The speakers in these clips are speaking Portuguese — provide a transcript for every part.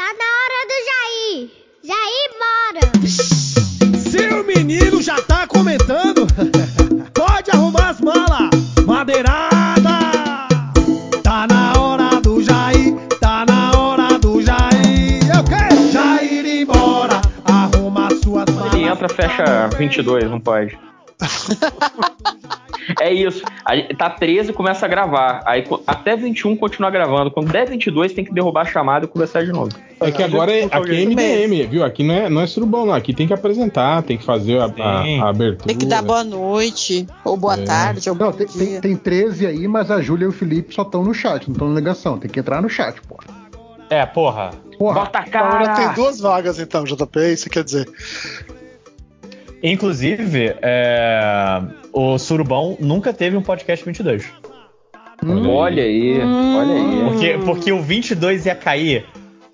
Tá na hora do Jair. Jair, bora. Se o menino já tá comentando, pode arrumar as malas. Madeirada. Tá na hora do Jair. Tá na hora do Jair. Eu quero Jair ir embora. Arruma suas malas. Ele entra, fecha 22, não pode. É isso. A gente tá 13 começa a gravar. Aí até 21 continua gravando. Quando der 22, tem que derrubar a chamada e começar de novo. É que agora é, aqui é MDM, viu? Aqui não é, não é surubão, não. Aqui tem que apresentar, tem que fazer a, a- a abertura. Tem que dar boa noite, ou boa É. tarde, ou Não, tem, tem, tem 13 aí, mas a Júlia e o Felipe só estão no chat, não estão na ligação. Tem que entrar no chat, pô. É, porra. Porra, Bota a Agora tem cara! duas vagas então, JP, isso quer dizer. Inclusive, é, o Surubão nunca teve um podcast 22. Olha aí, olha aí. Porque, porque o 22 ia cair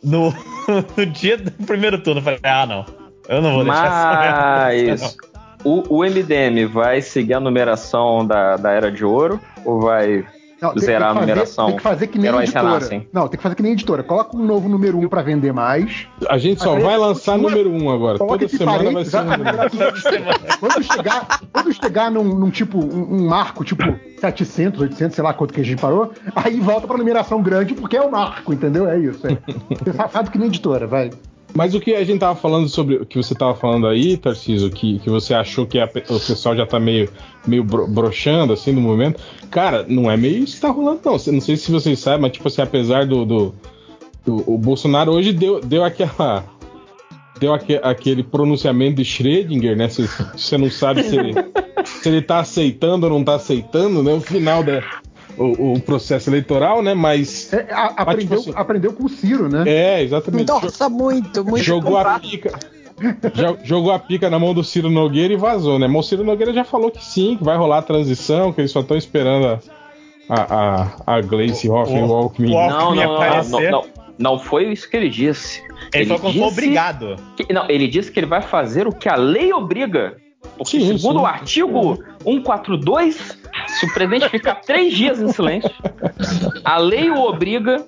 no, no dia do primeiro turno. Eu falei, ah, não. Eu não vou deixar essa Mas o, o MDM vai seguir a numeração da, da Era de Ouro? Ou vai. Não, tem- zerar tem que a numeração. Fazer, tem que fazer que nem Heróis editora. renascem. Não, tem que fazer que nem editora. Coloca um novo número 1 pra vender mais. A gente só vai lançar número 1 um agora. Toda semana vai ser um número um. quando chegar, quando chegar num, num tipo, um, um marco, tipo 700, 800, sei lá quanto que a gente parou, aí volta pra numeração grande porque é o marco, entendeu? É isso. É. Você fa- faz que nem editora, vai. Mas o que a gente tava falando sobre o que você tava falando aí, Tarcísio, que, que você achou que a o pessoal já tá meio, meio bro- broxando assim no momento. Cara, não é meio isso que tá rolando, não. Não sei se vocês sabem, mas tipo assim, apesar do. do, do- o Bolsonaro hoje deu, deu aquela. Deu aque- aquele pronunciamento de Schrödinger, né? Você não sabe se ele, se ele tá aceitando ou não tá aceitando, né? O final da. O, o processo eleitoral, né? Mas. É, a- aprendeu, tipo assim- aprendeu com o Ciro, né? É, exatamente. Nossa, muito, muito. Jogou a pica. jo- Jogou a pica na mão do Ciro Nogueira e vazou, né? Mas o Ciro Nogueira já falou que sim, que vai rolar a transição, que eles só estão esperando a, a, a, a Gleice Hoffman o- Alckmin. o- Não, não, não, não, não, não foi isso que ele disse. Ele que disse foi obrigado. que- não, ele disse que ele vai fazer o que a lei obriga. Porque, Sim, segundo sim. o artigo 142, se o presidente ficar três dias em silêncio, a lei o obriga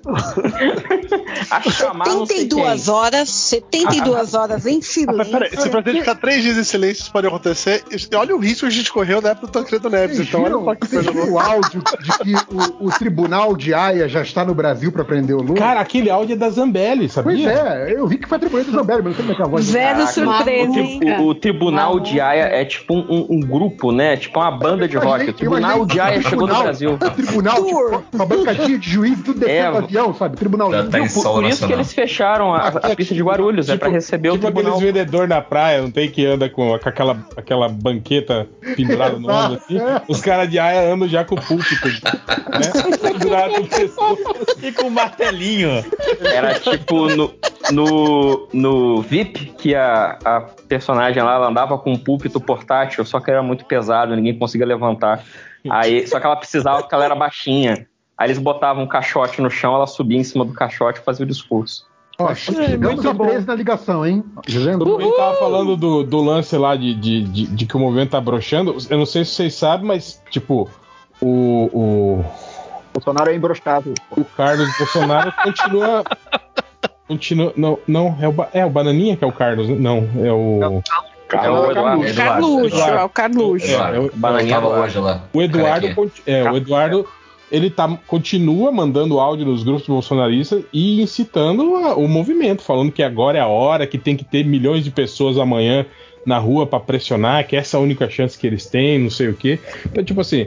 a chamar não sei quem. 72 horas, 72 horas em Ah, mas peraí, se o silêncio. presidente ficar três dias em silêncio, isso pode acontecer. Olha o risco que a gente correu na época do Tancredo Neves. Vocês Então, olha só que coisa louca. o áudio de que o, o tribunal de Haia já está no Brasil para prender o Lula? Cara, aquele áudio é da Zambelli, sabia? pois é, eu vi que foi atribuído do Zambelli, mas não sei como é que é a voz. Zero Caraca, surpresa, o, o- o Tribunal de Haia é tipo um, um- um grupo, né? Tipo uma banda de rock. O Tribunal de Haia chegou no Brasil. Tribunal, tipo, uma bancadinha de juiz do defesa É. do avião, sabe? Tribunal. Tá Por, solo por isso que eles fecharam a, a pista de Guarulhos, é pra receber o tipo tribunal. aqueles vendedor na praia, não tem que anda com, com aquela, aquela banqueta pendurada no ombro assim. Os caras de aia andam já com o púlpito, né? Pendurado no pescoço. E com um martelinho. Era tipo no, no, no VIP, que a, a personagem lá andava com um púlpito portátil, só que era muito pesado, ninguém conseguia levantar. Aí, só que ela precisava porque ela era baixinha. Aí eles botavam um caixote no chão, ela subia em cima do caixote e fazia o discurso. Ó, chegamos a 13 na ligação, hein? Ele tava falando do, do lance lá de, de, de, de que o movimento tá broxando. Eu não sei se vocês sabem, mas, tipo, o, o, Bolsonaro é embroxado. o Carlos Bolsonaro continua. Continua. Não, não é, o, é o Bananinha que é o Carlos, né? não, é o. É o Eduardo. Carluxo, é o Carluxo. É, é o- Bananinha eu tava Eduardo. hoje lá. O Eduardo, é, o Eduardo, ele tá, continua mandando áudio nos grupos bolsonaristas e incitando a- o movimento, falando que agora é a hora, que tem que ter milhões de pessoas amanhã na rua pra pressionar, que essa é a única chance que eles têm, não sei o quê. Então, tipo assim,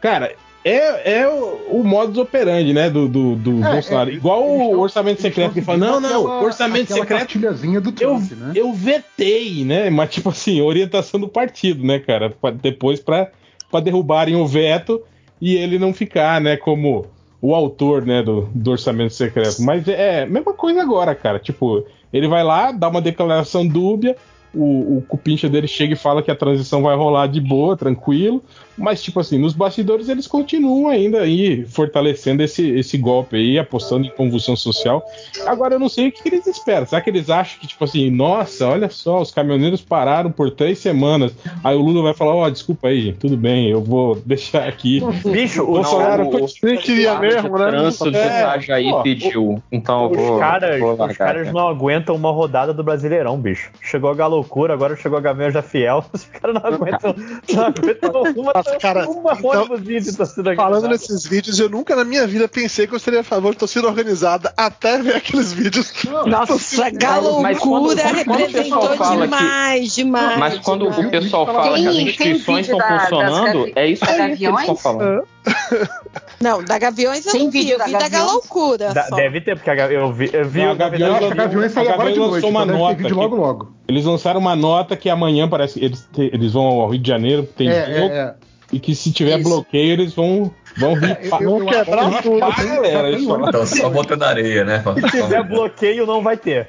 cara, é, é o, o modus operandi, né, do, do, do É, Bolsonaro. é, Igual o orçamento secreto, que fala, não, não, aquela- orçamento secreto do eu, Trump, né? eu vetei, né? Mas, tipo assim, orientação do partido, né, cara? Pra- depois pra, pra derrubarem o veto e ele não ficar, né, como o autor, né, do, do orçamento secreto. Mas é a mesma coisa agora, cara. Tipo, ele vai lá, dá uma declaração dúbia, o, o cupincha dele chega e fala que a transição vai rolar de boa, tranquilo. Mas, tipo assim, nos bastidores eles continuam ainda aí fortalecendo esse, esse golpe aí, apostando em convulsão social. Agora eu não sei o que, que eles esperam. Será que eles acham que, tipo assim, nossa, olha só, os caminhoneiros pararam por três semanas. Aí o Lula vai falar, ó, desculpa aí, gente, tudo bem, eu vou deixar aqui. Bicho, o Bolsonaro Não, o- continua- Nem queria mesmo, né? trânsito de É, Itajaí ó, pediu. Então eu vou. Os caras, vou os caras cara. não aguentam uma rodada do Brasileirão, bicho. Chegou a Galoucura, agora chegou a Gaviões da Fiel. Os caras não aguentam, não aguentam uma, Nossa, cara, uma então, de torcida Falando organizada. nesses vídeos, eu nunca na minha vida pensei que eu seria a favor de torcida organizada até ver aqueles vídeos. Nossa, galoucura representou fala que- demais, demais. Mas quando demais. o pessoal fala que as instituições estão da- funcionando, é isso da que eles estão Gaviões? falando. Não, da Gaviões eu Tem não vi, vídeo eu da vi da Gaviões? Galoucura. Da- deve ter, porque eu vi, eu vi Não, o a Gaviões- Eu acho que a Gaviões sai A agora de Gaviões noite, lançou uma então deve ter nota logo logo. Eles lançaram uma nota que amanhã parece eles, te- eles vão ao Rio de Janeiro, tem É, jogo, é, é. E que se tiver Isso. bloqueio, eles vão, vão. Eu- eu- eu quebrar tudo. Isso. ônibus. Então, só botando areia, né? Se tiver bloqueio, não vai ter.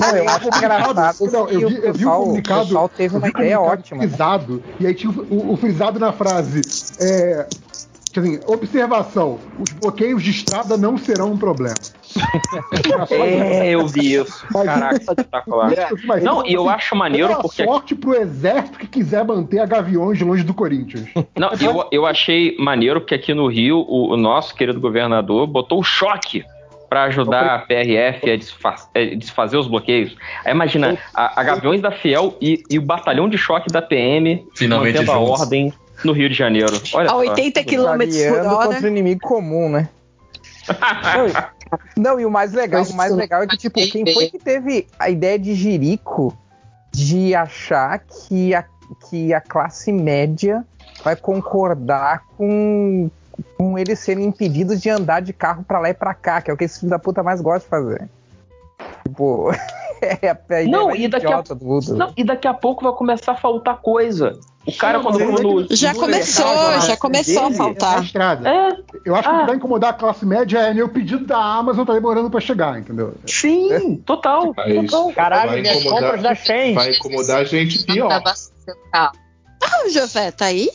Não, eu acho engraçado Não, eu que vi, eu vi o o pessoal, o comunicado. pessoal teve uma ideia comunicado ótima. né? Frisado, e aí tinha o, o- o frisado na frase. É, quer dizer, observação: os bloqueios de estrada não serão um problema. É, eu vi isso. Caraca, espetacular. Mas, Não, e eu assim, acho maneiro porque. sorte pro exército que quiser manter a Gaviões longe do Corinthians. Não, eu, eu achei maneiro porque aqui no Rio, o, o nosso querido governador botou o choque para ajudar a PRF a desfa- eh, desfazer os bloqueios. Aí imagina, a, a Gaviões da Fiel e, e o batalhão de choque da PM Finalmente mantendo a juntos. ordem no Rio de Janeiro. Olha A só. 80 km por hora. contra o inimigo comum, né? Não, e- o mais legal, o mais legal é que, tipo, quem foi que teve a ideia de Jerico de achar que a, que a classe média vai concordar com, com eles serem impedidos de andar de carro pra lá e pra cá, que é o que esse filho da puta mais gosta de fazer. Tipo, é a ideia Não, e daqui a- do mundo. Não, e daqui a pouco vai começar a faltar coisa. O cara, quando. quando Já começou, já começou a faltar. estrada. É, Eu acho que o Ah. que vai incomodar a classe média é meu pedido da Amazon tá demorando pra chegar, entendeu? sim, total. Mas Caralho, vai minhas incomodar- compras da Shein. vai incomodar a gente pior. Ah, o José, tá aí?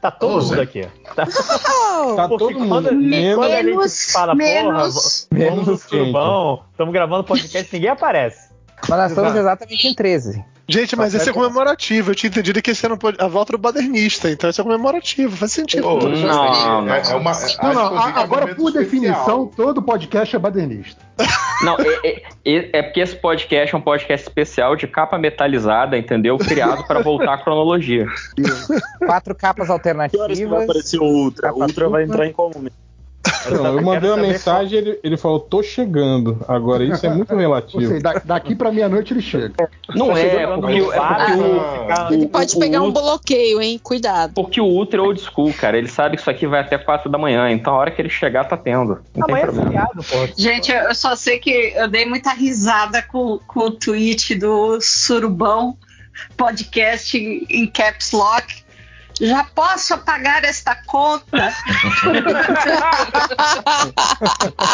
Tá todo mundo aqui. Oh, Tá Porque todo mundo. quando, Menos, quando a gente Menos- fala, porra, menos- vamos no menos surubão, estamos gravando podcast, ninguém aparece. Mas nós estamos exatamente em 13. Gente, mas esse é comemorativo. Eu tinha entendido que esse era a volta do badernista, então esse é comemorativo. Faz sentido. Pô, Não, não. é, é uma, Não, não, que agora, por definição, todo podcast é badernista. Não, é, é- é- porque esse podcast é um podcast especial de capa metalizada, entendeu? Criado para voltar à cronologia. Quatro capas alternativas. aparecer o Ultra? O Ultra vai entrar em momento? Não, eu mandei uma mensagem ele, ele falou, tô chegando. Agora, isso é muito relativo. seja, da- daqui pra meia-noite ele chega. Não Tá é, porque, o- é porque o, Ele pode o- pegar o- um bloqueio, hein? Cuidado. porque o Ultra é old school, cara. Ele sabe que isso aqui vai até 4 da manhã. Então a hora que ele chegar, tá tendo. Não tem Amanhã é problema. feriado, porra. Gente, eu eu só sei que eu dei muita risada com, com o tweet do Surubão podcast em caps lock. Já posso apagar esta conta?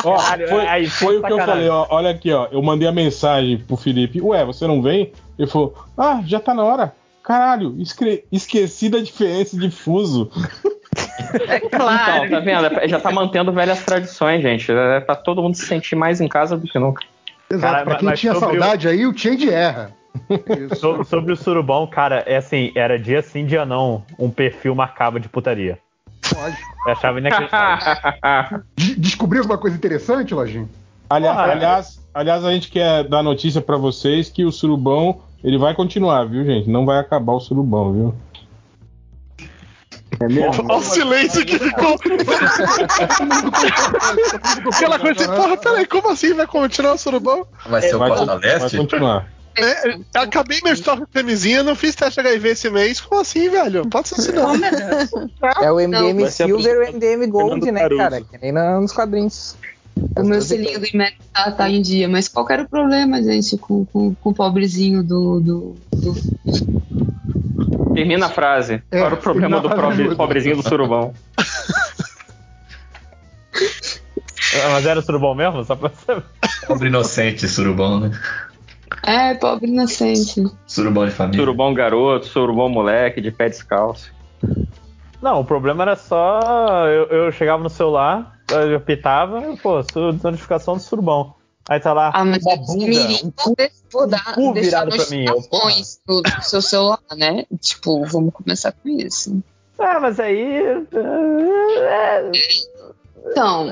Ó, foi, aí, foi o que eu falei, ó. Olha aqui, ó. Eu mandei a mensagem pro Felipe. Ué, você não vem? Ele falou, ah, já tá na hora. Caralho, esque- esqueci da diferença de fuso. É claro. Então, tá vendo? Já tá mantendo velhas tradições, gente. É pra todo mundo se sentir mais em casa do que nunca. Exato. Cara, pra quem mas tinha sobre o- saudade aí, o Change erra. So- sobre o surubão, cara, é assim, era dia sim, dia não, um perfil macabro de putaria. Pode. Eu achava inacreditável. De- Descobriu alguma coisa interessante, Lojinha? Aliás, Porra. aliás, aliás, a gente quer dar notícia pra vocês que o surubão, ele vai continuar, viu, gente? Não vai acabar o surubão, viu? Olha o silêncio que ficou. Aquela coisa assim, porra, peraí, como assim vai continuar o surubão? Vai ser o Vai, Costa vai Leste? continuar. É, acabei meu estoque de camisinha, não fiz teste HIV esse mês. Como assim, velho? Pode ser assim, não. Oh, Deus. É o MDM ser Silver e o MDM Gold, né, cara? Que nem nos quadrinhos. O meu selinho do IMEC tá, tá em dia, mas qual era o problema, gente, com, com, com o pobrezinho do. do, do... Termina a frase. É, Qual era o problema do pobre- pobrezinho do surubão? Mas era surubão mesmo? Só pra saber. Pobre inocente, surubão, né? É, pobre inocente. Surubão de família. Surubão garoto, surubão moleque, de pé descalço. Não, o problema era só. Eu, eu chegava no celular, eu apitava, pô, su- notificação do surubão. Aí tá lá, Ah, mas é bunda, mirim, um cu virado pra mim. Eu, no, no seu celular, né? Tipo, vamos começar com isso. Ah, mas aí. é, Então,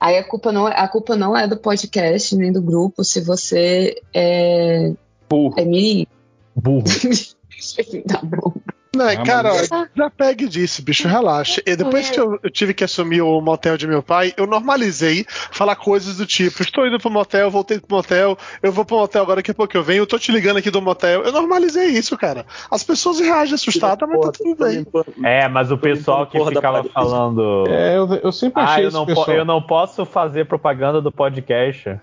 aí a culpa não é, a culpa não é do podcast nem do grupo se você é burro. É mirim. Burro. tá bom. Não, Ah, cara, mas- ó, já pegue disso, bicho, relaxa. E depois que eu, eu tive que assumir o motel de meu pai, eu normalizei falar coisas do tipo: estou indo pro motel, voltei pro motel, eu vou pro motel agora, daqui a pouco eu venho, eu tô te ligando aqui do motel. Eu normalizei isso, cara. As pessoas reagem assustadas, mas tá tudo bem. É, mas o pessoal que ficava falando. É, eu, eu sempre ah, achei eu esse não, pessoal- eu não posso fazer propaganda do podcast.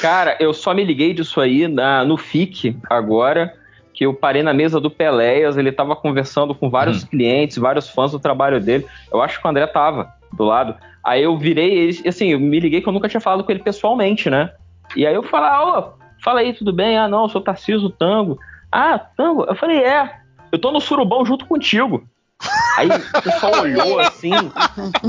Cara, eu só me liguei disso aí na- no FIC agora, que eu parei na mesa do Peléas, ele tava conversando com vários clientes, vários fãs do trabalho dele. Eu acho que o André tava do lado. Aí eu virei ele, assim, eu me liguei que eu nunca tinha falado com ele pessoalmente, né? E aí eu falei, ah, ô, fala aí, tudo bem? Ah, não, eu sou Tarciso Tango. Ah, Tango? Eu falei, é, eu tô no surubão junto contigo. Aí o pessoal olhou assim,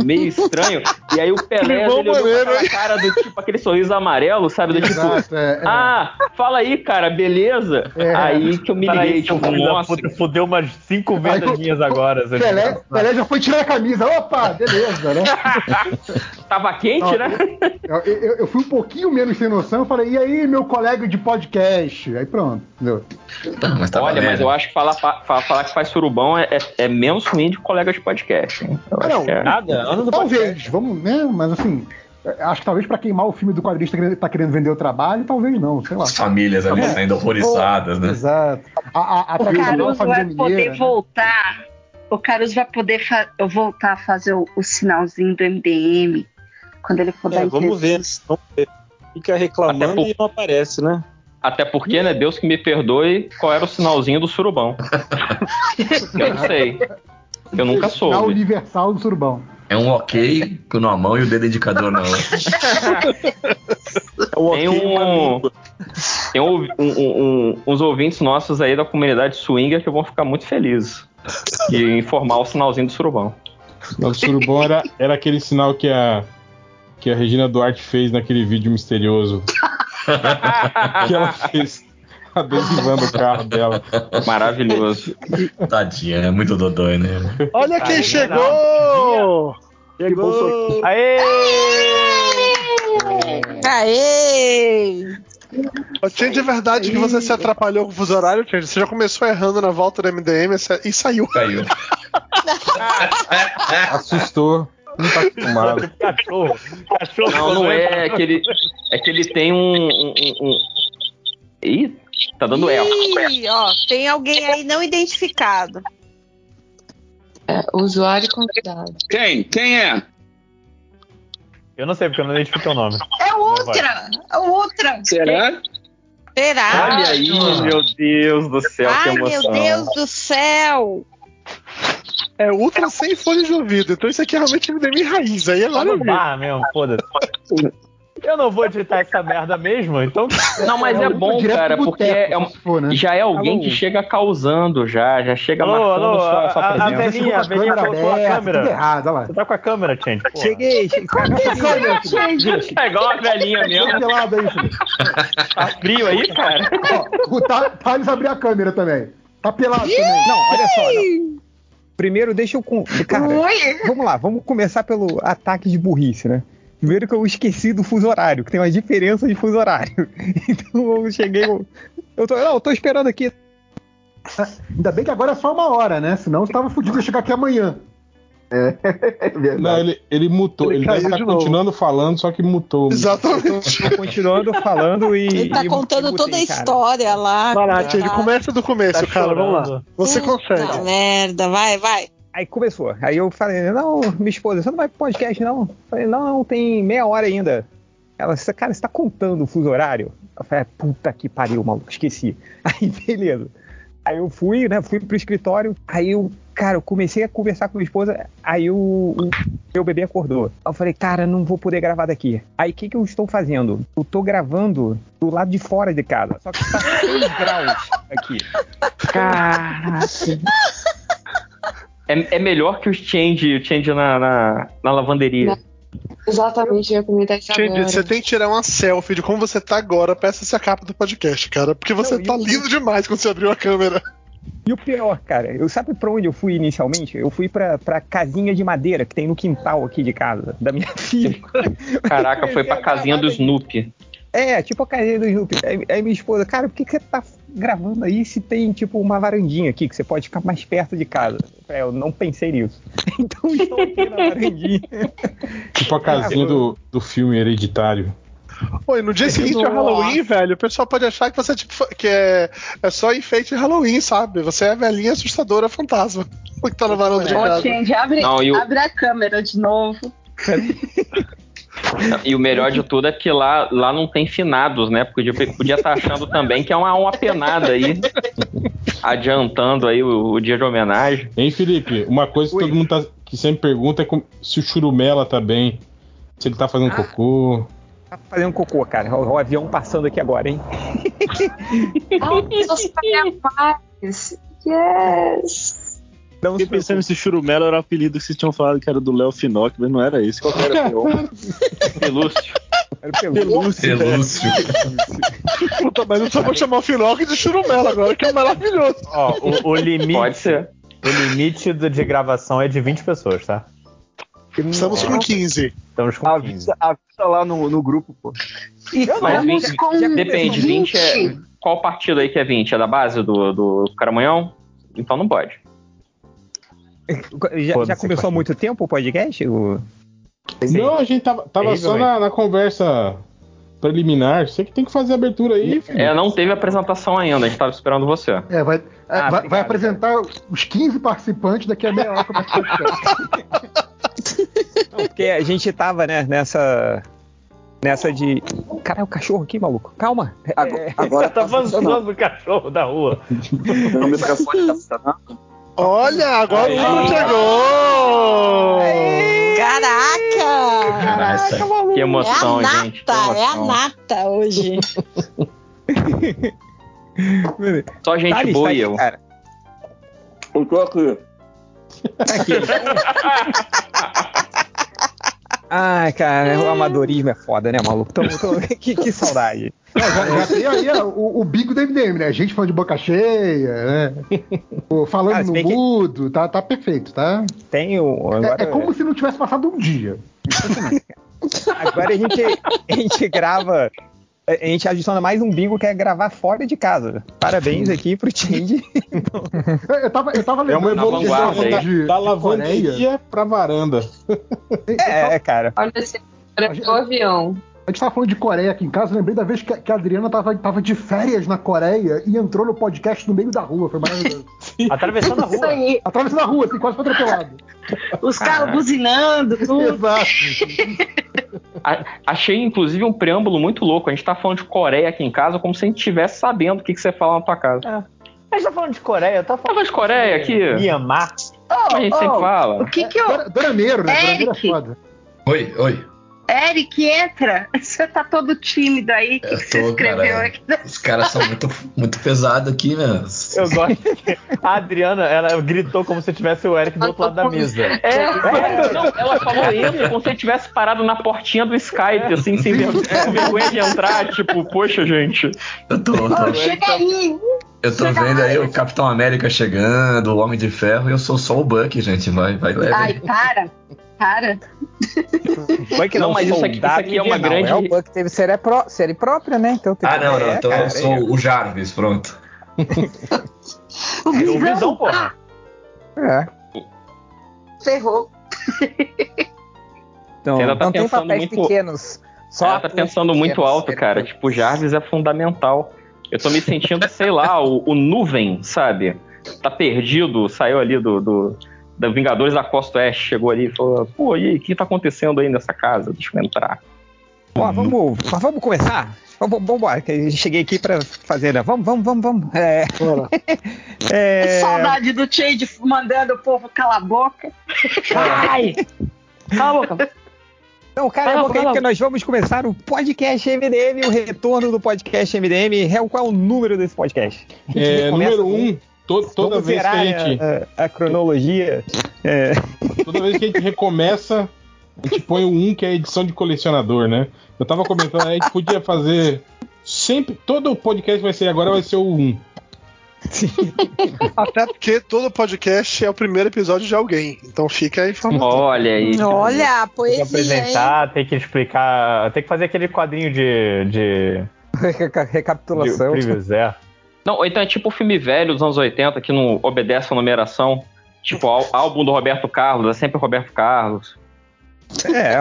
meio estranho. E aí o Pelé ele olhou com aquela hein? cara do tipo, aquele sorriso amarelo, sabe? Do tipo, Exato, é, é. ah, fala aí, cara, beleza? É. Aí que eu me liguei, tipo, nossa. fudeu umas cinco vendas minhas agora. Pelé. Pelé já foi tirar a camisa. Opa, beleza, né? Tava quente, né? Eu, eu- eu fui um pouquinho menos sem noção. Eu falei, e aí, meu colega de podcast? Aí pronto, entendeu? mas tá Olha, valendo. mas eu acho que falar, fa- falar que faz surubão é, é, é menos ruim de colega de podcast. hein? Eu Ah, acho não, que é. Talvez, vamos, né? Mas assim, acho que talvez pra queimar o filme do quadrinista que tá querendo vender o trabalho, talvez não, sei lá. As famílias ali É. saindo horrorizadas, né? Exato. A, a, a O Caruso vai poder mineira, né? voltar. O Caruso vai poder voltar a fazer o, o sinalzinho do MDM quando ele for dar É, vamos ver. Vamos ver. Fica reclamando Até por- e não aparece, né? Até porque, né, Deus que me perdoe, qual era o sinalzinho do surubão? eu não sei. Eu nunca Sinal soube. universal do surubão. É um ok com uma mão e o dedo indicador na outra. Tem um, tem um- um- um- uns ouvintes nossos aí da comunidade swinger que vão ficar muito felizes de informar o sinalzinho do surubão. Não, o surubom era, era aquele sinal que a, que a Regina Duarte fez naquele vídeo misterioso. Que ela fez adesivando o carro dela. Maravilhoso. Tadinha, é muito dodói, né? Olha quem Aí, chegou! Chegou! Aê! Aê! Ô, Change, é verdade que você se atrapalhou com o fuso horário, Change? Você já começou errando na volta do MDM e saiu. Caiu. Assustou. Não tá acostumado. Cachorro. Cachorro. Não, não é, é que ele, é que ele tem um. um, um- um- Ih, tá dando erro. Ih, ó, tem alguém aí não identificado. É, usuário e convidado. Quem? Quem é? Eu não sei porque eu não identifiquei o nome. É outra! É outra! Será? Será? Olha aí, meu Deus do céu, que Ai, meu emoção. Deus do céu! É ultra sem fone de ouvido. Então isso aqui é realmente MDM raiz. Aí é lá no bar mesmo, foda-se. Eu não vou editar essa merda mesmo, então. Não, mas é bom, direto cara, porque boteco, é um- for, né? já é alguém Alô? que chega causando, já, já chega Alô, marcando alô, sua, sua a- a- a presença. velhinha, a velhinha colocou a câmera. tudo errado, olha lá. Você tá com a câmera, Change. Cheguei, cheguei. É igual a velhinha Tá mesmo. pelado aí, filho. Tá frio aí, cara? Ó, o Tha- Thales abriu a câmera também. Tá pelado também. Não, olha só. não. Primeiro, deixa eu. com- Cara, Oi! vamos lá, vamos começar pelo ataque de burrice, né? Primeiro que eu esqueci do fuso horário, que tem uma diferença de fuso horário. Então eu cheguei. Eu, eu tô, não, eu tô esperando aqui. Ainda bem que agora é só uma hora, né? Senão você tava fudido de chegar aqui amanhã. É verdade. Não, ele, ele mutou. Ele Ele, novo. continuando falando, só que mutou. Exatamente. Tô continuando falando e. Ele tá e- contando e toda a mutei, cara. história lá. Vai lá, cara. Change, começa do começo, Tá cara. Vamos lá. Você Puta consegue. merda, vai, vai. Aí começou. Aí eu falei, não, minha esposa, você não vai pro podcast, não? Eu falei, não, não, tem meia hora ainda. Ela disse, cara, você tá contando o fuso horário? Eu falei, puta que pariu, maluco, esqueci. Aí, beleza. Aí eu fui, né? Fui pro escritório. Aí eu, cara, eu comecei a conversar com minha esposa. Aí o, o meu bebê acordou. Aí eu falei, cara, não vou poder gravar daqui. Aí o que, que eu estou fazendo? Eu tô gravando do lado de fora de casa. Só que tá 6 graus aqui. Caraca. É, é melhor que o change, o change na, na, na lavanderia. Exatamente, eu ia comentar isso Gente, agora. você tem que tirar uma selfie de como você tá agora pra essa ser a capa do podcast, cara. Porque você Não, tá e o- lindo demais quando você abriu a câmera. E o pior, cara, eu sabe pra onde eu fui inicialmente? Eu fui pra, pra casinha de madeira que tem no quintal aqui de casa, da minha filha. Caraca, foi pra casinha do Snoopy. É, tipo a casinha do Snoopy. Aí, aí minha esposa, cara, por que, que você tá gravando aí se tem, tipo, uma varandinha aqui que você pode ficar mais perto de casa? Eu falei, eu não pensei nisso. Então estou aqui na varandinha. Tipo a casinha do, do filme Hereditário. Oi, no dia seguinte é Halloween, velho, o pessoal pode achar que você é tipo, que é, é só enfeite de Halloween, sabe? Você é a velhinha assustadora fantasma. Que tá na varanda de casa. Change, abre, Não, e o- abre a câmera de novo. E o melhor de tudo é que lá, lá não tem finados, né? Podia podia estar achando também que é uma, uma penada aí. Adiantando aí o, o dia de homenagem. Hein, Felipe? Uma coisa que todo mundo tá, que sempre pergunta é como- se o Churumela tá bem. Se ele tá fazendo cocô. Tá fazendo cocô, cara. O, o avião passando aqui agora, hein? Ah, só paz. Yes. Não Fiquei pensando nesse churumelo era o apelido que vocês tinham falado que era do Léo Finoc, mas não era esse. Qual que era? Pelúcio. Era pelúcio. Pelúcio. Puta, mas eu só vou chamar o Finoc de churumelo agora, que é maravilhoso. Ó, o, o limite. Pode ser. O limite de gravação é de 20 pessoas, tá? Estamos com 15. Estamos com 15. Avisa, lá no, no grupo, pô. Mas Estamos 20, com depende, 20 é. Qual partido aí que é 20? É da base do, do Caramanhão? Então não pode. Já, já começou há muito tempo o podcast? O... Não, a gente tava, tava só Terrível, na, na conversa preliminar. Você que tem que fazer a abertura aí, Felipe. É, não teve apresentação ainda, a gente tava esperando você. É, vai, é, Ah, vai, vai apresentar os 15 participantes daqui a meia hora como é que podcast. Não, porque a gente tava, né, nessa. Nessa de. Cara, é o cachorro aqui, maluco. Calma. Agora, É, agora tá avançando o cachorro da rua. O microfone tá funcionando. Olha, agora o Bruno chegou! Caraca! Caraca. Que emoção, é a gente. que nata, é a nata hoje. Só gente Thales, boa tá e aqui, eu. cara. Eu tô aqui. Ai, cara, o amadorismo é foda, né, maluco? Tamo- tamo- que, que saudade. Não, já, já tem aí o, o bico do MDM, né? Gente falando de boca cheia, né? Pô, falando Ah, no bem que- mudo, tá, tá perfeito, tá? Tem o. Agora, É, é como se não tivesse passado um dia. agora a, gente, a gente grava. A gente adiciona mais um bingo que é gravar fora de casa. Parabéns aqui pro Change. Eu, tava, eu tava É uma lembrando vanguarda aí. evolução da, de, da de lavanderia pra varanda. É, cara. Olha esse o avião. A gente tava falando de Coreia aqui em casa, eu lembrei da vez que, a- que a Adriana tava, tava de férias na Coreia e entrou no podcast no meio da rua, foi maravilhoso. Atravessando a Isso rua. aí. Atravessando a rua, assim, quase foi atropelado. Os carros buzinando, tudo. Exato. A- Achei, inclusive, um preâmbulo muito louco. A gente tá falando de Coreia aqui em casa como se a gente estivesse sabendo o que, que você fala na tua casa. A gente tá falando de Coreia, tá Tava falando de Coreia aqui. Mianmar. Como a gente sempre Oh, fala. O que que eu. Dora- Dorameiro, né? Dorameiro é foda. Oi, oi. Eric, entra. Você tá todo tímido aí. O que, que você tô, escreveu cara. aqui? Os caras são muito, muito pesados aqui, né? Eu gosto que a Adriana, ela gritou como se tivesse o Eric do outro lado da mesa. É, não, ela falou isso como se ele tivesse parado na portinha do Skype, assim, sem ver- com vergonha de entrar, tipo, poxa, gente. Eu tô, eu tô, chega aí. eu tô vendo aí o Capitão América chegando, o Homem de Ferro, e eu sou só o Buck, gente. Vai, vai leve. Ai, para. Para. Foi que Não, mas isso aqui- isso aqui é uma invernal. grande- É o Buck teve série, pró- série própria, né? Então tem Ah, não, não. é, Então cara, eu sou o Jarvis, pronto. O visão. visão, porra. É. Ferrou. Então, Ela tá não tem papéis muito- pequenos. Só ela tá pensando muito alto, cara. Tipo, Jarvis é fundamental. Eu tô me sentindo, sei lá, o, o nuvem, sabe? Tá perdido, saiu ali do, do da Vingadores da Costa Oeste, chegou ali e falou: pô, e aí, o que tá acontecendo aí nessa casa? Deixa eu entrar. Ó, vamos, vamos começar? Vamos, vamos embora, que eu cheguei aqui pra fazer. né? Vamos, vamos, vamos, vamos. É, é, Saudade do Change mandando o povo calar a boca. Ai! Cala a boca. Então, cara, Cala é boca, porque a nós vamos começar o podcast MDM, o retorno do podcast MDM. Real, qual é o número desse podcast? A gente É, número com- um, to- toda Vamos vez que a gente. A, a cronologia. É. Toda vez que a gente recomeça, a gente põe o 1, que é a edição de colecionador, né? Eu tava comentando, a gente podia fazer. Sempre. Todo podcast vai ser agora, vai ser o 1. Até porque todo podcast é o primeiro episódio de alguém. Então fica aí informado. Olha aí. Olha, a Tem que poesia, hein? apresentar, tem que explicar, tem que fazer aquele quadrinho de. de, Reca- de Recapitulação. previews, é. Não, então é tipo filme velho dos anos 80 que não obedece a numeração. Tipo, ál- álbum do Roberto Carlos, é sempre Roberto Carlos. É,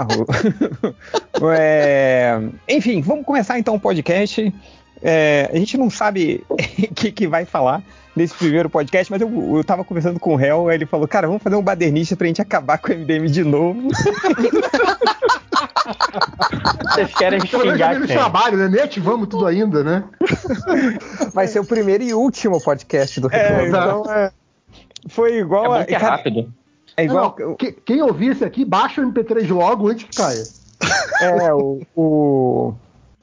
o- é, Enfim, vamos começar então o podcast. É, a gente não sabe o que, que vai falar nesse primeiro podcast, mas eu, eu tava conversando com o Hel, aí ele falou, cara, vamos fazer um badernista pra gente acabar com o MDM de novo. Vocês querem xingar menos quem? trabalho, né? Nem ativamos tudo ainda, né? Vai ser o primeiro e último podcast do É, Retorno. exato. então, é, foi igual É a. é rápido. é igual. Não, que- quem ouvir esse aqui, baixa o MP3 logo antes que caia. É, o. o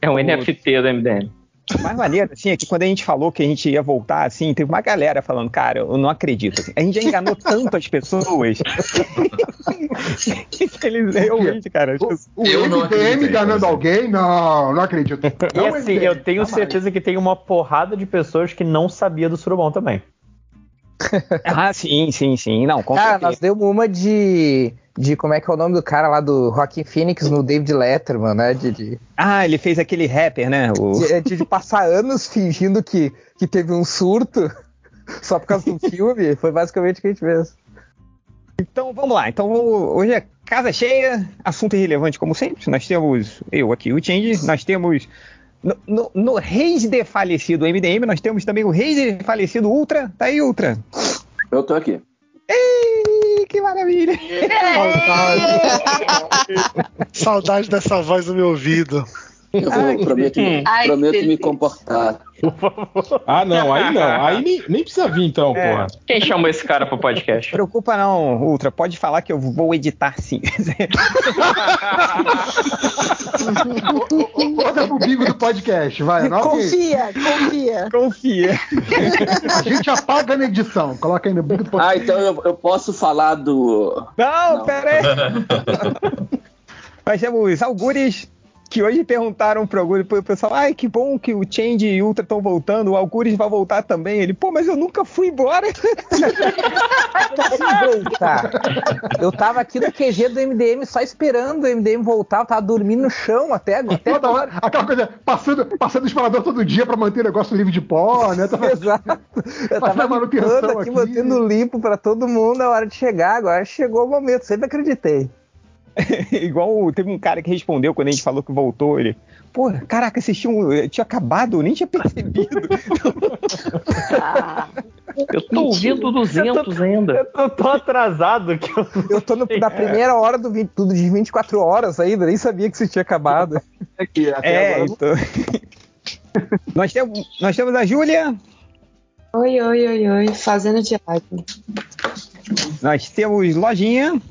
É um NFT do MDM. O mais maneiro, assim, é que quando a gente falou que a gente ia voltar, assim, teve uma galera falando, cara, eu não acredito. assim. A gente já enganou tanto as pessoas. que eles realmente, cara. O Eu não MDM enganando alguém? Não, não acredito. E Não assim, MDM, eu tenho jamais. certeza que tem uma porrada de pessoas que não sabia do surubom também. Ah, sim, sim, sim. Não, com Cara, certeza. nós demos uma de. De como é que é o nome do cara lá do Rockin' Phoenix no David Letterman, né? De, de, Ah, ele fez aquele rapper, né? O... de- de- de passar anos fingindo que, que teve um surto só por causa do filme. Foi basicamente o que a gente fez. Então vamos lá. Então hoje é casa cheia, assunto irrelevante como sempre. Nós temos eu aqui, o Change, nós temos. No, no, no Reis de falecido MDM, nós temos também o Reis de falecido Ultra. Tá aí, Ultra. Eu tô aqui. Ei, que maravilha! Saudade dessa voz no meu ouvido. Eu vou, prometo, Ai, prometo me comportar. Ah, não, aí não. Aí nem, nem precisa vir então, É. porra. Quem chamou esse cara pro podcast? Preocupa não, Ultra. Pode falar que eu vou editar sim. Bota pro bingo do podcast, vai. Confia, confia. Confia. A gente apaga na edição. Coloca aí no bingo do podcast. Ah, então eu, eu posso falar do. Não, Não. pera aí. Nós temos Algures, que hoje perguntaram pro Algures, pro pessoal, ai, que bom que o Change e o Ultra estão voltando, o Algures vai voltar também. Ele, pô, mas eu nunca fui embora. Tá. Eu tava aqui no QG do MDM só esperando o MDM voltar, eu tava dormindo no chão até, até Toda hora, aquela coisa, passando, passando o disparador todo dia pra manter o negócio livre de pó, né? Tá- Exato. Eu tava manutenção aqui, aqui. mantendo limpo pra todo mundo na hora de chegar. Agora chegou o momento, sempre acreditei. Igual teve um cara que respondeu quando a gente falou que voltou, ele, pô, caraca, vocês tinham, tinha acabado, eu nem tinha percebido. Eu tô ouvindo 200 ainda. Eu tô tão atrasado que eu. Eu tô no- na primeira hora do, vi- do de 24 horas ainda, nem sabia que isso tinha acabado. Aqui, até É, agora. então. nós, temos, nós temos a Júlia, Oi, oi, oi, oi. Fazendo diário. nós temos Lojinha,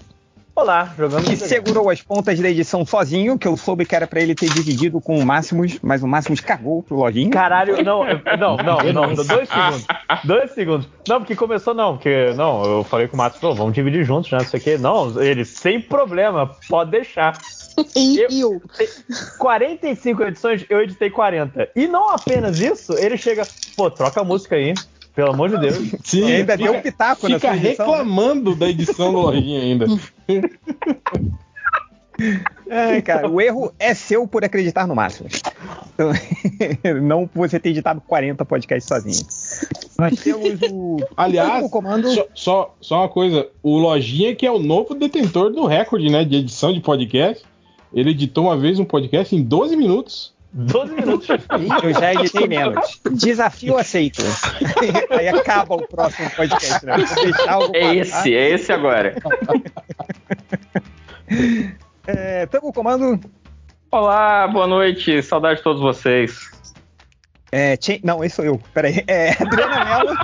Olá, jogando que segurou as pontas da edição sozinho, que eu soube que era pra ele ter dividido com o Máximos, mas o Máximos cagou pro Lojinha. Caralho, não, não, não, não, dois segundos. Dois segundos. Não, porque começou não, porque não, eu falei com o falou, vamos dividir juntos, né? Não sei o quê. Não, ele, sem problema, pode deixar. Eu? 45 edições, eu editei 40. E não apenas isso, ele chega, pô, troca a música aí, pelo amor de Deus. Sim, E ainda fica, deu um pitaco na fica sua edição, né? reclamando da edição do Lojinha ainda. Ai, cara, o erro é seu por acreditar no Máximos. Então, não por você ter editado 40 podcasts sozinho. Nós temos o. Aliás, o comando. Só, só, só uma coisa, o Lojinha que é o novo detentor do recorde, né, de edição de podcast. Ele editou uma vez um podcast em 12 minutos. 12 minutos. Eu já editei menos. Desafio aceito. Aí acaba o próximo podcast, né? É esse, é esse agora. É, tamo com o comando. Olá, boa noite. Saudade de todos vocês. É, Chen- Não, esse sou eu. Peraí. É, Adriana Mello.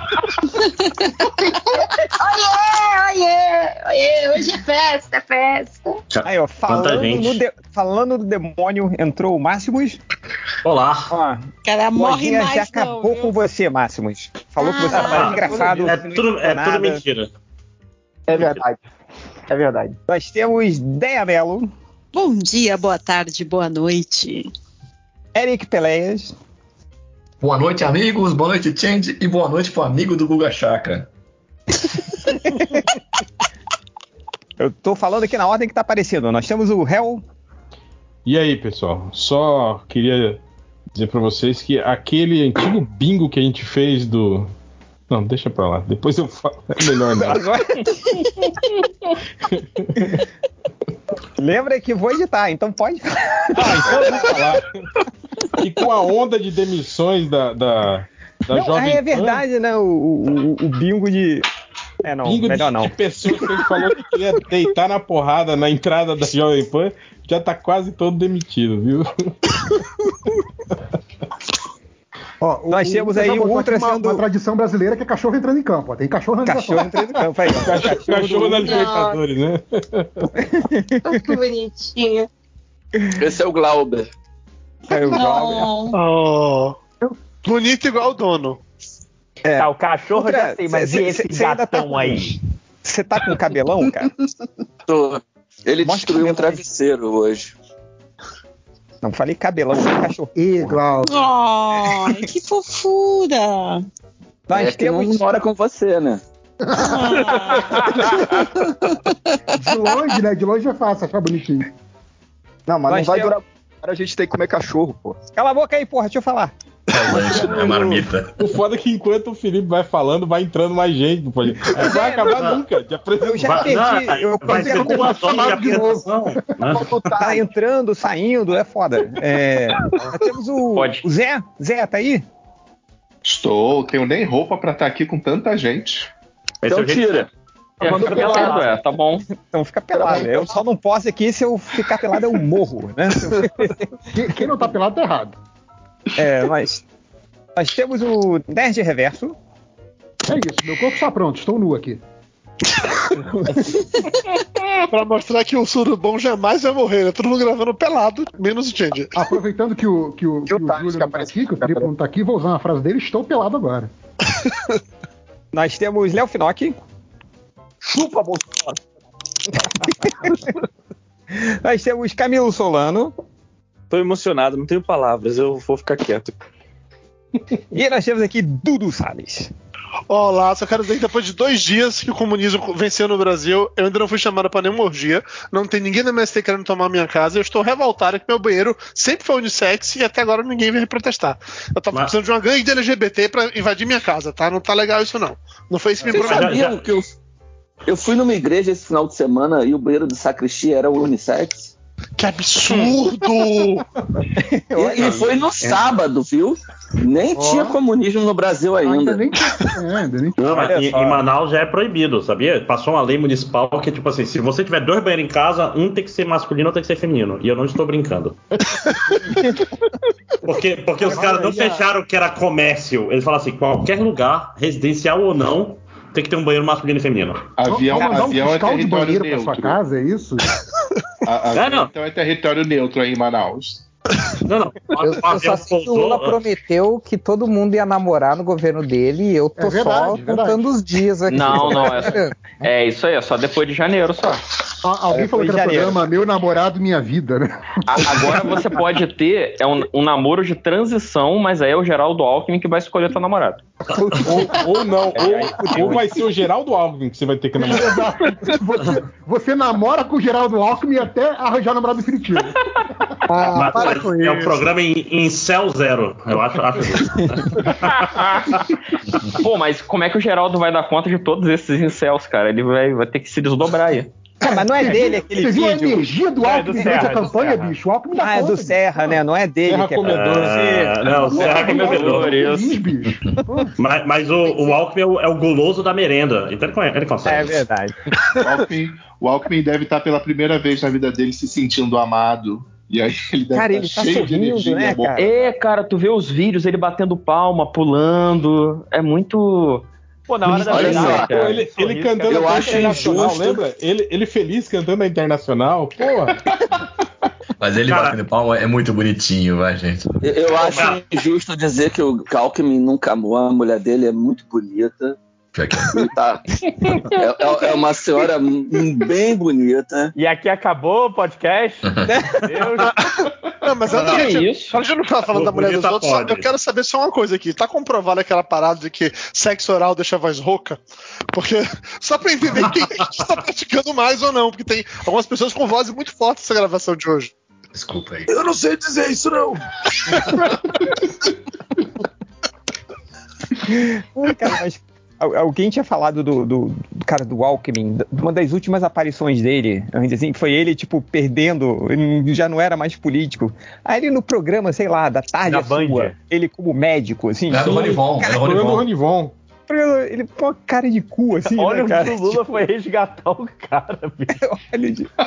Oiê, oiê, oiê, hoje é festa, é festa. Aí, ó, falando, gente. no de- falando do demônio, entrou o Máximos. Olá. Ó, Cara, morre mais já não, acabou viu? com você, Máximos. Falou que você Ah, tá engraçado. É não tudo, é tudo mentira. É verdade. É verdade. Nós temos Deia Mello, Bom dia, boa tarde, boa noite. Eric Peleias, Boa noite, amigos. Boa noite, Change. E boa noite pro amigo do Guga Chakra. Eu tô falando aqui na ordem que tá aparecendo. Nós temos o Hell. E aí, pessoal? Só queria dizer pra vocês que aquele antigo bingo que a gente fez do. Não, deixa pra lá. Depois eu falo. É melhor não. Lembra que vou editar, então pode. Ah, então vou falar. E com a onda de demissões da, da, da Não, ah, Jovem é Pan, verdade, né? O, o, o bingo de. É, não, bingo melhor de, não. de pessoas que gente falou que queria deitar na porrada na entrada da Jovem Pan, já tá quase todo demitido, viu? Ó, Nós o- temos aí o Ultra uma, sendo- uma tradição brasileira que é cachorro entrando em campo. ó. Tem cachorro na Cachorro entrando em campo aí. Cachorro, Cachorro da Libertadores, né? Que bonitinho. Esse é o Glauber. É, o Glauber. Oh. Bonito igual o dono. É. Tá, o cachorro eu já sei, mas cê- e esse cê- tá gatão com- aí? Você tá com cabelão, cara? Tô. Ele Mostra destruiu o um travesseiro hoje. Não falei cabelão, falei cachorro. Ih, Glauber. Ai, que fofura! Nós é que não temos. mora com você, né? De longe, né? De longe é fácil achar bonitinho. Não, mas Nós não vai temos- durar. Agora a gente tem que comer cachorro, pô. Cala a boca aí, porra, deixa eu falar. É marmita. O foda é que enquanto o Felipe vai falando, vai entrando mais gente no podcast. Não vai acabar nunca de Eu já perdi. não, eu vai perdi ser a duas horas de novo. né? Tá entrando, saindo, é foda. É, temos o, Pode. o Zé. Zé, tá aí? Estou, tenho nem roupa pra estar aqui com tanta gente. É Então jeito tira. É, fica pelado, é, tá bom. Então fica pelado. Eu só não posso aqui, se eu ficar pelado eu morro, né? Quem, quem não tá pelado tá errado. É, mas nós temos o Nerd Reverso. É isso, meu corpo está pronto, estou nu aqui. Pra mostrar que o surubom jamais vai morrer, né? Todo mundo gravando pelado, menos o Change. Aproveitando que o, que o, que o Júlio não tá aqui, que o Felipe não tá aqui, vou usar uma frase dele, estou pelado agora. Nós temos Léo Finocchi. Chupa, Bolsonaro. Nós temos Camilo Solano. Tô emocionado, não tenho palavras, eu vou ficar quieto. E nós temos aqui Dudu Salles. Olá, só quero dizer que depois de dois dias que o comunismo venceu no Brasil, eu ainda não fui chamado pra nenhuma orgia, não tem ninguém na MST querendo tomar minha casa, eu estou revoltado que meu banheiro sempre foi unissex e até agora ninguém veio protestar. Eu tava Mas- precisando de uma gangue de LGBT pra invadir minha casa, tá? Não tá legal isso não. Não foi isso que me prometeu. sabiam que eu, eu fui numa igreja esse final de semana e o banheiro do sacristia era unissex? Que absurdo! E, e foi no sábado, viu? Nem tinha comunismo no Brasil ainda. nem é, ainda nem Não, mas Olha em, em Manaus já é proibido, sabia? Passou uma lei municipal que é tipo assim: se você tiver dois banheiros em casa, um tem que ser masculino, outro tem que ser feminino. E eu não estou brincando. porque porque os caras não fecharam que era comércio. Eles falam assim: qualquer lugar, residencial ou não, tem que ter um banheiro masculino e feminino. Avião, Vamos dar um avião é fiscal de território banheiro pra neutro. sua casa, é isso? A, avião, É, não. Então é território neutro aí em Manaus. Não, não. Eu, eu só sei que o Lula prometeu que todo mundo ia namorar no governo dele e eu tô É verdade, só verdade. contando os dias aqui. Não, não, é, é isso aí, é só depois de janeiro só. Ah, Alguém É, falou que era programa Meu Namorado Minha Vida, né? A- Agora você pode ter é um, um namoro de transição, mas aí é o Geraldo Alckmin que vai escolher teu namorado. Ou, ou não, ou, ou vai ser o Geraldo Alckmin que você vai ter que namorar. Exato. Você, você namora com o Geraldo Alckmin até arranjar namorado definitivo. Ah, Mas para com é um isso. programa em, em céu zero. Eu acho. acho Pô, mas como é que o Geraldo vai dar conta de todos esses incels, cara? Ele vai, vai ter que se desdobrar aí. É, mas não é dele aquele Você viu a vídeo. energia do é Alckmin do durante a é campanha, bicho? O Alckmin dá Ah, é do Serra, né? Não é dele Serra que é Comedor. Ah, não, bicho. Serra Comedor. Bicho. Mas, mas o, o Alckmin é o, é o guloso da merenda. Então ele, ele consegue. É verdade. O Alckmin, o Alckmin deve estar pela primeira vez na vida dele se sentindo amado E aí ele deve Cara, estar ele tá cheio de sorrindo, energia, né, cara? É, cara, tu vê os vídeos, ele batendo palma, pulando. É muito. Pô, na hora da Olha final, cara, ele, sorriso, ele cantando eu a acho internacional, injusto. lembra? Ele, ele feliz cantando a internacional, porra. Mas ele Cara- batendo palma é muito bonitinho, vai, gente. Eu, eu acho injusto dizer que o Alckmin nunca amou, a mulher dele é muito bonita. É. Tá- é, é- é uma senhora bem bonita. E aqui acabou o podcast. Deus. Não, mas isso? de não ficar falando da mulher dos outros, só- eu quero saber só uma coisa aqui. Tá comprovado aquela parada de que sexo oral deixa a voz rouca? Porque, só pra entender quem a gente tá praticando mais ou não, porque tem algumas pessoas com vozes muito fortes nessa gravação de hoje. Desculpa aí. Eu não sei dizer isso, não. Ai, cara, mas alguém tinha falado do, do, do cara do Alckmin, uma das últimas aparições dele, assim, foi ele, tipo, perdendo, ele já não era mais político. Aí ele no programa, sei lá, da tarde Da sua, Band. ele como médico, assim. Era do Ronivon, era do Ronivon. Ronivon. Ele pô uma cara de cu, assim, Olha né, cara? o que o Lula foi resgatar o cara, bicho. Olha de-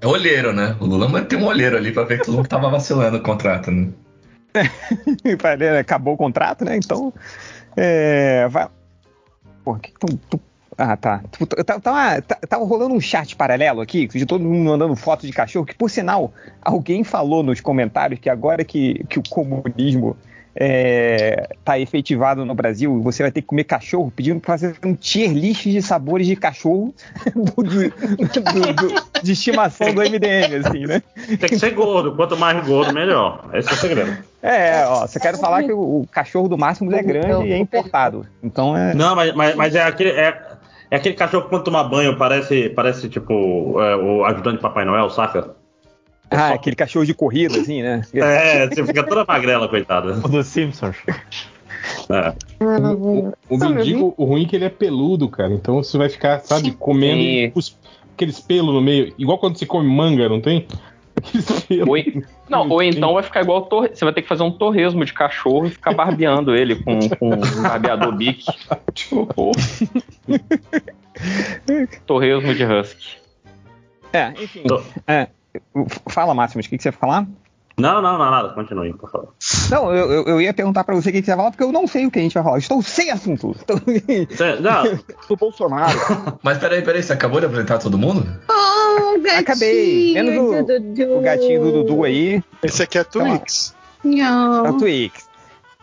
É olheiro, né? O Lula mantém um olheiro ali pra ver que todo mundo tava vacilando o contrato, né? Né, Acabou o contrato, né? Então. É, vai. Porra, que que tu- Ah, tá. Tava, tava, tava rolando um chat paralelo aqui, de todo mundo mandando foto de cachorro, que por sinal, alguém falou nos comentários que agora que, que o comunismo é, tá efetivado no Brasil, você vai ter que comer cachorro, pedindo pra fazer um tier list de sabores de cachorro do- do- do- do- de estimação do MDM, assim, né? Tem que ser gordo. Quanto mais gordo, melhor. Esse é o segredo. É, ó, você quer falar que o, o cachorro do Máximo é grande e é importado. Então é. Não, mas, mas, mas é aquele. É, é aquele cachorro que quando toma banho parece, parece tipo é, o ajudante de Papai Noel, saca? Ah, aquele cachorro de corrida, assim, né? É, você fica toda magrela, coitada. O dos Simpsons. É. O, o mendigo, o ruim é que ele é peludo, cara. Então você vai ficar, sabe, comendo Sim. os- aqueles pelos no meio. Igual quando você come manga, não tem? Ou, en- não, ou então vai ficar igual torre... Você vai ter que fazer um torresmo de cachorro e ficar barbeando ele com, com um barbeador bic. torresmo de husky. É, enfim. É, fala, Máximos, o que, que você ia falar? Não, não, não, nada. Continue, por favor. Não, eu, eu, eu ia perguntar pra você o que, que você ia falar, porque eu não sei o que a gente vai falar. Estou sem assunto. Então, Cê- Não, do Bolsonaro. Mas peraí, peraí, você acabou de apresentar todo mundo? Oh, gatinho Acabei. Menos o- do Dudu. o gatinho do Dudu aí. Esse aqui é Twix. É o Não. Twix.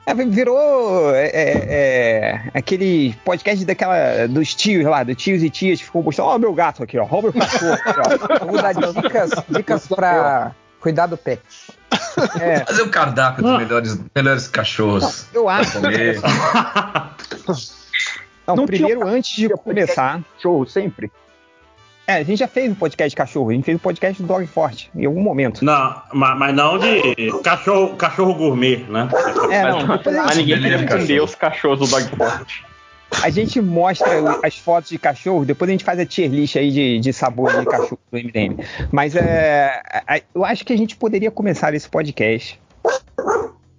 É, virou é, é, é, aquele podcast daquela, dos tios lá, dos tios e tias que ficam postando, ó, meu gato aqui, ó, ó, meu cachorro aqui, ó. Eu vou dar dicas, dicas pra cuidar do pet. É, Fazer um cardápio dos melhores, melhores cachorros. eu acho. comer. Não, Não primeiro, antes de começar. Cachorro sempre. É, a gente já fez um podcast de cachorro, a gente fez um podcast do Dog Forte, em algum momento. não mas, mas não de cachorro, cachorro gourmet, né? É, mas, não, mas gente, ninguém Beleza, quer entender os cachorros do Dog Forte. a gente mostra as fotos de cachorro, depois a gente faz a tier list aí de, de sabor de cachorro do MDM. Mas é, eu acho que a gente poderia começar esse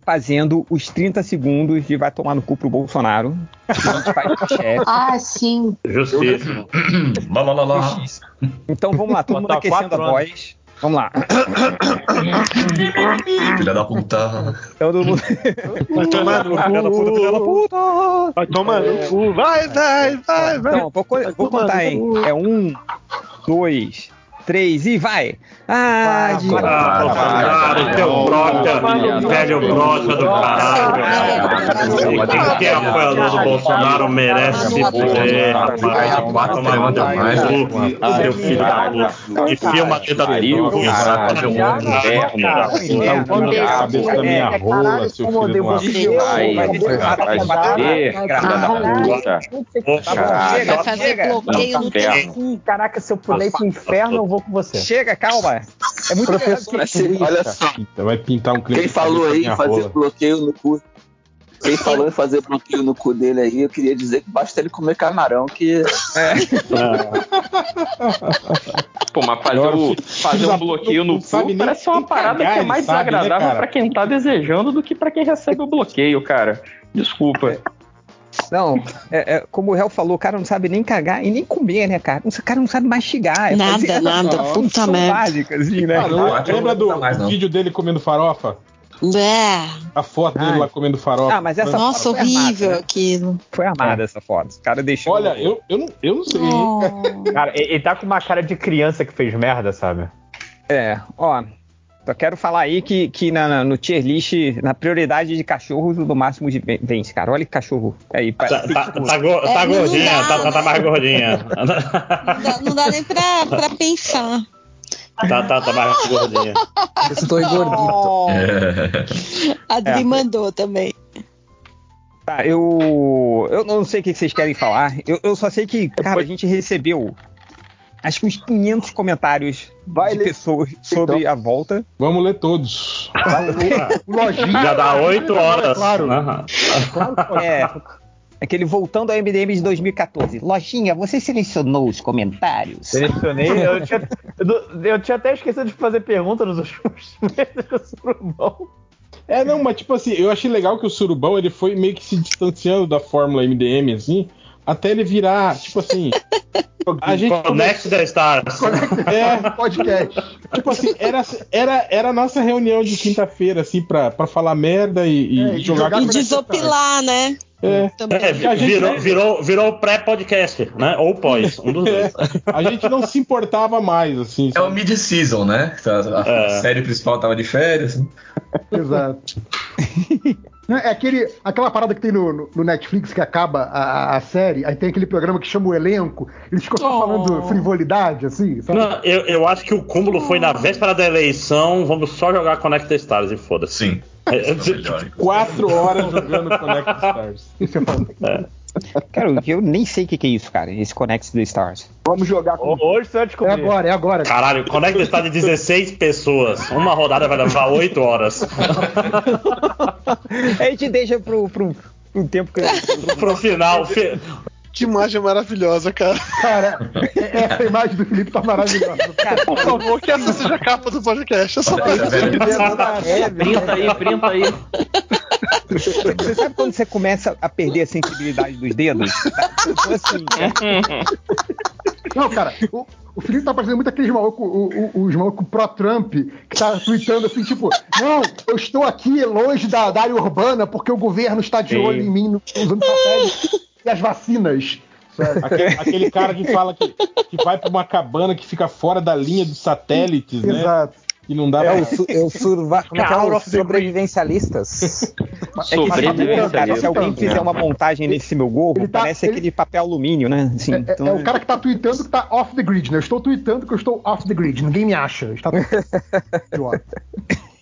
fazendo os 30 segundos de vai tomar no cu pro Bolsonaro. Ah, sim. Justíssimo. lá, lá, lá, lá. Então vamos lá, todo mundo aquecendo a voz. Vamos lá. Filha da puta. Então, todo mundo... Vai tomar no Filha da puta, filha da cu. puta. Vai tomar no cu. Vai, vai, vai, vai. Então, vou, vou contar, hein? É um, dois, três e vai! Ah, de... Ah, Bolsonaro, teu brocha, velho brocha do caralho. E Quem que é apoiador do Bolsonaro merece se fuder, rapaz. Quatro Tomar no levanta mais. teu cu, seu filho da puta. E filma a teta do cu, cara. fazer um Inferno. Tá cabeça da minha rola, seu filho de uma Vai, vai se fuder, graça da puta. Caralho, Vai fazer bloqueio no teu cu. Caraca, se eu pulei pro inferno, eu vou com você. Chega, calma! É muito Professor, se- olha só, Vai pintar um clipe. quem falou aí em fazer bloqueio no cu. Quem falou em fazer bloqueio no cu dele aí, eu queria dizer que basta ele comer camarão, que Pô, mas fazer, o, fazer um bloqueio no cu parece ser uma parada que é mais sabe, né, desagradável cara? pra quem tá desejando do que pra quem recebe o bloqueio, cara. Desculpa. Não, é, é, como o réu falou, o cara não sabe nem cagar e nem comer, né, cara? O cara não sabe mastigar. é Nada, fazer- nada, Não, puta merda. assim, né? Lembra do mais, não. vídeo dele comendo farofa? É. A foto dele Ai. lá comendo farofa. Ah, mas essa Nossa, foto horrível armada, né? aquilo. Foi armada essa foto. O cara deixou. Olha, eu, eu, não, eu não sei. Oh. Cara, ele, ele tá com uma cara de criança que fez merda, sabe? É, ó. Só quero falar aí que, que na, no tier list, na prioridade de cachorros, o do máximo de ven- vence, cara. Olha que cachorro. Aí, Tá, tá, tá, go- É, tá não gordinha, dá, tá, tá, tá mais gordinha. Não dá, não dá nem pra, pra pensar. Tá, tá, tá mais gordinha. Estou gordito. A Adri É. mandou também. Tá, eu. Eu não sei o que vocês querem falar. Eu, eu só sei que, cara, a gente recebeu acho que uns 500 comentários de pessoas sobre a volta. Vamos ler todos. Lojinha. Já dá oito horas. Claro. Aham. É. Aquele voltando ao MDM de 2014. Lojinha, você selecionou os comentários? Selecionei. Eu tinha, eu, eu tinha até esquecido de fazer pergunta nos últimos meses do Surubão. É, não, mas tipo assim, eu achei legal que o Surubão ele foi meio que se distanciando da fórmula MDM, assim, até ele virar, tipo assim. A gente Connect the Stars. É, podcast. Tipo assim, era, era, era a nossa reunião de quinta-feira, assim, pra, pra falar merda e, É, e jogar jogar E desopilar, né? É. É, a gente virou, virou, virou pré-podcast, né? Ou pós, um dos dois. A gente não se importava mais, assim. É o mid-season, né? A, a É. série principal tava de férias. Exato. É aquele, aquela parada que tem no, no- no Netflix que acaba a, a- série, aí tem aquele programa que chama o elenco, eles ficam só Oh. falando frivolidade, assim, sabe? Não, eu, eu acho que o cúmulo foi na véspera da eleição. Vamos só jogar Connect the Stars e foda-se. Sim. É, Melhor. Quatro horas jogando Connect Stars. Isso é foda. Cara, eu- nem sei o que, que é isso, cara. Esse Connect the Stars. Vamos jogar com. Hoje você vai É descobrir. agora, é agora. Caralho, Connect the Stars de 16 pessoas. Uma rodada vai levar 8 horas. A gente deixa pro, pro, pro tempo que. Pro final. Que imagem maravilhosa, cara. Cara, é- essa imagem do Felipe tá maravilhosa. Cara, Por favor, que essa seja a capa do podcast. Eu só Olha, velho. é, Printa aí, printa aí. Você sabe quando você começa a perder a sensibilidade dos dedos? Tipo assim, Não, cara, o, o Felipe tá parecendo muito aqueles malucos, os malucos pró-Trump, que tá tweetando assim, tipo, não, eu estou aqui longe da, da área urbana porque o governo está de Sim. olho em mim usando satélite e as vacinas. Aquele, aquele cara que fala que, que vai pra uma cabana que fica fora da linha dos satélites, né? Exato. E não dá É pra. o, su, é o surva, como é que é? Os of the sobrevivencialistas. É que, Sobrevivencialismo. cara, se alguém fizer uma montagem nesse meu gorro, tá- parece ele- aquele papel alumínio, né? Assim, É, é- então- é o cara que tá tweetando que tá off the grid, né? Eu estou tweetando que eu estou off the grid, ninguém me acha. Está...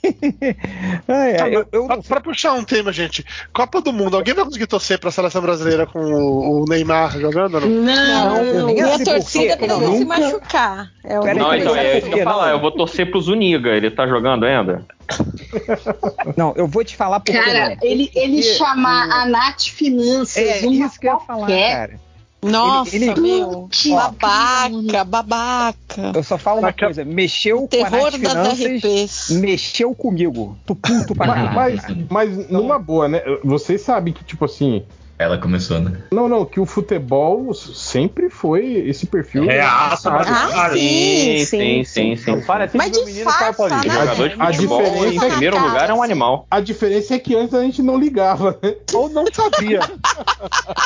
Ai, ai, eu- eu Pra, pra puxar um tema, gente. Copa do Mundo. Alguém vai conseguir torcer pra seleção brasileira com o, o Neymar jogando? ou Não? Não, sei por torcida pra não se machucar. É o Não, então, é isso que eu falar. Não. Eu vou torcer pro Zuniga. Ele tá jogando ainda? Não, eu vou te falar por Cara, quê. ele, ele Porque- chamar a Nath Finanças É uma isso que eu ia falar, cara. Nossa, Ele- ele- meu. Ó, Babaca, babaca. Eu só falo uma coisa, mexeu com a terror Nath das Finanças, RPs. mexeu comigo. Tô puto pra caralho. Mas, cara. mas numa boa, né? Vocês sabem que, tipo assim. Ela começou, né? Não, não, que o futebol sempre foi esse perfil. Reaça pra Ah, caralho. sim, sim, sim, sim. Para assim Mas disfarça, né? Jogador de A futebol, diferença em é que- primeiro lugar, é um animal. A diferença é que antes a gente não ligava, né? Ou não sabia.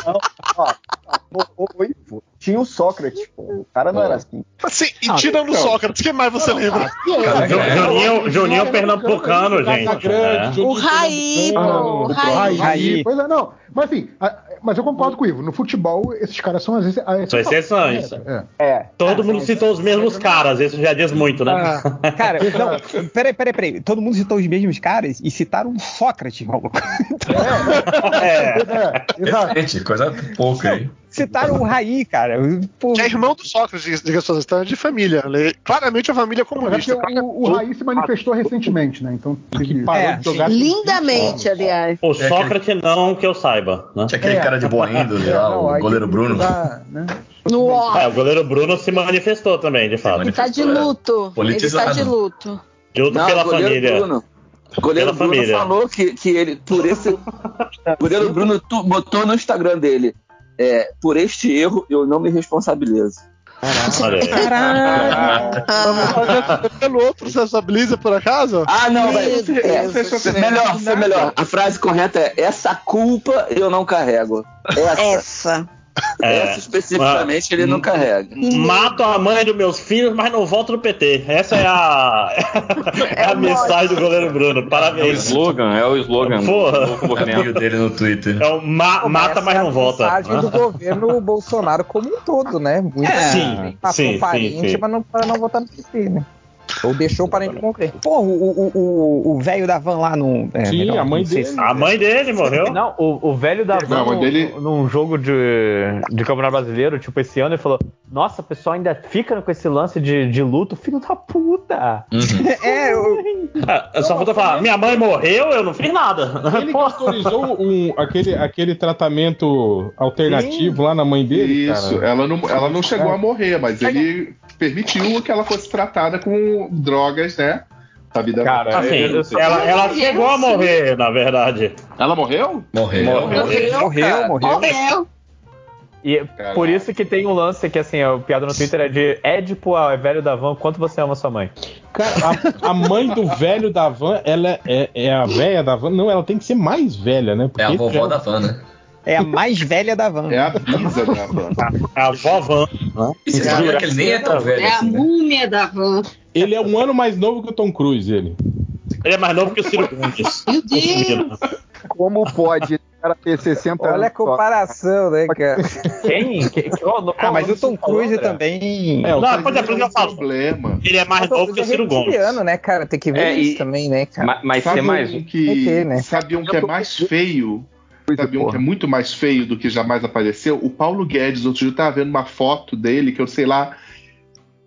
Não, ó, ó, tinha o Sócrates, pô. O cara não era assim. Assim, e Ah, tirando o. Sócrates, quem mais você lembra? Cara, Ju- é, Juninho, Juninho Pernambucano, gente. É. O Raí, pô. O Aí, Raí. Aí. Pois é, não. Mas assim, a- mas eu concordo com o Ivo. No futebol, esses caras são às vezes. São exceções. É, É. Todo mundo citou os mesmos caras, isso já diz muito, né? Cara, não, peraí, peraí, peraí. Todo mundo citou os mesmos caras e citaram Sócrates, maluco. É. é, exato. Gente, coisa pouca aí. Citaram o Raí, cara. Pô, Que é irmão do Sócrates, diga-se de passagem, de família. Ele- Claramente a família é comunista. porque o, o Raí se manifestou recentemente, né? Então. teve- Parou É, de jogar. Lindamente, aliás. O Sócrates não que eu saiba, né? Tinha aquele É. cara de boa índole É, lá, não, o goleiro que Bruno. usar, né? No ó, É, o goleiro Bruno se manifestou também, de fato. ele tá de luto. Ele tá de luto. De luto Não, pela família. Bruno. O goleiro Bruno família. falou que, que ele, por esse. o goleiro Bruno tu- botou no Instagram dele. É, por este erro, eu não me responsabilizo. Olha aí. Pelo outro, você estabiliza por acaso? Ah, não, mas. É, melhor, melhor. A frase correta é: essa culpa eu não carrego. Essa. Essa. Essa especificamente ele não carrega. Mato a mãe dos meus filhos, mas não volto no PT. Essa é a, é a mensagem do goleiro Bruno. É o Parabéns. slogan, é o slogan. Porra. do movimento. dele no Twitter. É o ma- mata, mas não volta. A mensagem do governo Bolsonaro como um todo, né? Muita É. Sim, sim, parente, sim, sim. mas não, para não votar no PT, né? Ou deixou o parente morrer. Pô, o- o o- o velho da van lá no. é, Sim, melhor, a mãe dele. se- A mãe dele morreu. Não, o, o velho da van Não, num- dele- num jogo de, de campeonato brasileiro, tipo, esse ano, ele falou: Nossa, o pessoal ainda fica com esse lance de, de luto, filho da puta. É, eu, Ah, Eu só falta falar, minha mãe morreu, eu não fiz nada. Ele autorizou um, aquele, aquele tratamento alternativo lá na mãe dele, Isso, cara. ela não, ela não chegou a morrer, mas ele permitiu que ela fosse tratada com drogas, né? Da vida Cara, Assim, eu- eu- ela, ela chegou a morrer, na verdade. Ela morreu? Morreu. Morreu. morreu, morreu. Morreu. E por isso que tem um lance que, assim, o piada no Twitter é de Édipo a velho da van, quanto você ama sua mãe? Cara, a, a mãe do velho da van, ela é, é a velha da van? Não, ela tem que ser mais velha, né? Porque É a vovó da van, né? É a mais velha da van. É a Bisa da van. É a vovó. E vocês viram que ele nem é tão velho É a assim, né? múmia da van. Ele é um ano mais novo que o Tom Cruise, ele. Ele é mais novo que o Ciro Gomes. Meu Deus. Como pode o cara ter 60 Olha a anos? só? comparação, né, cara? Quem? Que- que- qual- qual Ah, mas o Tom Cruise André? também. É, o Não, Tom pois é, isso que falo. Problema. Ele é mais novo que o Ciro Gomes. reptiliano, né, cara? Tem que ver É, isso e- também, né, cara? Ma- Mas Sabe ser mais um que, ter, né? sabe um que é mais feio? Sabe um que é muito mais feio do que jamais apareceu? O Paulo Guedes, outro dia eu tava vendo uma foto dele, que eu sei lá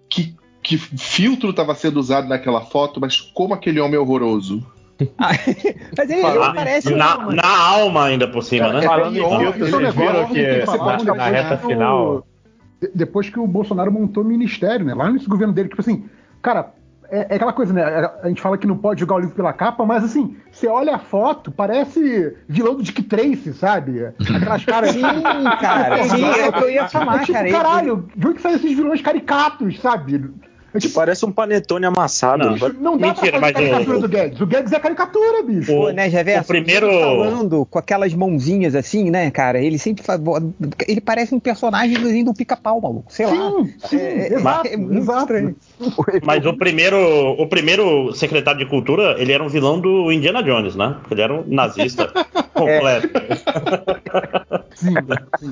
que, que filtro estava sendo usado naquela foto, mas como aquele homem é horroroso. Mas ele, ele parece. Na, na alma ainda por cima, né? Falando em filtro, é vocês viram que que na depois reta que o- final. de- Depois que o Bolsonaro montou o ministério, né? Lá nesse governo dele, tipo assim, cara, é, é aquela coisa, né? A gente fala que não pode jogar o livro pela capa, mas assim, você olha a foto, parece vilão do Dick Tracy, sabe? Aquelas caras. Sim, cara. Sim, é o que eu ia falar, é tipo, cara. Ele- caralho, de onde que saem esses vilões caricatos, sabe? É tipo, Parece um panetone amassado. Não. não dá Mentira, pra fazer caricatura o- do Guedes. O Guedes é caricatura, bicho. Pô, né, Reverso? o primeiro- falando com aquelas mãozinhas assim, né, cara? Ele sempre faz. Ele parece um personagem do pica-pau, maluco. Sei lá. Sim, sim, É, é- exato, é muito exato. estranho. Mas o primeiro, o primeiro secretário de cultura, ele era um vilão do Indiana Jones, né? Ele era um nazista completo. Sim, sim.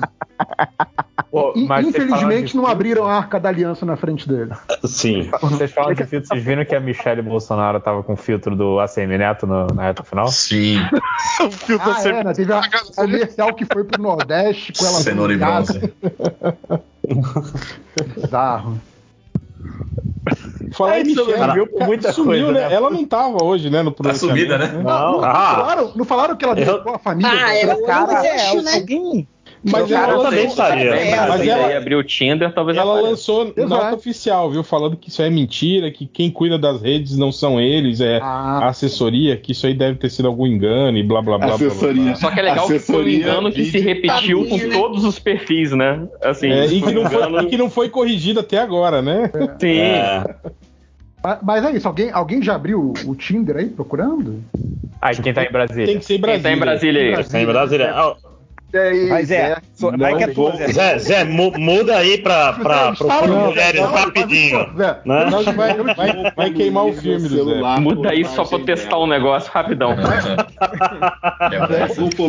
Pô, infelizmente não abriram a arca da aliança na frente dele. Sim. Vocês falam de filtro, vocês viram que a Michelle Bolsonaro tava com o filtro do ACM Neto no- na reta final? Sim. O filtro Ah, é, né? Teve a comercial que foi pro Nordeste com ela Cenoura e bronze. Bizarro. Falar É em isso, Michelle, ela viu por muita sumiu, coisa, né? né? Ela não tava hoje, né, no Tá sumida, né? Não, Não. Ah. falaram, não falaram que ela Eu- deixou a família? Ah, é o Cara, acho, né? Alguém. Mas Eu ela, também estaria. É, mas ela ela- abriu o Tinder, talvez ela apareça. lançou Exato. nota oficial, viu? Falando que isso é mentira, que quem cuida das redes não são eles, é Ah. a assessoria, que isso aí deve ter sido algum engano e blá blá blá. blá, blá, blá. Assessoria. Só que é legal que foi um Assessoria, engano que se repetiu com Família. todos os perfis, né? Assim, É, e, que não foi, engano- e que não foi corrigido até agora, né? Sim. É. Mas- Mas é isso, alguém, alguém já abriu o Tinder aí procurando? Ah, quem tá em Brasília? Tem que ser em Quem tá em Brasília. Brasília aí? Em Brasília. Ah, Mas é. só- vai que é tua, Zé. Zé, Zé, mu- muda aí pra, pra, pro Mulheres não, rapidinho. Zé, Né? Vai, vai, vai queimar o filme do Zé. celular. Muda aí só pra eu testar um negócio rapidão.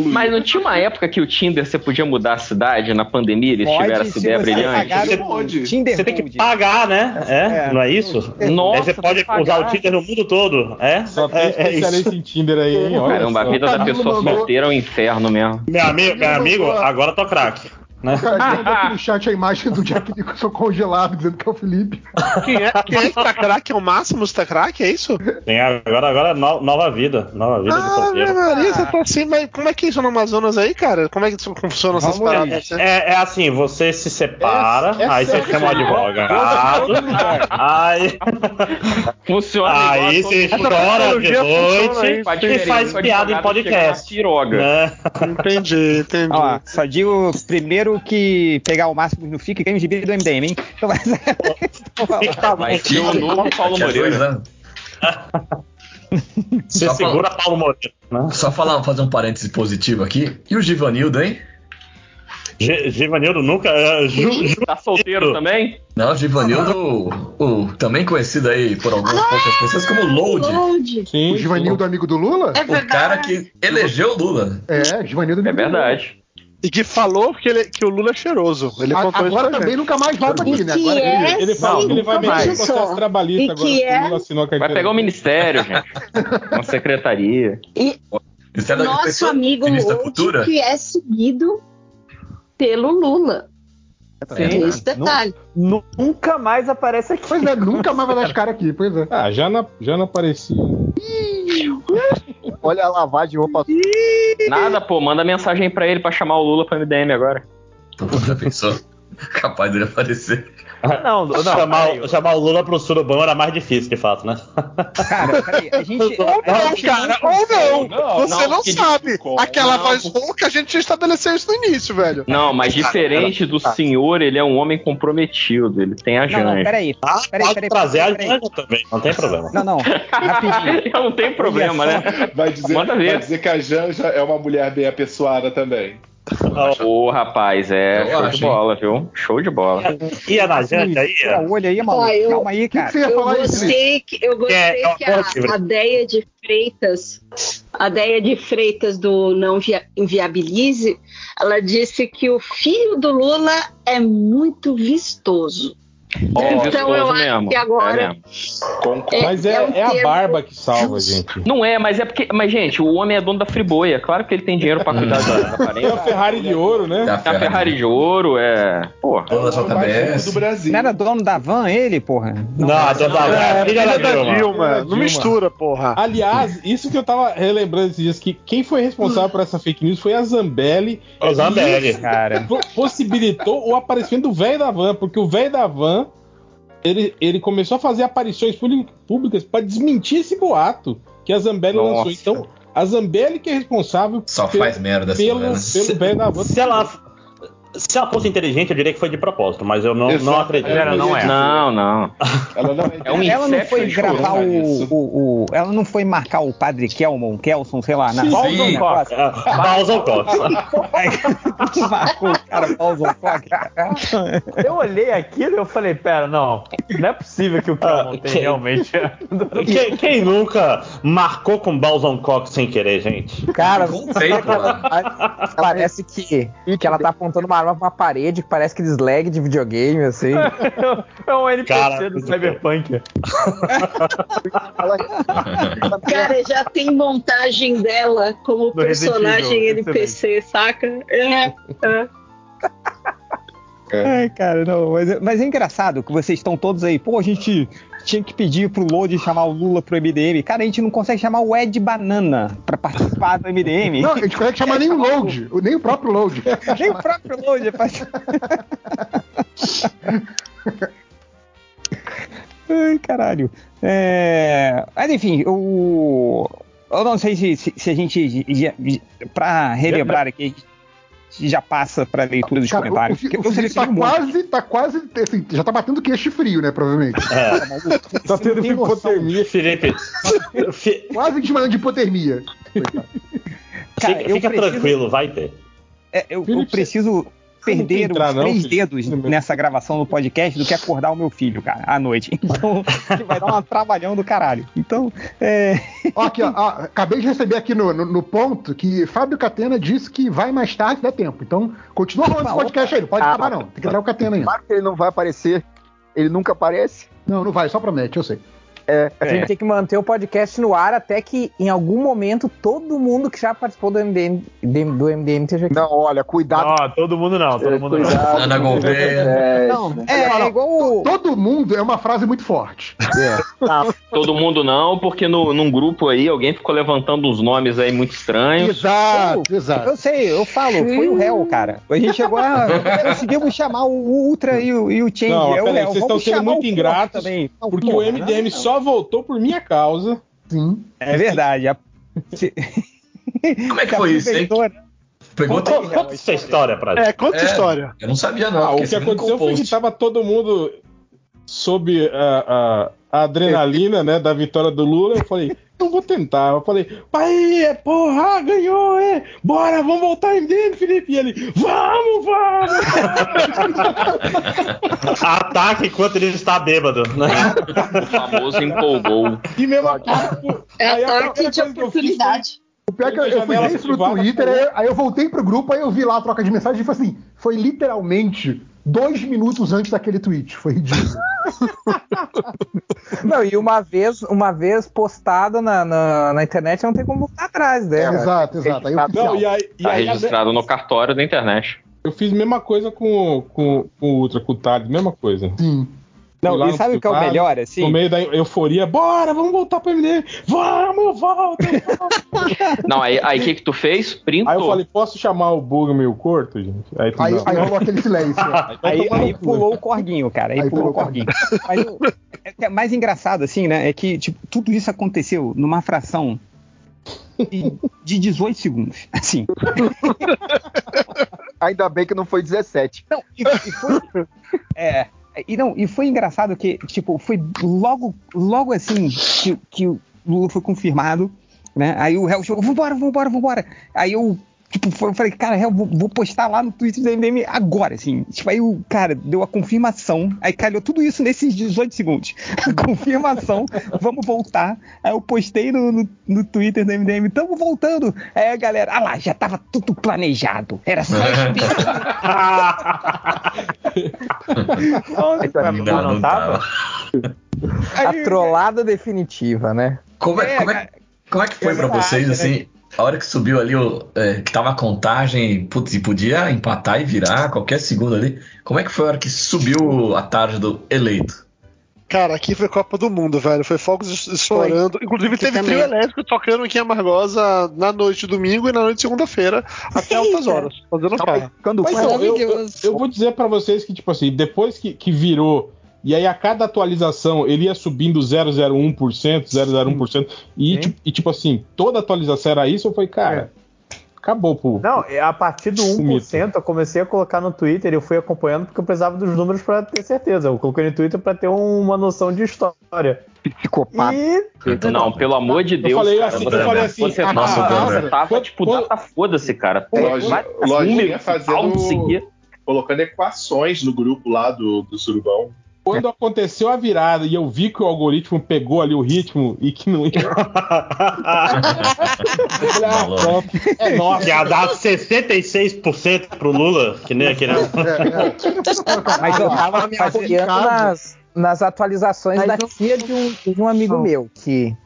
Mas não tinha uma época que o Tinder você podia mudar a cidade na pandemia? Eles Pode, tiveram essa ideia você brilhante? Você o pode. Tinder Você tem que pagar, né? É, É. não é isso? Nossa, Aí você pode usar o. Tinder no mundo todo. É? Só tem é, é isso. especialista em Tinder aí, hein? Caramba, a vida da pessoa mandou- solteira é um inferno mesmo. Meu amigo, meu amigo, agora tô craque. Né? Cara, aqui no chat a imagem do Jack Nicholson congelado, dizendo que é o Felipe. Quem é, quem é que tá craque? É o Máximo tá craque? É isso? Tem agora, agora no- nova vida. Nova vida de Ah, solteiro. minha Maria, você tá assim, mas como é que é isso no Amazonas aí, cara? Como é que funciona essas Vamos paradas? É, é assim, você se separa, Essa- aí você chama o é advogado, aí, Funciona aí você chora de noite e faz piada em podcast. Né? Entendi, entendi. Ó, só digo primeiro que pegar o máximo no FIC ganha o gibi do MDM, hein? Então, mas... Vai ser o novo Paulo Moreira. Você Só segura Paulo Moreira. Né? Só falar, fazer um parêntese positivo aqui. E o Givanildo, hein? G- Givanildo nunca. é, Ju, Ju- Tá solteiro também? Não, o Givanildo, o, o também conhecido aí por algumas poucas pessoas como Load. Load. Sim. O Givanildo, amigo do Lula? É O cara que elegeu o Lula. É, Givanildo, É do verdade. E que falou que, ele- que o Lula é cheiroso. Ele Lula. A- contou Agora também nunca mais volta aqui, né? E Agora é, Ele fala sim, que ele vai nunca mexer no mais. processo trabalhista E agora. o é- Lula assinou a Vai pegar o ministério, gente. Uma secretaria. Isso é da Nosso pessoa amigo cultura? que é seguido pelo Lula. Tem esse detalhe. Nunca mais aparece aqui. Pois é, nunca mais vai dar as caras aqui, pois é. Ah, já, na, já não aparecia. Olha a lavagem de roupa. Nada, pô. Manda mensagem pra ele pra chamar o Lula pro MDM agora. Já pensou? Capaz dele aparecer. Não, não, chamar, peraí. chamar o Lula pro surubão era mais difícil, de fato, né? Cara, peraí, a gente. Ou não, cara, ou não. Não, Você não, não, sabe. Aquela Não. voz rouca, a gente estabeleceu isso no início, velho. Não, mas diferente do senhor, ele é um homem comprometido. Ele tem a Não, não, janja. peraí. Ah, Peraí, pode peraí, trazer peraí, a peraí. Janja também, não tem problema. Não, não. Rapidinho. não tem problema, né? Vai dizer, vai dizer que a Janja é uma mulher bem apessoada também. Ô, rapaz, é Eu show acho, de bola, viu? Show de bola. Ia na Janja aí? Tira o olho aí, maluco. Ah, eu- Calma aí, que, cara. que ia Eu gostei que, eu gostei É, é que boa a, a Deia de Freitas, a Deia de Freitas do Não Via- Inviabilize, ela disse que o filho do Lula é muito vistoso. Ó, então vistoso eu acho mesmo, que é agora mesmo. é, Mas é, um é a barba que salva, justo. gente. Não é, mas é porque. Mas, gente, o homem é dono da Friboia. Claro que ele tem dinheiro pra cuidar da, da É a. Ferrari de ouro, né? Da É a Ferrari de ouro, é. Porra. Toda a Mais rico JBS. do Brasil. Não era dono da van ele, porra? Não, a dona É, a filha da filha da Dilma. Dilma. Da Não mistura, porra. Aliás, isso que eu tava relembrando esses dias, que quem foi responsável por essa fake news foi a Zambelli. O Zambelli. Cara. po- possibilitou o aparecimento do velho da van, porque o velho da van ele, ele começou a fazer aparições públi- públicas pra desmentir esse boato que a Zambelli Nossa. lançou. Então, a Zambelli que é responsável Só pelo- faz merda pelo, pelo da van. Se ela, se ela fosse inteligente, eu diria que foi de propósito, mas eu não, não acredito. É, não é. Não, não. Ela não É um Ela não foi gravar o, o, o- Ela não foi marcar o padre Kelmon, Kelson, sei lá, na sim. Cox. Balzon Cox. Marcou o cara Cox. Eu olhei aquilo e eu falei, pera, não, não é possível que o Kelmon tem quem- realmente. Quem, quem nunca marcou com Balzon Cox sem querer, gente? Cara, Comprei, pô. parece que, que ela tá apontando uma arma pra uma parede que parece aqueles lag de videogame, assim. É um NPC Cara, do Cyberpunk. Cara, já tem montagem dela como Do personagem Evil, NPC, saca? É, é. Ai, cara, não, mas, é- mas é engraçado que vocês estão todos aí. Pô, a gente tinha que pedir pro Load chamar o Lula pro MDM. Cara, a gente não consegue chamar o Ed Banana pra participar do MDM. Não, a gente consegue chamar nem o Load, nem o próprio Load. Nem o próprio Load. é Ai, caralho. É... Mas enfim, o... eu não sei se, se, se a gente. Pra relembrar aqui, já passa pra leitura dos Cara, o, comentários. o, o eu Felipe tá quase, tá quase, assim, já tá batendo queixo frio, né, provavelmente. É, Tá tendo hipotermia. Felipe, Quase desmaiando de hipotermia. Cara, fica, eu fica preciso- tranquilo, vai ter. É, eu, eu preciso perder entrar, os não, três Felipe? dedos nessa gravação do podcast do que acordar o meu filho, cara, à noite. Então, que vai dar uma trabalhão do caralho. Então, é. Ó, aqui, ó, ó, acabei de receber aqui no, no, no ponto que Fábio Catena disse que vai mais tarde, se der tempo. Então, continua rolando esse podcast aí, não pode Ah, acabar não. Tem que dar o Catena aí. Claro que ele não vai aparecer. Ele nunca aparece. Não, não vai, só promete, eu sei. É. A gente tem que manter o podcast no ar até que, em algum momento, todo mundo que já participou do MDM, do MDM esteja aqui. Não, olha, cuidado. Não, todo mundo não, todo mundo não. Ana Gouveia. Não, É, é igual o. Todo mundo é uma frase muito forte. Todo mundo não, porque no, num grupo aí alguém ficou levantando uns nomes aí muito estranhos. Exato, exato. Eu sei, eu falo, foi o réu, cara. A gente chegou a. Conseguimos chamar o Ultra e o, e o Change. Não, é o réu. vocês estão sendo muito ingratos, também. Porque o MDM não. Só voltou por minha causa. Sim. É verdade. A- Como é que foi isso, hein? Conta, conta essa história pra gente. É, conta essa É. história. Eu não sabia, não. Ah, o que aconteceu foi que tava todo mundo sob a, a- adrenalina, né, da vitória do Lula. Eu falei, eu vou tentar. Eu falei, pai, é, porra, ganhou, é. Bora, vamos voltar em dentro, Felipe. E ele, vamos, vamos. Ataque enquanto ele está bêbado. Né? O famoso empolgou. E mesmo aqui, tipo, É aí a ataque primeira de coisa que eu fiz foi- oportunidade. O pior é que eu, eu fui isso no Twitter, aí, aí eu voltei pro grupo, aí eu vi lá a troca de mensagem e foi assim, foi literalmente dois minutos antes daquele tweet. Foi ridículo. Não, e uma vez, uma vez postado na, na, na internet, não tem como voltar atrás, né? exato, exato. Aí Não, e aí, e Tá aí a- registrado no cartório da internet. eu fiz a mesma coisa com, com, com o Ultra, com o Thales, mesma coisa. Sim. Não, lá e sabe o que é o melhor, assim? No meio da euforia, bora, vamos voltar pro MDM. Vamos, volta. Não, aí aí o que que tu fez? Printou. Aí eu falei, posso chamar o Bug meio curto, gente? Aí, tu Aí, não. aí rolou aquele silêncio. Aí, aí pulou o corguinho, cara. Aí, Aí pulou o pulou o corguinho. Mas o é, que é mais engraçado, assim, né? É que tipo, tudo isso aconteceu numa fração de, de 18 segundos. Assim. Ainda bem que não foi 17. Não, e, e foi. É. E não, e foi engraçado que, tipo, foi logo, logo assim que, que o Lula foi confirmado, né? Aí o réu chegou, vambora, vambora, vambora. Aí eu, tipo, eu falei, cara, réu, vou, vou postar lá no Twitter do MDM agora, assim. Tipo, aí o cara deu a confirmação, aí calhou tudo isso nesses 18 segundos. confirmação, vamos voltar. Aí eu postei no, no, no Twitter do MDM, tamo voltando. Aí a galera, ah lá, já tava tudo planejado. Era só Mas não tava? A trollada definitiva, né? Como é, como, é, como é que foi pra Verdade, vocês, né? assim, a hora que subiu ali, o, é, que tava a contagem, putz, e podia empatar e virar qualquer segundo ali. Como é que foi a hora que subiu a tarde do eleito? Cara, aqui foi Copa do Mundo, velho. Foi fogos es- estourando. Inclusive Aqui teve também. trio elétrico tocando aqui em Amargosa na noite de domingo e na noite de segunda-feira, até altas horas, fazendo farra. Quando Mas foi? eu, eu, eu vou dizer pra vocês que, tipo assim, depois que, que virou, e aí a cada atualização ele ia subindo 001%, 001%, e, tipo, e tipo assim, toda atualização era isso, eu falei, cara, acabou, pô. Não, é, a partir do 1% eu comecei a colocar no Twitter e eu fui acompanhando porque eu precisava dos números pra ter certeza. Eu coloquei no Twitter pra ter uma noção de história. Psicopata. E Não, pelo amor de Deus. falei cara, assim- eu você- falei assim, Você ah, tava, ah, você tava quando- tipo, quando- data foda-se, cara. Pô, Loja- um fazendo- seguir. Colocando equações no grupo lá do, do Surubão. Quando aconteceu a virada e eu vi que o algoritmo pegou ali o ritmo e que não ia. ah, pronto, é nossa. Ia dar 66% pro Lula, que nem aquele. Mas eu tava me baseando nas, nas atualizações Mas da tia de um, de um amigo Não. meu que,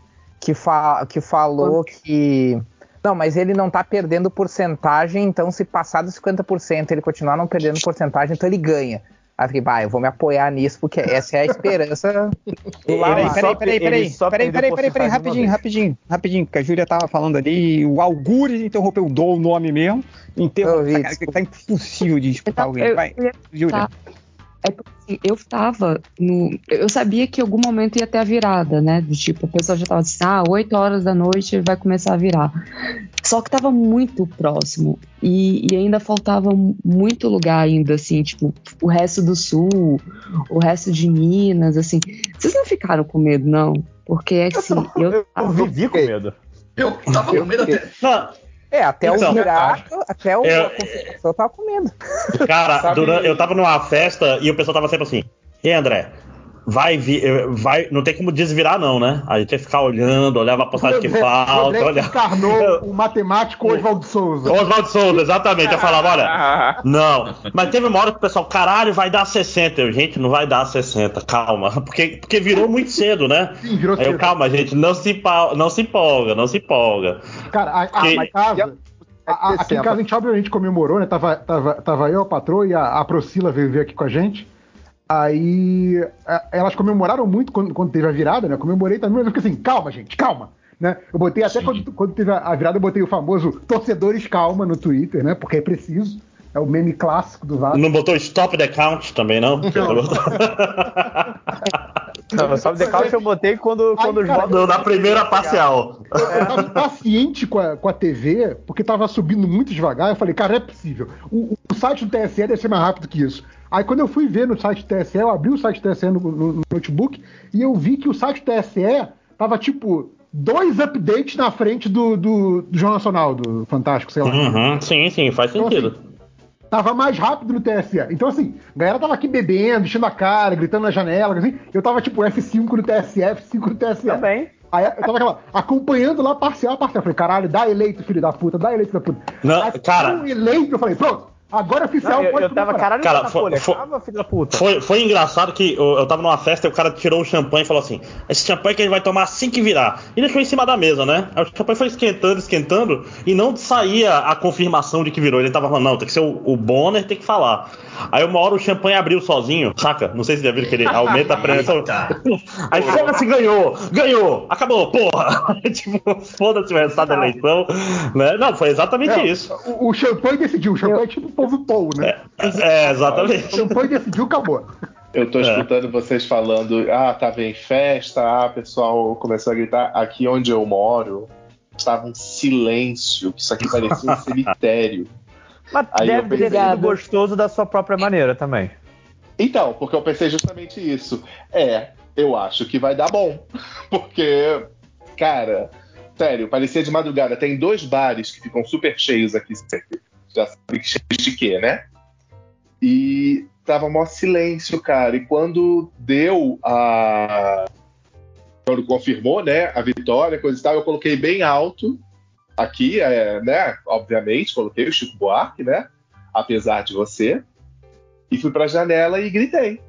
que, fa, que falou que. Não, mas ele não tá perdendo porcentagem, então se passar dos 50% ele continuar não perdendo porcentagem, então ele ganha. Aí eu fiquei, bah, eu vou me apoiar nisso, porque essa é a esperança do Peraí, peraí, peraí, peraí, peraí, peraí, peraí, rapidinho, rapidinho, rapidinho, porque a Júlia tava falando ali, o Algures interrompeu, dou o nome mesmo, Eu interrompeu, tá impossível de disputar alguém, vai, Júlia. Tá. É porque assim, eu tava no. Eu sabia que em algum momento ia ter a virada, né? Do tipo, o pessoal já tava assim, ah, 8 horas da noite vai começar a virar. Só que tava muito próximo. E, e ainda faltava muito lugar ainda, assim, tipo, o resto do sul, o resto de Minas, assim. Vocês não ficaram com medo, não? Porque assim, eu, eu vivi com medo. Eu tava com medo até. Não, É, até Então, o virar, até o, eu- a confirmação eu tava com medo. cara, durante- eu tava numa festa e o pessoal tava sempre assim. E André? Vai vir, vai, não tem como desvirar não, né? A gente tem que ficar olhando, olhar a postagem que falta, André olhar. encarnou o matemático Oswaldo Souza. Oswaldo Souza, exatamente. Eu falava, olha, não. Mas teve uma hora que o pessoal, caralho, vai dar 60. Eu, gente, não vai dar 60, calma. Porque, porque virou muito cedo, né? Sim, virou Aí eu, cedo. calma, gente, não se, não se empolga, não se empolga. Cara, a, a, Que- a casa. a- a- aqui em casa a gente obviamente comemorou, né? Tava, tava, tava eu, a patroa e a, a Procila veio ver aqui com a gente. Aí a- elas comemoraram muito quando, quando teve a virada, né? Eu comemorei também, mas eu fiquei assim, calma, gente, calma. Né? Eu botei até quando, quando teve a virada, eu botei o famoso torcedores calma no Twitter, né? Porque é preciso. É o meme clássico do Vasco. Não botou stop the count também, não? Não, só the count eu botei quando, quando os votos. No- na primeira parcial. Eu tava impaciente com a, com a TV, porque tava subindo muito devagar. Eu falei, cara, não é possível. O, o site do TSE deve ser mais rápido que isso. Aí quando eu fui ver no site do TSE, eu abri o site do TSE no, no- no notebook e eu vi que o site do TSE tava tipo dois updates na frente do, do, do Jornal Nacional, do Fantástico, sei lá. Uhum, sim, sim, faz Então, sentido. Tava mais rápido no TSE. Então, assim, a galera tava aqui bebendo, enchendo a cara, gritando na janela, assim. Eu tava tipo F5 no TSE, F5 no TSE. Também. Aí eu tava aquela, acompanhando lá parcial, parcial. Eu falei, caralho, dá eleito, filho da puta, dá eleito, filho da puta. Não, Aí, cara- um eleito, eu falei, pronto, agora oficial, Não, eu- pode eu tava, caralho, Cara, tá foi- folha, foi- filho da puta. Foi, foi engraçado que eu, eu tava numa festa e o cara tirou o champanhe e falou assim: esse champanhe que a gente vai tomar assim que virar. E deixou em cima da mesa, né? Aí o champanhe foi esquentando, esquentando, e não saía a confirmação de que virou. Ele tava falando, não, tem que ser o, o Bonner, tem que falar. Aí uma hora o champanhe abriu sozinho, saca? Não sei se já viram que ele aumenta a pressão. Aí foda-se, ganhou, ganhou, acabou, porra. tipo, foda-se o resultado da eleição. Né? Não, foi exatamente É, isso. O, o champanhe decidiu, o champanhe é tipo povo né? É, exatamente. O champanhe decidiu, acabou. Eu tô escutando vocês falando, ah, tava em festa, ah, o pessoal começou a gritar. Aqui onde eu moro, estava um silêncio, que isso aqui parecia um cemitério. Mas Aí eu deve ter pensei- sido gostoso da sua própria maneira também. Então, porque eu pensei justamente isso. É, eu acho que vai dar bom. Porque, cara, sério, parecia de madrugada. Tem dois bares que ficam super cheios aqui sempre. Já sabe que cheios de quê, né? E tava mó silêncio, cara. E quando deu a. Quando confirmou, né, a vitória, coisa e tal, eu coloquei bem alto aqui, é, né? Obviamente, coloquei o Chico Buarque, né? Apesar de você. E fui pra janela e gritei.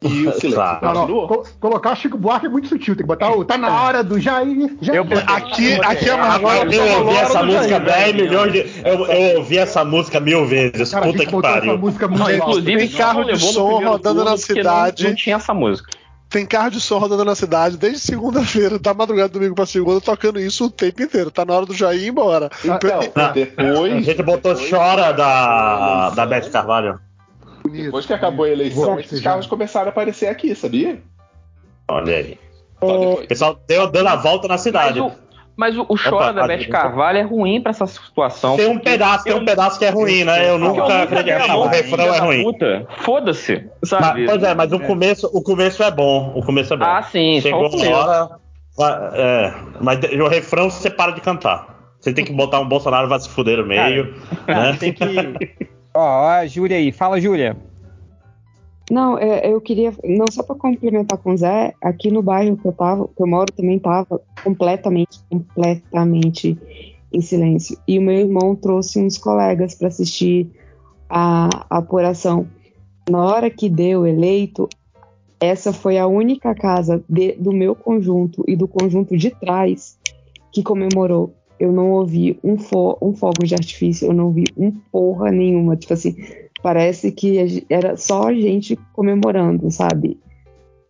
E o silêncio Tá. Não, não, co- colocar Chico Buarque é muito sutil, tem que botar o. Tá na hora do Jair. Jair. Aqui, aqui é uma Agora eu ouvi essa música 10 milhões de. Eu, eu ouvi essa música mil vezes. Cara, a Puta que pariu. música muito Não, inclusive, Tem carro não de som rodando na cidade. Não, não tinha essa música. Tem carro de som rodando na cidade desde segunda-feira, da madrugada do domingo pra segunda, tocando isso o tempo inteiro. Tá na hora do Jair ir embora. Então, A depois, gente botou Chora da, da Beth Carvalho. Depois que acabou a eleição, esses carros começaram a aparecer aqui, sabia? Olha aí. O pessoal deu dando a volta na cidade. Mas o, mas o, da Beth Carvalho é ruim pra essa situação. Tem um pedaço, tem um pedaço que é ruim, né? Eu nunca dei a acreditei. mão O refrão é ruim. puta. Foda-se, Mas, pois é, mas o começo, o começo é bom. O começo é bom. Ah, sim, só Chegou o começo. uma hora. É, mas o refrão você para de cantar. Você tem que botar um Bolsonaro vai se fuder no meio. né? Tem que. Ó, a Júlia aí. Fala, Júlia. Não, é, eu queria, não só para complementar com o Zé, aqui no bairro que eu tava, que eu moro também tava completamente, completamente em silêncio. E o meu irmão trouxe uns colegas para assistir a, a apuração. Na hora que deu eleito, essa foi a única casa de- do meu conjunto e do conjunto de trás que comemorou. Eu não ouvi um, fo um fogo de artifício, eu não ouvi um porra nenhuma. Tipo assim, parece que era só a gente comemorando, sabe?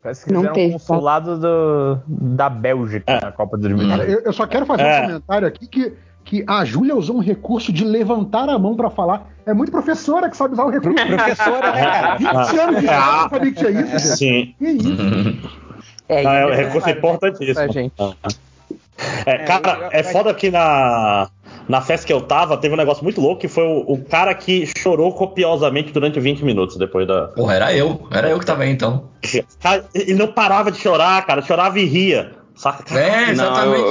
Parece que Não teve, um consulado do, da Bélgica na Copa de 2020. Cara, eu, eu só quero fazer É. um comentário aqui que, que a Júlia usou um recurso de levantar a mão pra falar. É muito professora que sabe usar o recurso. Professora, né, cara? 20 anos de É, escola, não sabia que tinha isso. Sim. Que isso? É, Não, é um isso recurso é importantíssimo. gente. É, cara, é foda que na, na festa que eu tava, teve um negócio muito louco que foi o, o cara que chorou copiosamente durante 20 minutos depois da. Porra, era eu. Era eu que tava aí então. Cara, ele não parava de chorar, cara, chorava e ria. Saca? É, exatamente.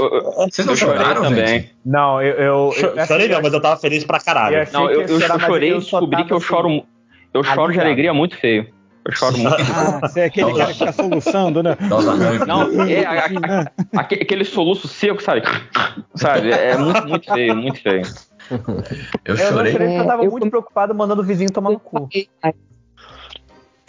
Vocês não eu chorei choraram, também. gente? Não, eu. eu, eu Chorei não, mas eu tava feliz pra caralho. Eu Não, eu, eu chorar, mas chorei e eu descobri que eu assim, choro. Eu choro de alegria muito feio. Eu choro muito. Ah, você é aquele cara que fica soluçando, né? Não, é a- a- aque- aquele soluço seco, sabe? Sabe? É muito, muito feio, muito feio. Eu Eu não chorei porque eu tava É, eu- muito preocupado mandando o vizinho tomar no cu.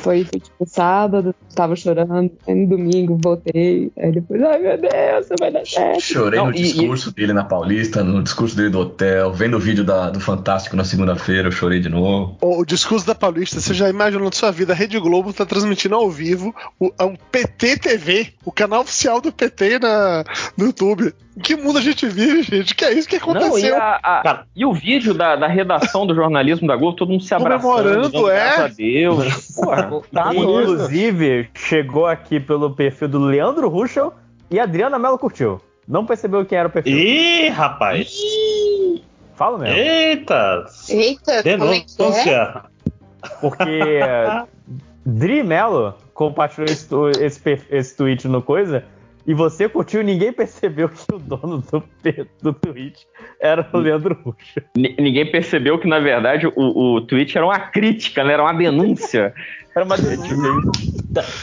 Foi, foi tipo sábado, tava chorando, aí no domingo voltei, aí depois, ai meu Deus, vai dar certo. Chorei Não, no e- discurso dele na Paulista, no discurso dele do hotel, vendo o vídeo da- do Fantástico na segunda-feira, eu chorei de novo. O discurso da Paulista, você já imaginou na sua vida, a Rede Globo tá transmitindo ao vivo o, um PT TV, o canal oficial do PT na, no YouTube. Que mundo a gente vive, gente? Que é isso que aconteceu? Não, e, a- a- e o vídeo da, da redação do jornalismo da Globo, todo mundo se abraçando, Comemorando, dando é? graças a Deus. Porra, Tá, isso? inclusive, chegou aqui pelo perfil do Leandro Ruschel e a Adriana Mello curtiu. Não percebeu quem era o perfil. Ih, rapaz. Fala mesmo. Eita. Eita, como é que é? Denúncia. Porque Dri Mello compartilhou esse, esse, esse tweet no coisa e você curtiu ninguém percebeu que o dono do, do tweet era o Leandro Ruschel. Ni- Ninguém percebeu que, na verdade, o, o tweet era uma crítica, né? Era uma denúncia. Era uma denúncia.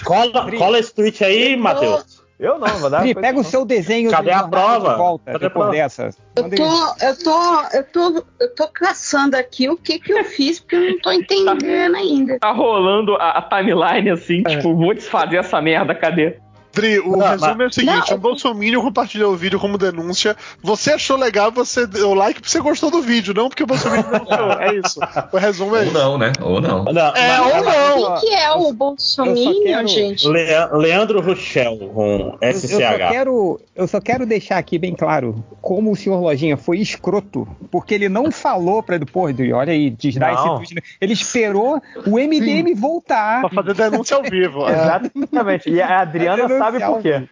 Cola, cola esse tweet aí, Matheus. Eu não, vou dar. Pri, pega o seu desenho Cadê do a prova? de volta Cadê a depois prova? dessa. Eu tô, eu tô, eu tô, eu tô caçando aqui o que que eu fiz, porque eu não tô entendendo ainda. Tá rolando a, a timeline assim, tipo, vou desfazer essa merda, cadê? Dri, o Não, resumo é o seguinte: Não. um Bolsonaro compartilhou o vídeo como denúncia. Você achou legal, você deu like porque você gostou do vídeo, não porque o Bolsonaro denunciou. É isso. O resumo é Ou isso. não, né? Ou não. Não, É, mas- ou não. O que, é o Bolsonaro, quero- gente? Lea- Leandro Ruschel com Eu, eu só SCH. quero, eu só quero deixar aqui bem claro como o senhor Lojinha foi escroto, porque ele não falou pra ele, pô, Edu, olha aí, desdar esse tweet. Ele esperou o MDM voltar. Pra fazer denúncia ao vivo. É. Exatamente. E a Adriana sabe por quê.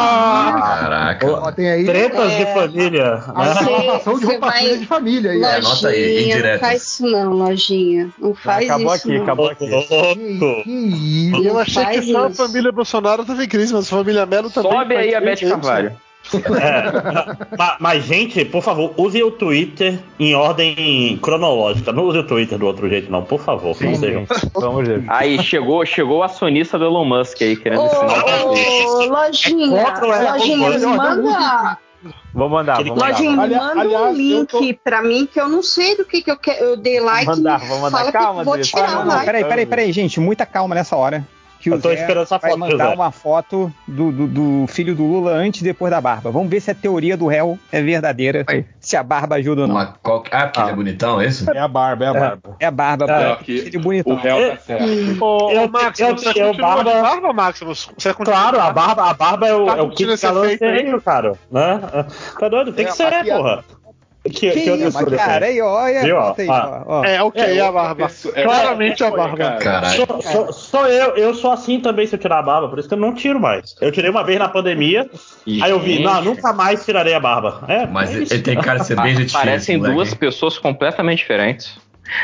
Caraca. Ó, tem aí Tretas É. de família. a né? lavação de Você roupa vai- de família aí. É, anota aí, Lojinha, não faz isso não, lojinha. Não faz acabou isso aqui, não. acabou aqui. Que, que isso? Eu achei que só a família Bolsonaro tava em crise, mas a família Melo também. Sobe aí a Beth crise, Carvalho. É, ma- mas, gente, por favor, use o Twitter em ordem cronológica. Não use o Twitter do outro jeito, não, por favor. não sejam. Vamos ver. Aí chegou, chegou a acionista do Elon Musk aí, querendo ensinar pra vocês. Ô, lojinha, é lojinha, manda, Vou mandar, vou mandar. lojinha, manda aliás, um link pra mim que eu não sei do que que eu quero. Eu dei like. Vou mandar, vou mandar. Fala Calma, que vou tirar calma. peraí, peraí, peraí, gente, muita calma nessa hora. Que o Eu tô Zé esperando essa vai foto, mandar Zé. uma foto do, do, do filho do Lula antes e depois da barba. Vamos ver se a teoria do réu é verdadeira. Se a barba ajuda ou não. Uma qual- Ah, porque ele é bonitão, é isso? É a barba, é a barba. É a barba, É, pô. que Ele bonitão. o réu tá certo. Ô, Eu- ô, Max, eu- você eu- continua barba- de barba, Maximus? Você continua Claro, a barba, a barba é o, Tá é o esse calor aí? feio, cara. Né? Tá doido? Tem que É, ser, maquiagem. porra. Que, Que que outra isso, coisa cara? Aí, olha, Viu, ó? Ah. ó, ó. É, ok, É, a barba. é, Claramente a foi, barba. cara. Caralho. Sou, sou- sou eu, eu sou assim também se eu tirar a barba, por isso que eu não tiro mais. Eu tirei uma vez na pandemia, aí eu vi, Gente. não, nunca mais tirarei a barba. É, Mas é ele, ele tem cara de ser bem gente Parecem fina, esse duas pessoas completamente diferentes.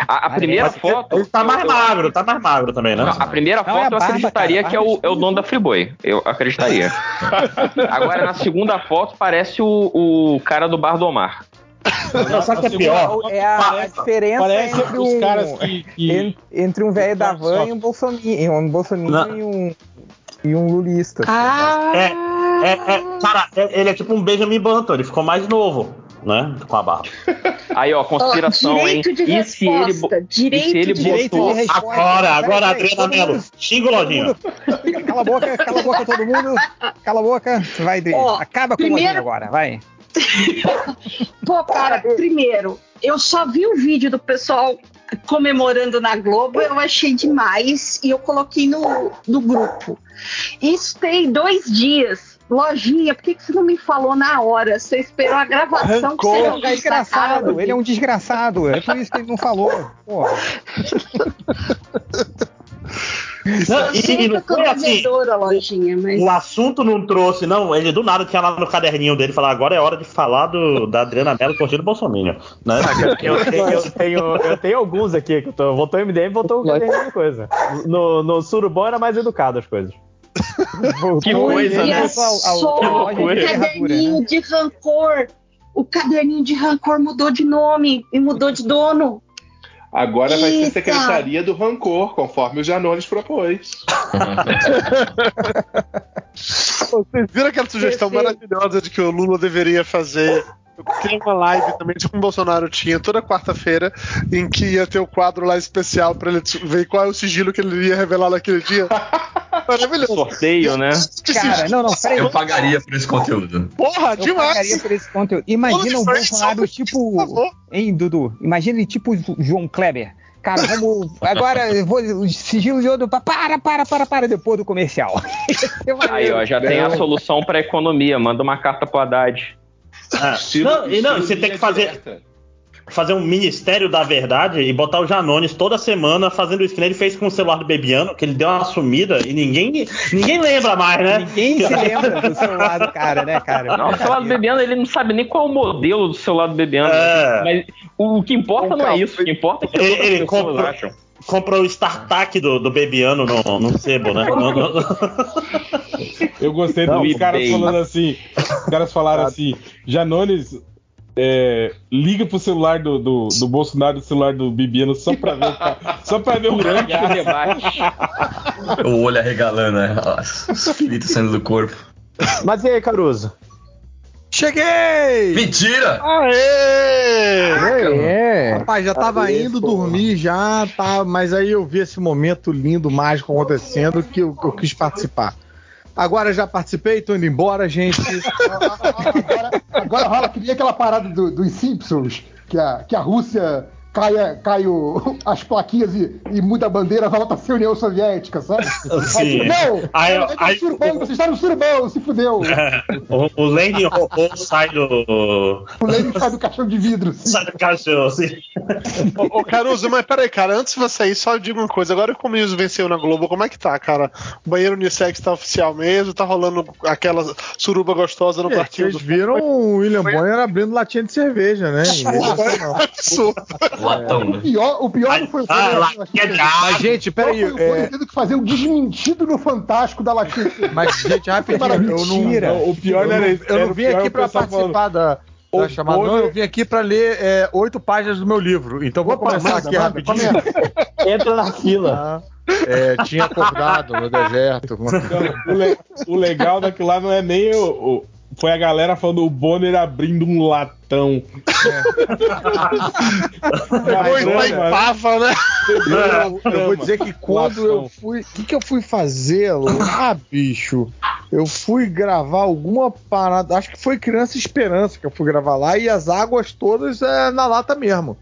A, a primeira Mas foto. Ele tá mais eu- eu- magro, tá mais magro também, né? Não, a primeira Não, foto é a eu barba, acreditaria cara, que é o, é o dono da Friboi. Eu acreditaria. Agora, na segunda foto, parece o, o cara do Bar do Omar. Não, sabe o que é pior? É a, a diferença Parece entre os um, caras que. que- en- entre um velho da van Só- e um bolsominion, um bolsominion Não. e um e um lulista. Ah, É, é, é, cara, é- ele é tipo um Benjamin Button, ele ficou mais novo, né? Com a barba. Aí, ó, conspiração, hein? direito de E se ele, resposta, e se direito ele de Direito botou. de resposta. Agora, agora, Adriana Mello. Xinga o Lojinha. Cala a boca, cala a boca todo mundo. Cala a boca. Vai, Dri. Ó, Acaba com o primeiro- Lojinha agora, vai. Pô, cara, primeiro, eu só vi o vídeo do pessoal comemorando na Globo, eu achei demais e eu coloquei no, no grupo. Isso tem dois dias. Lojinha, por que, que você não me falou na hora? Você esperou a gravação que Ele você é não um desgraçado, ele é um desgraçado. É por isso que ele não falou. Não, e, que não foi assim. devedora, Lojinha, mas... O assunto não trouxe, não. Ele do nada tinha lá no caderninho dele falar: agora é hora de falar do, da Adriana Mello curtindo o Bolsonaro. Né? Eu tenho, eu, tenho, eu tenho alguns aqui que eu tô, votou o MDM, votou o caderninho coisa. No, no Surubom era mais educado as coisas. Que coisa, né? só o caderninho de rancor. O caderninho de rancor mudou de nome e mudou de dono. Agora vai ser Eita. Secretaria do Rancor, conforme o Janones propôs. Vocês viram aquela sugestão maravilhosa de que o Lula deveria fazer tem uma live também, tipo o Bolsonaro tinha toda quarta-feira, em que ia ter o quadro lá especial pra ele ver qual é o sigilo que ele ia revelar naquele dia. Maravilhoso. Sorteio, né? Cara, não, não, peraí. Eu pagaria por esse conteúdo. Porra, Eu demais! pagaria por esse conteúdo. Imagina um Todo diferente, Bolsonaro tipo. Hein, Dudu? Imagina ele tipo João Kleber. Cara, vamos. Agora eu vou. Sigilo de ouro. Para, para, para, para, depois do comercial. Aí, ó, já tem a solução pra economia. Manda uma carta pro Haddad. Ah, não, e não, você tem que fazer, fazer um ministério da verdade e botar o Janones toda semana fazendo isso que nem ele fez com o celular do Bebiano, que ele deu uma sumida e ninguém, ninguém lembra mais, né? Ninguém se lembra do celular do cara, né, cara? Não, o celular do Bebiano, ele não sabe nem qual é o modelo do celular do Bebiano. É. Mas o, o que importa não é isso. O que importa é que Ele, ele compra, acham. compra o StarTAC do, do Bebiano no, no sebo, né? No- no- Eu gostei dos caras falando assim. Os caras falaram assim: Janones. É, liga pro celular do, do, do Bolsonaro e do celular do Bibiano só pra ver, o ca- só pra ver o Durante o. O olho arregalando, né? Os filitos saindo do corpo. Mas e aí, Caruso? Cheguei! Mentira! Aê! É. Rapaz, já tava Aê, indo pô. dormir já, tá, mas aí eu vi esse momento lindo, mágico acontecendo que eu, que eu quis participar. Agora já participei, tô indo embora, gente. Agora, agora rola que nem aquela parada do- dos Simpsons, que a, que a Rússia cai, a- cai o- as plaquinhas e, e muda a bandeira, volta a ser União Soviética, sabe? Sim. Aí, não! Aí- é, é aí- surubão, você está no surubão, se fudeu! o, o roubou sai do. O Lenin sai do caixão de vidro. assim. Sai do caixão, assim. Ô, ô, Caruso, mas peraí, cara, antes de você ir, só diga uma coisa. Agora que o Miso venceu na Globo, como é que tá, cara? O banheiro unissex tá oficial mesmo? Tá rolando aquela suruba gostosa no É, quartinho vocês viram o William Bonner abrindo latinha de cerveja, né? Em vez de- não. Absurdo. Latão, O pior, o pior não foi o Ah, eu é que- diabo. Mas, gente, O peraí. o Bonner é, tendo que fazer um desmentido no Fantástico da latinha. Mas, gente, rapidinho, eu não. Mentira. Não, o pior Eu não era isso. eu não o vim aqui o pra participar da, da O chamada, não. Eu vim aqui pra ler é, oito páginas do meu livro. Então vou Opa, começar manda, aqui manda, rapidinho. começa. Entra na fila. Ah, é, tinha acordado no deserto. Não, o, le- o legal daquilo lá não é nem o, o- Foi a galera falando o Bonner abrindo um latão. Depois vai pava, né? Eu, eu vou dizer que quando eu Latão. fui. O que, que eu fui fazer lá, bicho? Eu fui gravar alguma parada. Acho que foi Criança Esperança que eu fui gravar lá e as águas todas é na lata mesmo.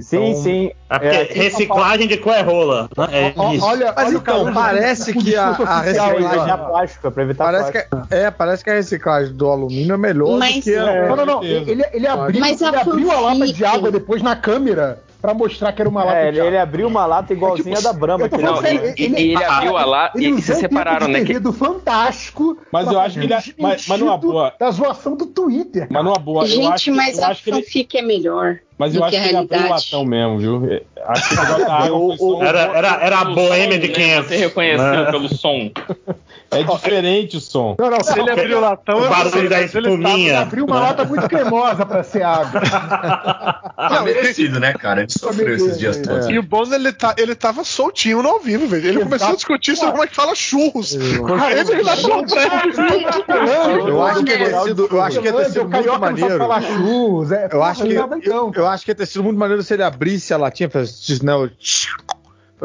Sim, Então- sim. É É, reciclagem de coé rola. né? É Ó, isso. Olha, Mas olha então, parece que a- a reciclagem- a plástica, pra evitar Parece plástico. que, é, parece que a reciclagem do alumínio é melhor Mas- do que a. Não, não, não. certeza. Ele, ele abriu, Mas ele a abriu a lata de fanfic- água depois na câmera pra mostrar que era uma lata É, de ele, água. ele abriu uma lata igualzinha tipo, da Brahma. eu tô que ele Não, sério, abriu. e, e ele abriu a Ele e se separaram, né? Que, do Fantástico. Mas eu acho que ele- mas- mas numa boa. Da zoação do Twitter. Mas numa boa, eu Gente, acho, que- mas eu a acho que ele, fanfic é melhor mas do eu acho que ele abriu o latão mesmo, viu? É, Acho que o negócio da água Era, era, era a boêmia de quem é. Você reconheceu pelo som. É diferente o som. Não, não, Se ele abriu o latão, O barulho sei, da mas ele Ele espuminha. abriu uma lata muito cremosa pra ser água. Tá merecido, né, cara? Ele sofreu esses dias todos. E o Bonner, ele, tá, ele tava soltinho no ao vivo, velho. Ele começou a discutir sobre como é que fala churros. Aí ele tá Eu acho que sido, eu acho que ia ter sido muito maneiro. falar churros. É, Eu acho que. Eu, acho que ia ter sido muito maneiro se ele abrisse a latinha, fizesse, né,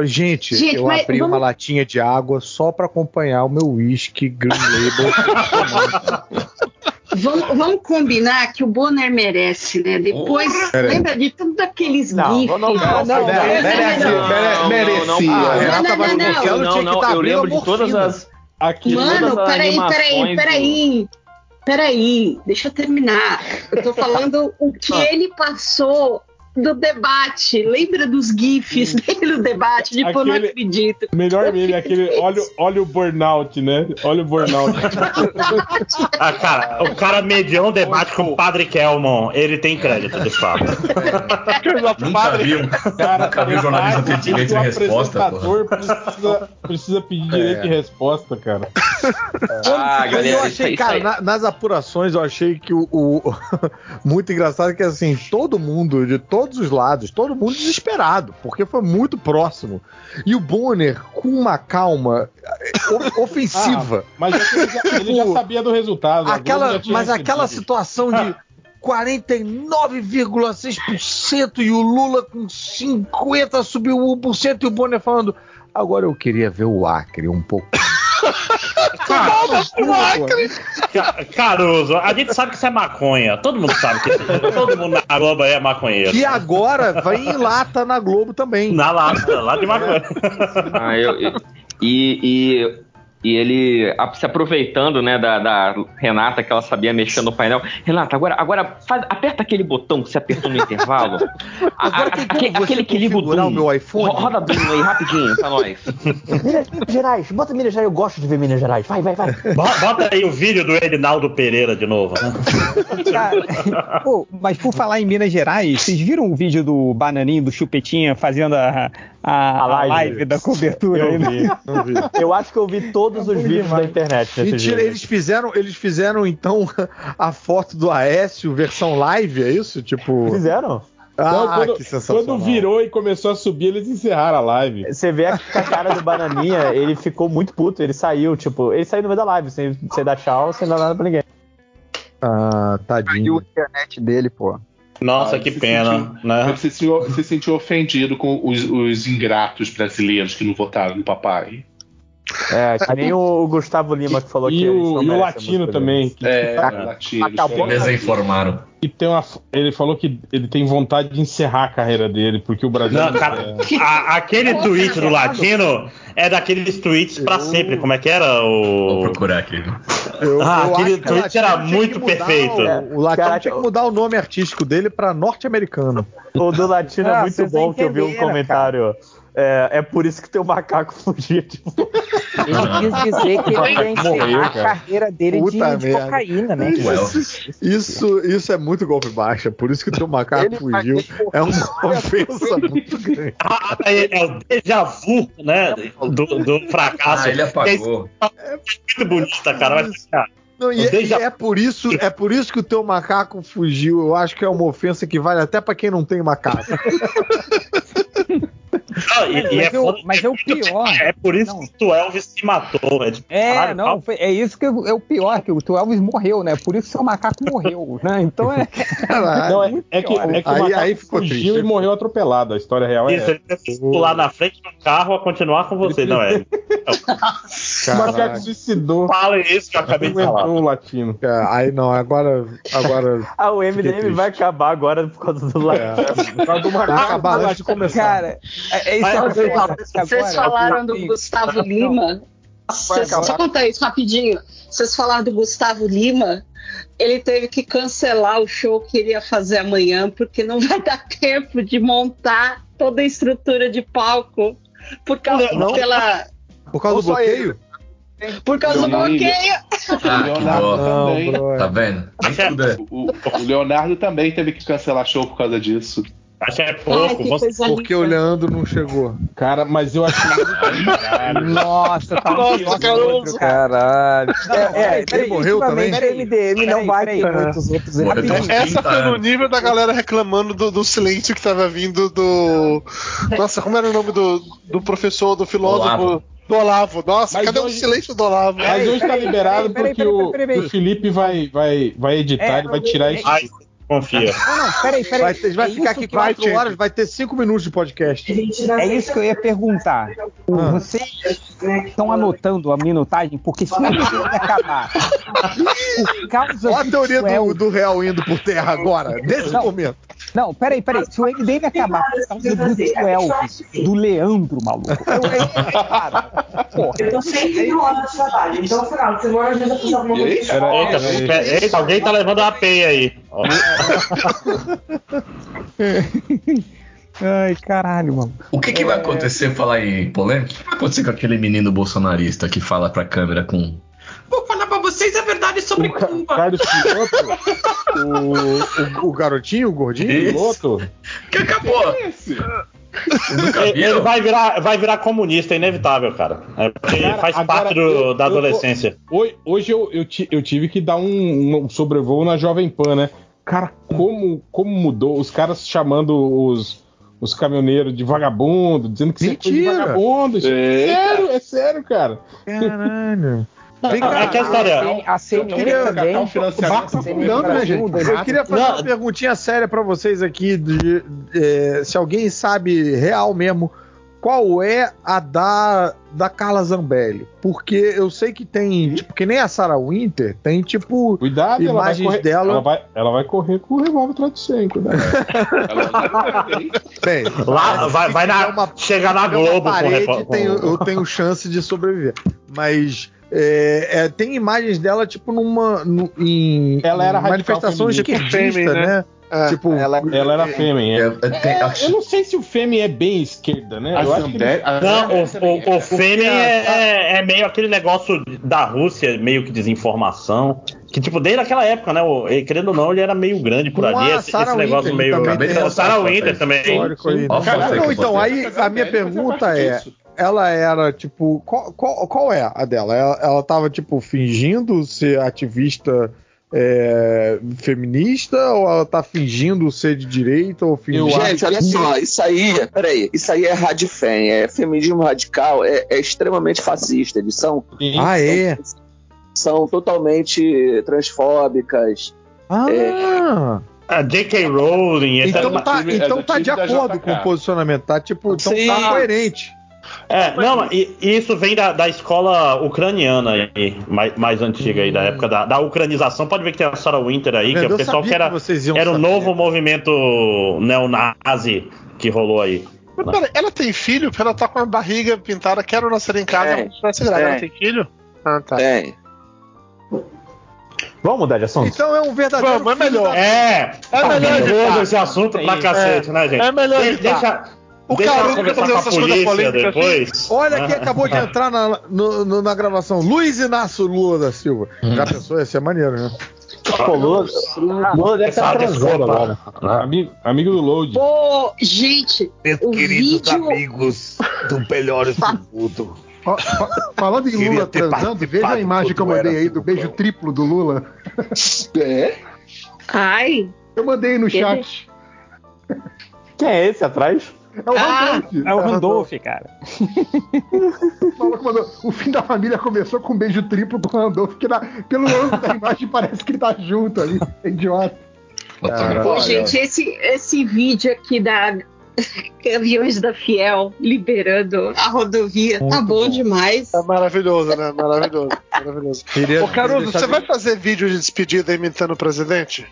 Gente, Gente, eu abri vamos- uma latinha de água só pra acompanhar o meu whisky Green Label. Vamos, vamos combinar que o Bonner merece, né? Depois, Peraí. lembra de todos aqueles Não, gifs? não, não, não, Não, merecia. não, não, não, não, não, não, não, eu abrindo lembro de todas morfina. as. Aqui, Mano, todas as peraí, peraí, peraí. Peraí, deixa eu terminar. Eu tô falando o que ele passou do debate. Lembra dos GIFs dele no debate? Tipo, eu não Aquele- acredito. Melhor meme é aquele. Olha, o- olha o burnout, né? Olha o burnout. Ah, cara, o cara mediou um debate com o Padre Kelmon. Ele tem crédito, de fato. Nunca viu, Cara, nunca viu jornalista ter direito de o resposta, apresentador precisa, precisa pedir direito de resposta, cara. Ah, Mas galera, eu achei, cara, na- nas apurações eu achei que o, o- muito engraçado que assim, todo mundo, de todos todos os lados, todo mundo desesperado, porque foi muito próximo. E o Bonner com uma calma eh, ofensiva. Ah, mas ele já, ele já sabia do resultado. Aquela, mas aquela recebido. situação de 49,6% e o Lula com 50% subiu 1% e o Bonner falando. Agora eu queria ver o Acre um pouco. Ca- Caruso, a gente sabe que isso é maconha. Todo mundo sabe que isso, todo mundo na Globo é maconheiro. E agora vai em lata na Globo também. Na lata, lá de maconha. Ah, eu- eu- e, e, e ele a- se aproveitando né, da, da Renata, que ela sabia mexer no painel. Renata, agora, agora faz- aperta aquele botão que você apertou no intervalo. A- a- aque- aquele que liga o Doom. o meu iPhone? Ro- Roda Doom aí rapidinho pra nós. Minas Gerais, bota Minas Gerais, eu gosto de ver Minas Gerais. Vai, vai, vai. Bo- Bota aí o vídeo do Edinaldo Pereira de novo. né? Pô, mas por falar em Minas Gerais, vocês viram o vídeo do Bananinho, do Chupetinha, fazendo a, a, a live. live. da cobertura? Eu aí, né? vi. Eu acho que eu vi todos os vídeos da internet nesse Mentira, vídeo. eles fizeram, eles fizeram então a foto do Aécio versão live, é isso? Tipo. Fizeram? Ah, Não, quando, que sensacional. quando virou e começou a subir, eles encerraram a live. Você vê a, a cara do Bananinha, ele ficou muito puto, ele saiu, tipo, ele saiu no meio da live, sem, sem dar tchau, sem dar nada pra ninguém. Ah, tadinho. a internet dele, pô. Nossa, Ah, que pena, sentiu- né? Se sentiu, se sentiu ofendido com os, os ingratos brasileiros que não votaram no papai. É, que nem o Gustavo Lima que falou E que o, e o latino também. que- É, tá- latino. Me desinformaram. E tem uma, ele falou que ele tem vontade de encerrar a carreira dele, porque o Brasil. Não, cara, a- aquele tweet do latino é daqueles tweets pra sempre. Como é que era Vou o. procurar aqui. Eu, Ah, eu aquele tweet Latino era muito perfeito. O, o Latino Caraca, tinha que mudar o nome artístico dele pra norte-americano. O do latino é Ah, muito bom que eu vi um comentário. É, é por isso que teu macaco fugia. Tipo, Ele quis dizer que ele ia encerrar a cara. carreira dele de, Puta de merda. cocaína, né? Isso, isso, isso é muito golpe baixo. é Por isso que o teu macaco Ele fugiu. É uma ofensa muito grande. Ah, é, é o déjà vu, né? Do, do fracasso. Ah, ele apagou. É muito bonita, cara. Vai ficar. Não, e, e é por isso, é por isso que o teu macaco fugiu. Eu acho que é uma ofensa que vale até pra quem não tem macaco. Não, e, e é, Mas, eu, foda- mas é o pior. é por isso que o Elvis se matou. É, tipo, É, caralho, não, foi- é isso que é o pior, que o Elvis morreu, né? Por isso que seu macaco morreu, né? Então é. Não, é, é que, é que o Aí- macaco aí ficou fugiu triste. e morreu atropelado. A história real é Isso, ele teve pular na frente do carro a continuar com você, não é? O macaco suicidou. Fala isso que eu acabei de falar. O latino. É, Aí não, agora. agora ah, o MDM vai acabar agora por causa do latino. é, vai acabar antes de começar. Cara, é, isso Mas, que eu vocês- falo, falaram do Sim. Gustavo Não. Lima. Vocês- só contar isso rapidinho. Vocês falaram do Gustavo Lima. Ele teve que cancelar o show que ele ia fazer amanhã, porque não vai dar tempo de montar toda a estrutura de palco. Por causa Não. pela. Por causa do Não bloqueio? Por causa do Leonardo. bloqueio. Ah, que Leonardo também. bro. Tá vendo? É. O, o Leonardo também teve que cancelar show por causa disso. Acho que é Ai, pouco. que Você... Porque o. Leandro não chegou. Cara, mas eu achei. Nossa, tá Nossa, pior que o Caruso. outro, cara. Caralho. Não, É, é, peraí, morreu também? MDM não Peraí, vai ter muitos outros Essa 30 foi no nível da galera reclamando do, do silêncio que tava vindo do. Nossa, como era o nome do, do professor, do filósofo? Olavo. Do Olavo. Nossa, Mas cadê hoje- o silêncio do Olavo? Mas hoje tá liberado porque o, Felipe vai, vai, vai editar, É, ele vai tirar isso. Confia. Não, não, peraí, peraí. Vai, ter- vai É ficar aqui quatro Vai, horas, vai ter cinco minutos de podcast. É isso que eu ia perguntar. Ah. Vocês estão anotando a minutagem? Porque se o MDM acabar por causa Olha a do teoria do, 12 do real indo por terra agora, nesse Não. momento. Não, peraí, peraí. Se o MDM acabar por causa do Elvis, do Leandro, maluco. Eu, eu, cara, porra. Eu tô sempre no hora de trabalho, então final de semana às vezes eu fiz alguma coisa. Eita, eita, alguém tá levando uma peia aí. Ai, caralho, mano. O que, que vai acontecer, falar em polêmica? O que vai acontecer com aquele menino bolsonarista que fala pra câmera com. Vou falar pra vocês a verdade sobre Cuba. Carlos Piloto, o, o, o garotinho, o gordinho, Isso. piloto. Que acabou. Nunca Ele, vai virar, vai virar comunista, é inevitável, cara. É porque Cara, faz agora parte do- eu- da eu adolescência. Hoje, hoje eu, eu, eu tive que dar um, um sobrevoo na Jovem Pan, né? Cara, como, como mudou? Os caras chamando os, os caminhoneiros de vagabundo, dizendo que você é de Mentira! vagabundo. É Eita. sério, é sério, cara. Caralho. Vem Não, cá, é que a história- A CNN queria- também. um financiamento afundando, né, gente? Eu queria fazer Não. uma perguntinha séria pra vocês aqui, de, é, se alguém sabe real mesmo, qual é a da, da Carla Zambelli? Porque eu sei que tem, tipo, que nem a Sarah Winter, tem tipo Cuidado, ela vai, imagens correr, dela. ela, vai, ela vai correr com o revólver atrás de 100, cuidado. Bem, Lá, vai, vai na, chegar na uma Globo parede, com- tenho- eu tenho chance de sobreviver. Mas é, é, tem imagens dela, tipo, numa. no- em Ela era manifestações feminista. esquerdistas, Fêmea, né? Tipo, Ela, ela era fêmea. É, É, é, tem- É, acho- eu não sei se o fêmea é bem esquerda, né? A eu acho que ele- Não, o, o, é. o Fêmea é, é- é meio aquele negócio da Rússia, meio que desinformação. Que, tipo, desde aquela época, né? o- querendo ou não, ele era meio grande por Com ali. Esse, esse negócio Winter, meio. também o Sarah foto Winter também. Cara, aí não, então, aí a minha pergunta é: disso. Ela era, tipo, qual, qual, qual é a dela? Ela, ela tava, tipo, fingindo ser ativista é, feminista ou ela tá fingindo ser de direita ou fingindo. Gente, olha só, isso aí, peraí, isso aí é radifem, é feminismo radical, é, é extremamente fascista. Eles são, Ah, é? são totalmente transfóbicas. Ah! A J.K. Rowling, Então tá, é então tá de acordo com o posicionamento, tá? Tipo, então Sim. tá coerente. É, não, mas e- isso vem da, da escola ucraniana aí, mais, mais antiga aí, da época da, da ucranização. Pode ver que tem a Sarah Winter aí, que é o pessoal que era, que era o novo movimento neonazi que rolou aí. Mas pera, ela tem filho? Porque ela tá com a barriga pintada, quero nascer em casa, Tem. ela nasce grávida. Ela Tem. filho? Ah, tá. Tem. Vamos mudar de assunto? Então é um verdadeiro. Vamos, é melhor. da- É, É tá melhor nervoso evitar. esse assunto pra cacete, né, gente? É melhor De- deixa, O deixa eu Caruso conversar quer fazer com a essas coisas polêmicas depois. Olha né? quem acabou de entrar na, no- no- na gravação. Luiz Inácio Lula da Silva. Já pensou? Ia ser maneiro, né? Pô, Lula, Lula deve estar Ah, transando agora. Amigo, amigo do Load. Ô, gente, Meus o vídeo... amigos do Melhores do Falando em Lula transando, veja a imagem que eu mandei aí do beijo triplo do Lula. É? Ai, Eu mandei no chat. Quem é esse atrás? É o Ah, Randolph. É o Randolph, cara. O maluco mandou, O fim da família começou com um beijo triplo com o Randolph, que na- pelo ângulo da imagem parece que ele tá junto ali. É idiota. Ô, gente, esse, esse vídeo aqui da Caminhões da Fiel liberando a rodovia tá bom, demais. É maravilhoso, né? Maravilhoso. Maravilhoso. Queria- Ô, Caruso, você vai fazer vídeo de despedida imitando o presidente?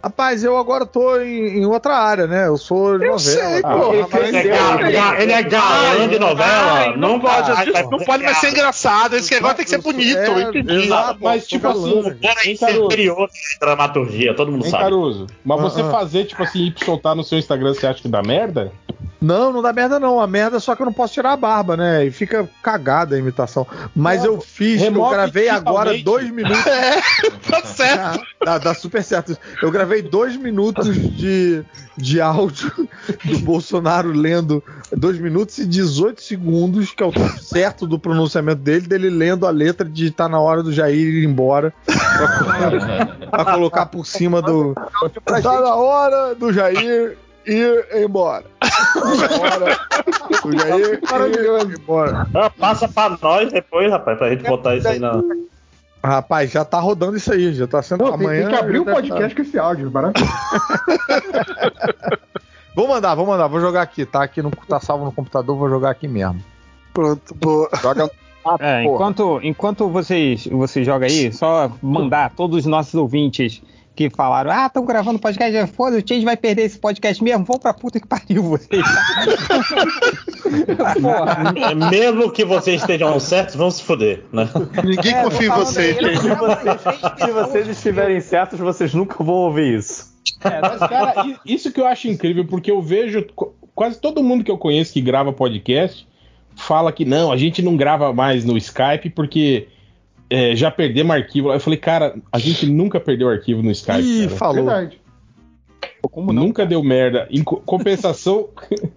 Rapaz, eu agora tô em, em outra área, né? Eu sou de Eu novela. sei, Ah, mas- Ele é ele é galã de novela. Ai, não, pode, vai- vai- não pode mais ser engraçado. Esse negócio tem que ser bonito, É, exato. Mas, tipo assim, Hein, ser Caruso? superior dramaturgia, todo mundo Hein, sabe. Caruso? Mas você Ah, ah. fazer, tipo assim, ir soltar no seu Instagram, você acha que dá merda? Não, não dá merda não. A merda é só que eu não posso tirar a barba, né? E fica cagada a imitação. Mas eu fiz, eu gravei agora dois minutos. É, tá certo. Dá, dá super certo. isso. Eu gravei dois minutos de, de áudio do Bolsonaro lendo dois minutos e 18 segundos, que é o tempo certo do pronunciamento dele, dele lendo a letra de tá na hora do Jair ir embora. Pra, pra colocar por cima do. Tá na hora do Jair ir embora. Tá na hora do Jair ir embora. Ah, passa pra nós depois, rapaz, pra gente botar isso aí na. Rapaz, já tá rodando isso aí, já tá sendo Não, amanhã. tem que abrir um deve podcast com esse áudio, maravilhoso. Vou mandar, vou mandar, vou jogar aqui, tá aqui no tá salvo no computador, vou jogar aqui mesmo. Pronto, boa. Joga É, enquanto, enquanto vocês, vocês jogam aí, só mandar todos os nossos ouvintes que falaram, ah, estão gravando podcast, foda, o Change vai perder esse podcast mesmo, vão pra puta que pariu vocês. Porra. Mesmo que vocês estejam certos, vão se foder, né? Ninguém É, confia em vocês, se vocês estiverem certos, vocês nunca vão ouvir isso. É, mas, cara, isso que eu acho incrível, porque eu vejo qu- quase todo mundo que eu conheço que grava podcast fala que não, a gente não grava mais no Skype porque é, já perdemos arquivo. Eu falei, cara, a gente nunca perdeu arquivo no Skype. Ih, cara. falou. Verdade. Nunca deu merda. Em co- compensação,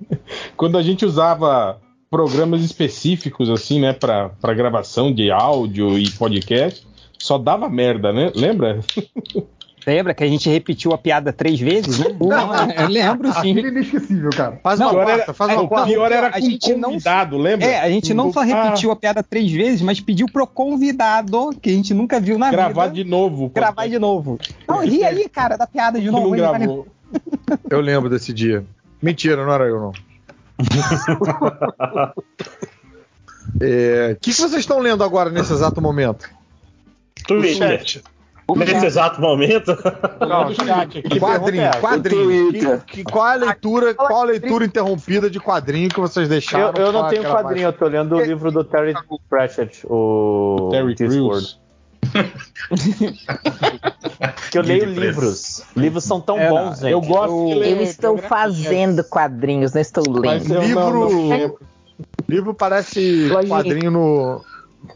quando a gente usava programas específicos, assim, né, pra, pra gravação de áudio e podcast, só dava merda, né? Lembra? Lembra que a gente repetiu a piada três vezes, né? Não, eu lembro sim. Aquele é inesquecível, cara. Faz Não, uma quarta, era- faz uma é, quarta. pior era a com gente não- convidado, lembra? É, a gente não só repetiu a piada três vezes, mas pediu pro convidado, que a gente nunca viu na Gravar vida, de novo. pô. gravar de novo. Não, ri aí, cara, da piada de novo. não gravou. Eu lembro desse dia. Mentira, não era eu, não. É, O que, que vocês estão lendo agora nesse exato momento? Twitter. Nesse exato momento. Não, do chat aqui. Quadrinho, quadrinho. Que- que- qual é a leitura, qual a leitura interrompida de quadrinho que vocês deixaram? Eu, eu não tenho quadrinho, eu tô lendo o livro do Terry Pratchett, o Terry Discworld. Crews. Que eu leio livros. Livros são tão É, bons, gente. eu gosto de ler Eu estou biografia. fazendo quadrinhos, não estou lendo. eu não- Livro, não- livro parece quadrinho no,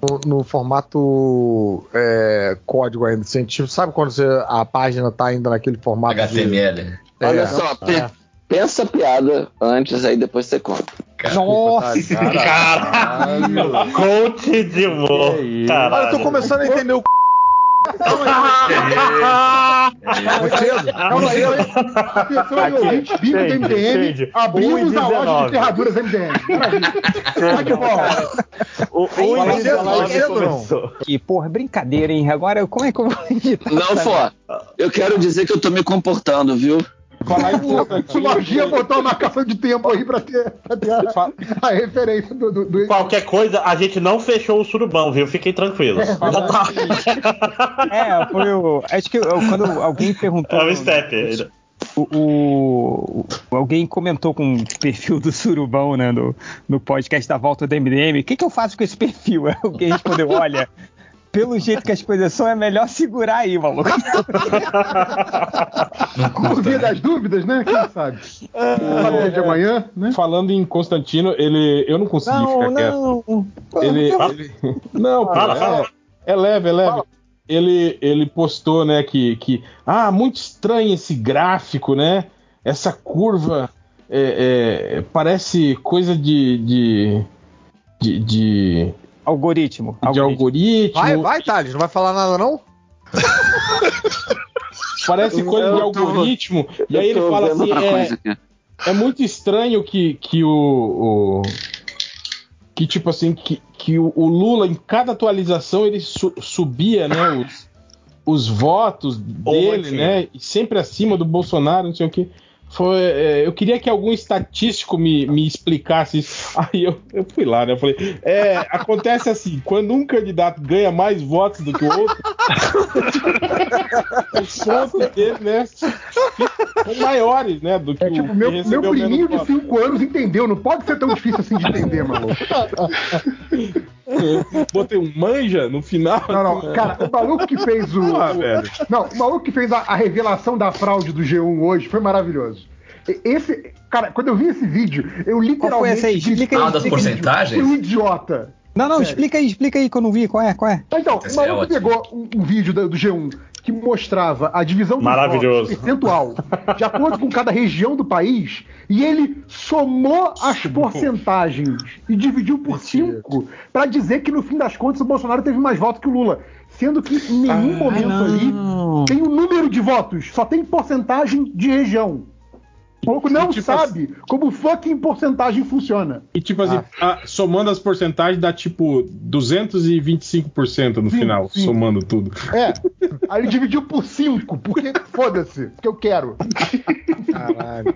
no, no formato é, código ainda. Assim, tipo, sabe quando você- a página tá ainda naquele formato de- HTML. É, Olha só, É. pensa a piada antes, aí depois você conta. Nossa, Caralho. Coach de humor. Olha, eu tô começando a entender o Calma aí, atenção aí, ouvinte, bingo do MDM, abrimos a loja 1,19. de ferraduras MDM. Vai de volta. O, o Fala Indy cedo, fala Live cedo, não. começou. que porra, brincadeira, hein? Agora, como é que eu vou editar? Não, Fó, eu quero dizer que eu tô me comportando, viu? Falar em O Lojinha botou uma marcação de tempo aí pra ter, pra ter a, a referência do. do, do- Qualquer coisa, a gente não fechou o surubão, viu? Fiquem tranquilos. falar É, foi o. Acho que eu- quando alguém perguntou. É o step. O, o- o- alguém comentou com o perfil do Surubão, né, no, no podcast da volta do MDM. O que, que eu faço com esse perfil? Alguém respondeu: olha, pelo jeito que as coisas são, é melhor segurar aí, maluco. Por via das dúvidas, né? Quem sabe? Sabe de amanhã, né? Falando em Constantino, ele. Eu não consegui Não, ficar quieto. não. Ele, ele- Não, pô, Fala, é, fala. é leve, é leve. Ele, ele postou, né, que, que. Ah, muito estranho esse gráfico, né? Essa curva é, é, parece coisa de. de. de. de, Algoritmo. de algoritmo. Vai, vai, Thales, não vai falar nada, não? Parece coisa de Eu tô- algoritmo. E aí ele fala assim: é, é muito estranho que, que o, o- que tipo assim que, que o, o Lula em cada atualização ele su- subia né os, os votos dele né e sempre acima do Bolsonaro não sei o que foi é, eu queria que algum estatístico me, me explicasse isso aí eu, eu fui lá né eu falei é, acontece assim quando um candidato ganha mais votos do que o outro os pontos dele né são maiores né do que É o tipo, que meu, meu priminho de votos. 5 anos entendeu. Não pode ser tão difícil assim de entender, maluco. Botei um manja no final. Não, não, cara, o maluco que fez o. Ah, o- velho. Não, o maluco que fez a, a revelação da fraude do G1 hoje foi maravilhoso. Esse. Cara, quando eu vi esse vídeo, eu literalmente. essa aí? Explica aí, Ah, das explica aí. porcentagens? Que um idiota. Não, não, Sério. explica aí, explica aí que eu não vi. Qual é? Qual é? Então, o Esse é maluco ótimo. pegou um, um vídeo do, do G1 que mostrava a divisão dos Maravilhoso. votos percentual de acordo com cada região do país e ele somou as porcentagens e dividiu por cinco para dizer que no fim das contas o Bolsonaro teve mais votos que o Lula. Sendo que em nenhum momento ali tem o número de votos, só tem porcentagem de região. O maluco não tipo sabe como fucking porcentagem funciona. E tipo assim, a- somando as porcentagens dá tipo 225% no Sim, final, sim. somando tudo. É. Aí ele dividiu por cinco, porque foda-se, porque eu quero. Caralho.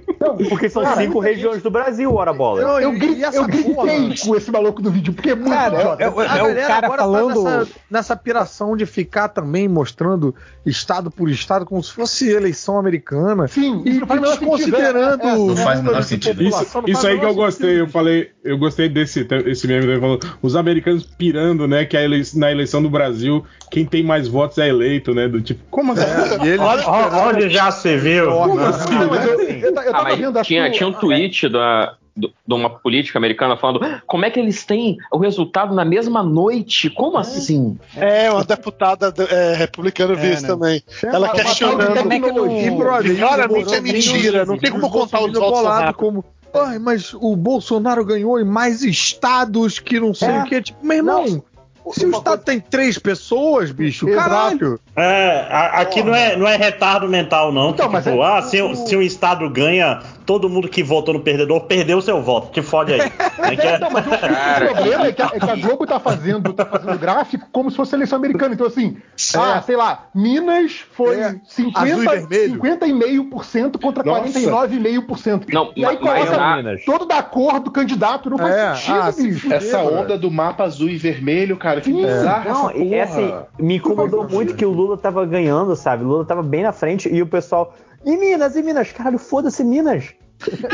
Porque são Cara, cinco regiões do Brasil, ora bola. Não, Eu, e- gri- e essa eu gritei com esse maluco do vídeo, porque é muito Cara, idiota. eu- eu- A É o galera cara agora falando- tá nessa, nessa piração de ficar também mostrando estado por estado como se fosse eleição americana. Sim, E isso não faz o menor sentido, desconsiderando é, é, Não faz o menor sentido. Isso, população, não isso faz o aí que eu gostei, eu falei, eu gostei desse esse meme falando, os americanos pirando, né, que na eleição do Brasil, quem tem mais votos é eleito, né, do tipo, como assim? É, e eles Olha, olha onde já se viu. Como assim? Não, mas eu, eu, ta- eu Ah, tava mas tinha, tinha um tweet da, do- de uma política americana falando como é que eles têm o resultado na mesma noite? Como assim? É, uma deputada é, republicana eu É, isso né? também. É, Ela uma- uma questionando. é não- tecnologia. E, brother, Claramente os é mentira, não tem como contar os votos rápido. como. Ai, mas o Bolsonaro ganhou em mais estados que não sei É. o que. Tipo, meu irmão, Se o estado tem três pessoas, bicho, Exato. caralho. É, a- aqui não é, não é retardo mental, não. Então, que, mas tipo, é- ah, se, o- se o Estado ganha, todo mundo que votou no perdedor perdeu seu voto. Te fode aí. É que é- Então, mas o, o problema é que, a, é que a Globo tá fazendo, tá fazendo gráfico como se fosse eleição americana. Então, assim, ah, sei lá, Minas foi É. 50, Azul e vermelho. 50,5% contra Nossa. 49,5%. Não, e aí mas coloca todo da cor do candidato. Não faz É, sentido, ah, bicho. Essa onda do mapa azul e vermelho, cara, que Sim. bizarra Não, essa e porra. assim, me incomodou muito que o Lula tava ganhando, sabe? O Lula tava bem na frente e o pessoal. E Minas, e Minas? Caralho, foda-se Minas.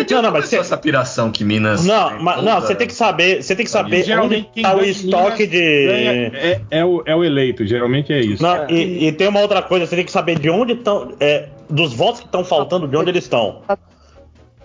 Não, não, mas Começou essa piração que Minas. Não, mas, não, você tem que saber, você tem que saber Geralmente onde quem tá o estoque Minas de. é, é o, é o eleito, geralmente é isso. Não, e, e tem uma outra coisa, você tem que saber de onde estão. dos votos que estão faltando, de onde eles estão.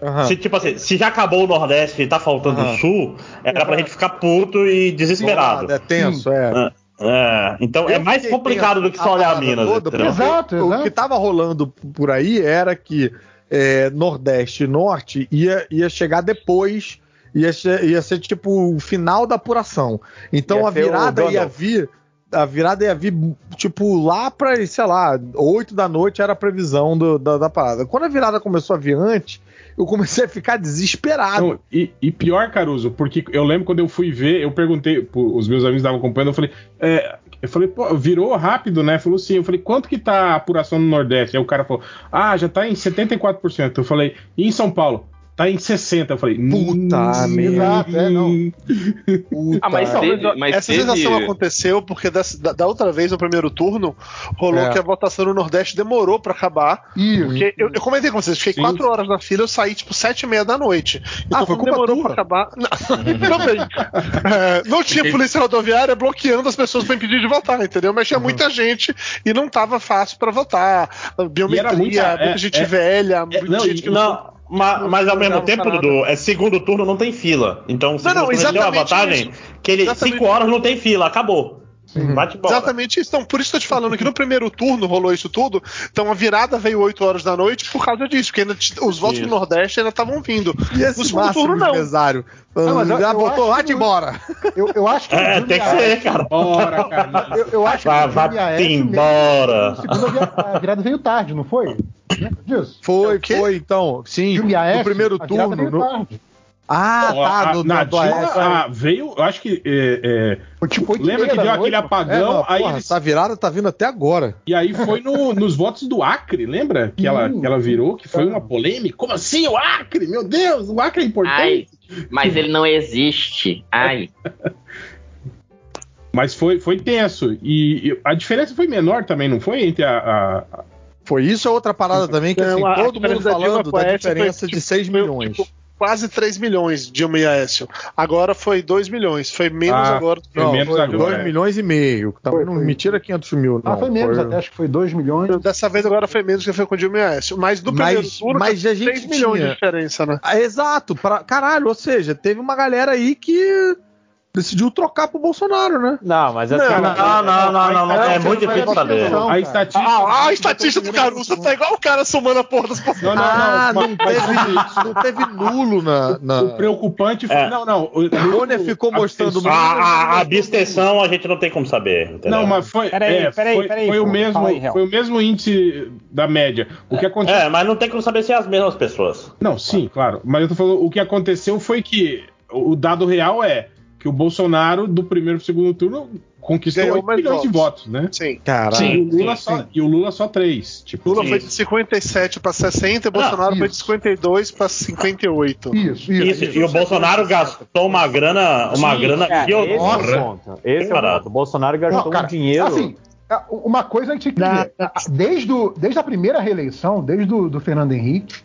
Aham. Se, tipo assim, se já acabou o Nordeste e tá faltando Aham. o Sul, era pra gente ficar puto e desesperado. É tenso, é. É, então é Eu mais fiquei complicado do que só a olhar parada Minas. toda, porque Exato, O exato. que tava rolando por aí era que é, Nordeste e Norte ia, ia chegar depois, ia, ia ser tipo o final da apuração. Então Ia a virada ia vir. A virada ia vir, tipo, lá pra, sei lá, 8 da noite era a previsão do- da, da parada. Quando a virada começou a vir antes, eu comecei a ficar desesperado. E, e pior, Caruso, porque eu lembro quando eu fui ver, eu perguntei, os meus amigos estavam acompanhando, eu falei, é, eu falei, pô, virou rápido, né? Falou sim. Eu falei, quanto que tá a apuração no Nordeste? Aí o cara falou, ah, já tá em 74%. Eu falei, e em São Paulo? Tá em 60%. Eu falei, Puta merda. É, não. Ah, mas Não, teve, mas Essa teve- sensação aconteceu porque da, da outra vez, no primeiro turno, rolou É. que a votação no Nordeste demorou pra acabar. Isso. Porque eu, eu comentei com vocês, fiquei Sim. quatro horas na fila, eu saí tipo sete e meia da noite. Então, Ah, foi como culpa demorou tua? pra acabar. Não. É, não tinha polícia rodoviária bloqueando as pessoas pra impedir de votar, entendeu? Mas tinha Uhum. muita gente e não tava fácil pra votar. Biometria, muita, muita- é, gente é- velha, muita não, gente que Não, ma- mas, ao mesmo tempo. Dudu, é segundo turno não tem fila. Então, o segundo não, turno ele deu uma exatamente vantagem isso. que ele 5 horas não tem fila, acabou. Bate bola. Exatamente isso. Então, por isso que eu tô te falando que no primeiro turno rolou isso tudo. Então a virada veio 8 horas da noite por causa disso, porque ainda os votos Isso. do Nordeste ainda estavam vindo. E No esse segundo máximo turno, não. empresário? Não, eu- já eu botou lá de embora. Eu, eu acho que É, tem que ser, cara. Bora, cara. Eu, eu acho Vai- que te mesmo, embora. o segundo a vi- a virada veio tarde, não foi? Lembra disso? Foi, É foi, então. Sim, no primeiro turno. Ah, Ó, tá, a- no, na Dilma, Aécio. ah, veio, eu acho que. é, é, tipo lembra que deu noite, aquele mano. apagão, É, não, aí porra, eles- essa virada tá vindo até agora. E aí foi no- nos votos do Acre, lembra? Que ela, que ela virou, que foi uma polêmica. Como assim o Acre? Meu Deus, o Acre é Ai, importante. mas ele não existe. Ai. Mas foi, foi tenso. E, e a diferença foi menor também, não foi? Entre a. a- Foi isso é outra parada também, que Não, assim, a todo mundo diferença da falando da Aécio foi, diferença de tipo, 6 foi, milhões. tipo, quase 3 milhões, Dilma e Aécio. Agora foi 2 milhões. Foi menos Ah, agora. foi Não, menos foi agora, 2 é. milhões e meio. Também Foi, não foi. me tira 500 mil, não. Ah, foi menos Foi- até, acho que foi 2 milhões. Dessa vez agora foi menos que foi com Dilma e Aécio. Mas do primeiro Mas- turno, mas a gente 3 milhões tinha- de diferença, né? Ah, exato, pra, caralho, ou seja, teve uma galera aí que decidiu trocar pro Bolsonaro, né? Não, mas assim. Não, não, não, não, não, não, é muito difícil saber. a estatística. Ah, a estatística do Caruso tá igual o cara somando a porra das porras. Não, não, ah, não. não, teve, não teve nulo na. na... O preocupante foi. É. Não, não. O, Bonner ficou mostrando a- A, a, abstenção a gente não tem como saber. entendeu? Não, mas foi. Peraí, é, peraí, foi, peraí, foi o mesmo, aí, foi o mesmo índice da média. O que aconteceu. É, mas não tem como saber se é as mesmas pessoas. Não, sim, claro. Mas eu tô falando, o que aconteceu foi que o dado real é que o Bolsonaro, do primeiro pro segundo turno, conquistou Ganhou 8 mais milhões de votos, né? Sim. Caralho. E o Lula, sim, só, sim. E o Lula só 3. Tipo, Lula sim. foi de 57 para 60 e Bolsonaro foi de 52 para 58. Isso, Isso, e o Bolsonaro gastou uma grana, uma Sim, grana É, que eu. esse é o ponto. Esse é o Barato. ponto. O Bolsonaro gastou Não, cara, um dinheiro. Assim, a- uma coisa a gente. Desde, o- desde a primeira reeleição, desde o do Fernando Henrique,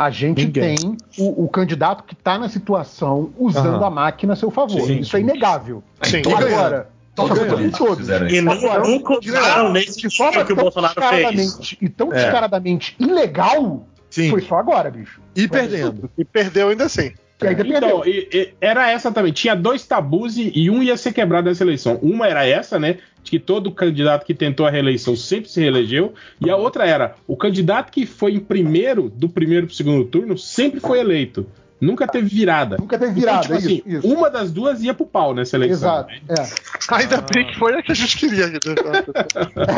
a gente Ninguém. tem o, o candidato que está na situação usando Aham. a máquina a seu favor. Sim, Isso é inegável. Sim. Agora, Todos os todos. E não, Agora, nunca usaram nesse de forma que o tão Bolsonaro fez. e tão É. descaradamente ilegal, Sim. foi só agora, bicho. E Foi perdendo. absurdo. E perdeu ainda assim. E ainda Então, perdeu. e- e- era essa também. Tinha dois tabus e, e um ia ser quebrado nessa eleição. Uma era essa, né? De que todo candidato que tentou a reeleição sempre se reelegeu. E a outra era o candidato que foi em primeiro, do primeiro pro segundo turno, sempre foi eleito. Nunca teve virada. Nunca teve virada, Então, tipo isso, assim, uma das duas ia pro pau nessa eleição. Exato. É. Ainda bem que foi a que a gente queria.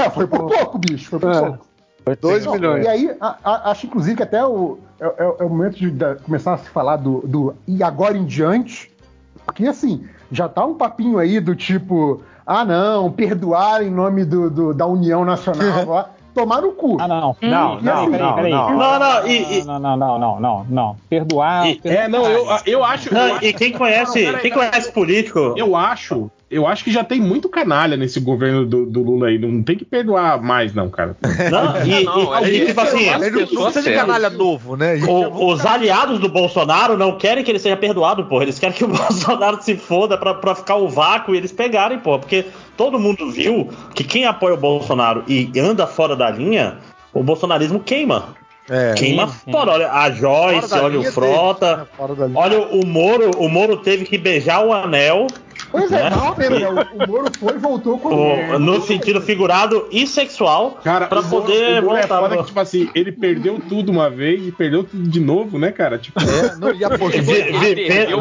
É, foi por pouco, bicho. Foi por É. pouco. Dois Não, milhões. E aí, a- a- acho inclusive que até o, é, é- é o momento de da- começar a se falar do, do e agora em diante, porque assim, já tá um papinho aí do tipo, ah não, perdoar em nome do, do- da União Nacional, tomar no cu. Ah, não. Não, E não, assim, não, peraí, não. peraí. Não, não, e- e- Não, não, não, não, não, não. Perdoar. É, não, eu, eu acho. Não, eu acho- e quem conhece, Não, peraí, quem conhece político, Eu acho, eu acho que já tem muito canalha nesse governo do, do Lula aí. Não tem que perdoar mais, não, cara. Não, e, Não, e- é e, tipo assim, Ele não- precisa de canalha novo, né? o- os aliados do Bolsonaro não querem que ele seja perdoado, porra. Eles querem que o Bolsonaro se foda pra, pra ficar o vácuo e eles pegarem, porra. Porque todo mundo viu que quem apoia o Bolsonaro e anda fora da linha, o bolsonarismo queima. É. Queima fora. Olha a Joyce, olha o Frota. deles, né? Olha o Moro, o Moro teve que beijar o anel Pois é, né? não, mesmo, né? O, o Moro foi e voltou com o- no sentido figurado e sexual Cara, pra Moro- poder o Moro é voltar. foda pro- que, tipo assim, ele perdeu tudo uma vez e perdeu tudo de novo, né, cara? Tipo, É, não, e apostou.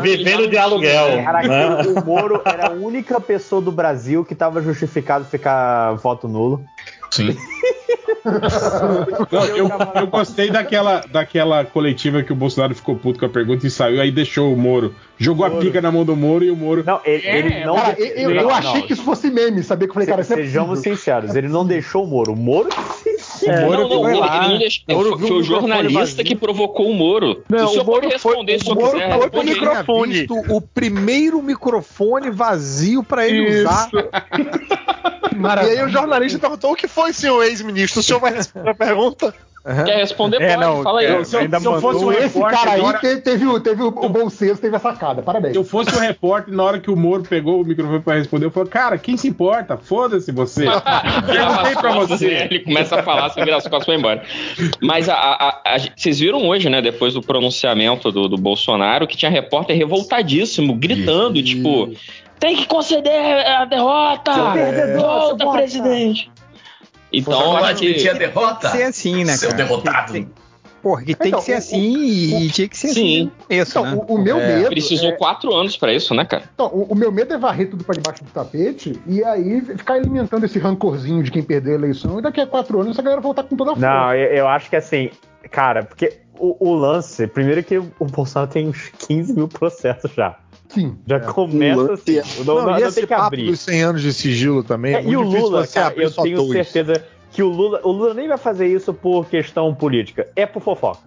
Vivendo de aluguel. Né? o Moro era a única pessoa do Brasil que tava justificado ficar voto nulo. Sim. Não, eu, eu gostei daquela, daquela coletiva que o Bolsonaro ficou puto com a pergunta e saiu, aí deixou o Moro. Jogou a pica na mão do Moro e o Moro. Não, ele, ele não. Cara, eu, eu- eu não, achei não. que isso fosse meme, sabia? Que eu falei, cara, isso é Sejamos possível. sinceros, ele não deixou o Moro. O Moro É, Moro não, não, foi lá. ele não deixou. Foi, viu foi o o jornalista que provocou o Moro. Não, o senhor o Moro pode foi- responder o o Moro quiser. foi pro responde aí. microfone. Visto o primeiro microfone vazio pra ele Isso. usar. E aí o jornalista perguntou o que foi, senhor ex-ministro? O senhor vai responder a pergunta? Quer responder? É, Pode, não, fala aí. é, Se eu, se eu fosse um Esse repórter, cara aí hora- teve, teve, o- teve o, o bom senso, teve a sacada. Parabéns. se eu fosse o repórter, na hora que o Moro pegou o microfone pra responder, eu falei, cara, quem se importa? Foda-se você. Perguntei pra você. Ele começa a falar, você vira as costas e vai embora. Mas a, a- a- a- vocês viram hoje, né, depois do pronunciamento do, do Bolsonaro, que tinha repórter revoltadíssimo, gritando, tipo, tem que conceder a derrota! Volta, bosta." presidente! Então, Só eu não acho admitir que... a derrota. Tem que ser assim, né, Seu cara? derrotado. Tem- Porra, que tem Então, que ser o- assim e tinha que ser Sim. assim. Isso, Então, né? o, o meu medo. Precisou é- quatro anos pra isso, né, cara? Então, o, o meu medo é varrer tudo pra debaixo do tapete e aí ficar alimentando esse rancorzinho de quem perdeu a eleição e daqui a quatro anos essa galera voltar com toda a força. Não, eu, eu acho que assim, cara, porque o, o lance, primeiro que o Bolsonaro tem uns 15 mil processos já. Sim. Já começa assim. Não, Não, não, e não esse tem que papo abrir. dos 100 anos de sigilo também. É, É, e o Lula, você cara, abrir eu tenho dois. certeza que o Lula, o Lula nem vai fazer isso por questão política, é por fofoca.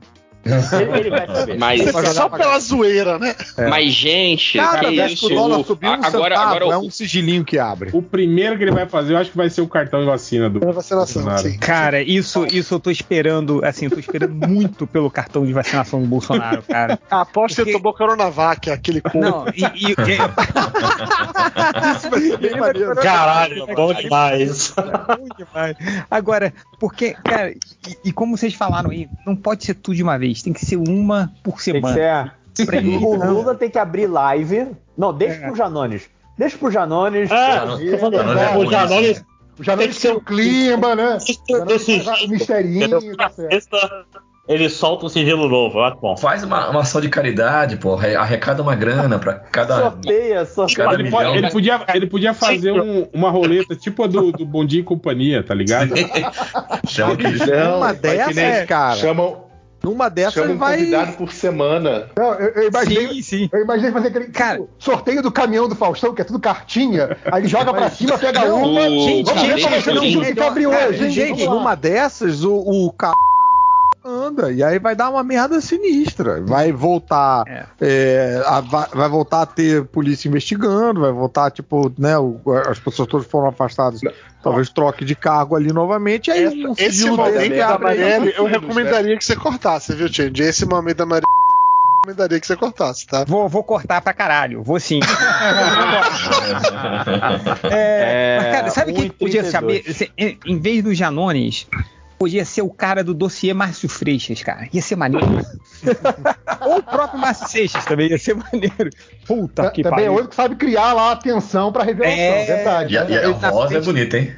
Ele, ele vai saber. Mas, Só pela zoeira, né? mas gente, Cada que vez isso... que o dólar subiu um agora, centavo, agora, é um sigilinho que abre. O primeiro que ele vai fazer, eu acho que vai ser o cartão de vacina do Pela vacinação, Bolsonaro. sim. Cara, isso, isso eu tô esperando, assim, eu tô esperando muito pelo cartão de vacinação do Bolsonaro, cara. Aposto que ele Porque- tomou Coronavac, aquele cu. Não, e. e- e-. Caralho, bom demais. Bom demais. Agora, porque, cara, e, e como vocês falaram aí, não pode ser tudo de uma vez, tem que ser uma por Tem que semana. ser. O. Lula tem que abrir live. Não, deixa pro Janones. Deixa pro Janones. É, Janones- tô falando, Janones é o Janones Já não Tem que ser o clima, né? O misterinho, tá certo. ele solta um sigilo novo, acho bom. Faz uma, uma ação de caridade, pô. arre- Arrecada uma grana pra cada. Sorteia, sorteia. Cada Ele, pode- milhão. ele podia, ele podia fazer um- uma roleta tipo a do, do Bom Dia e Companhia, tá ligado? Chama Numa vai que dessas, cara. Chamam, Numa dessas chamam ele um vai. convidado por semana. Não, eu, eu imaginei, Sim, sim. eu imaginei fazer aquele Cara- tipo, sorteio do caminhão do Faustão, que é tudo cartinha, aí ele joga pra cima, pega uma, gente, vamos ver gente, é que gente, hein? gente, Vamos lá. numa dessas, o, o ca... anda, e aí vai dar uma merda sinistra. Vai voltar. É. é, a- vai, vai voltar a ter polícia investigando, vai voltar, tipo, né? o- as pessoas todas foram afastadas. Talvez troque de cargo ali novamente. Aí Essa- um esse momento da. Marielle, eu filhos, recomendaria que você cortasse, viu, Change? Esse momento da Marielle, eu recomendaria que você cortasse, tá? Vou, vou cortar pra caralho, vou sim. É, É, mas, cara, sabe quem que podia 1,32. saber? Em, em vez do Janones, podia ser o cara do dossiê Márcio Freixas, cara. Ia ser maneiro. Ou o próprio Márcio Seixas também, ia ser maneiro. Puta que Também é pariu. outro que sabe criar lá a tensão pra revelação, É. verdade. E a, e a voz é frente- bonita, hein?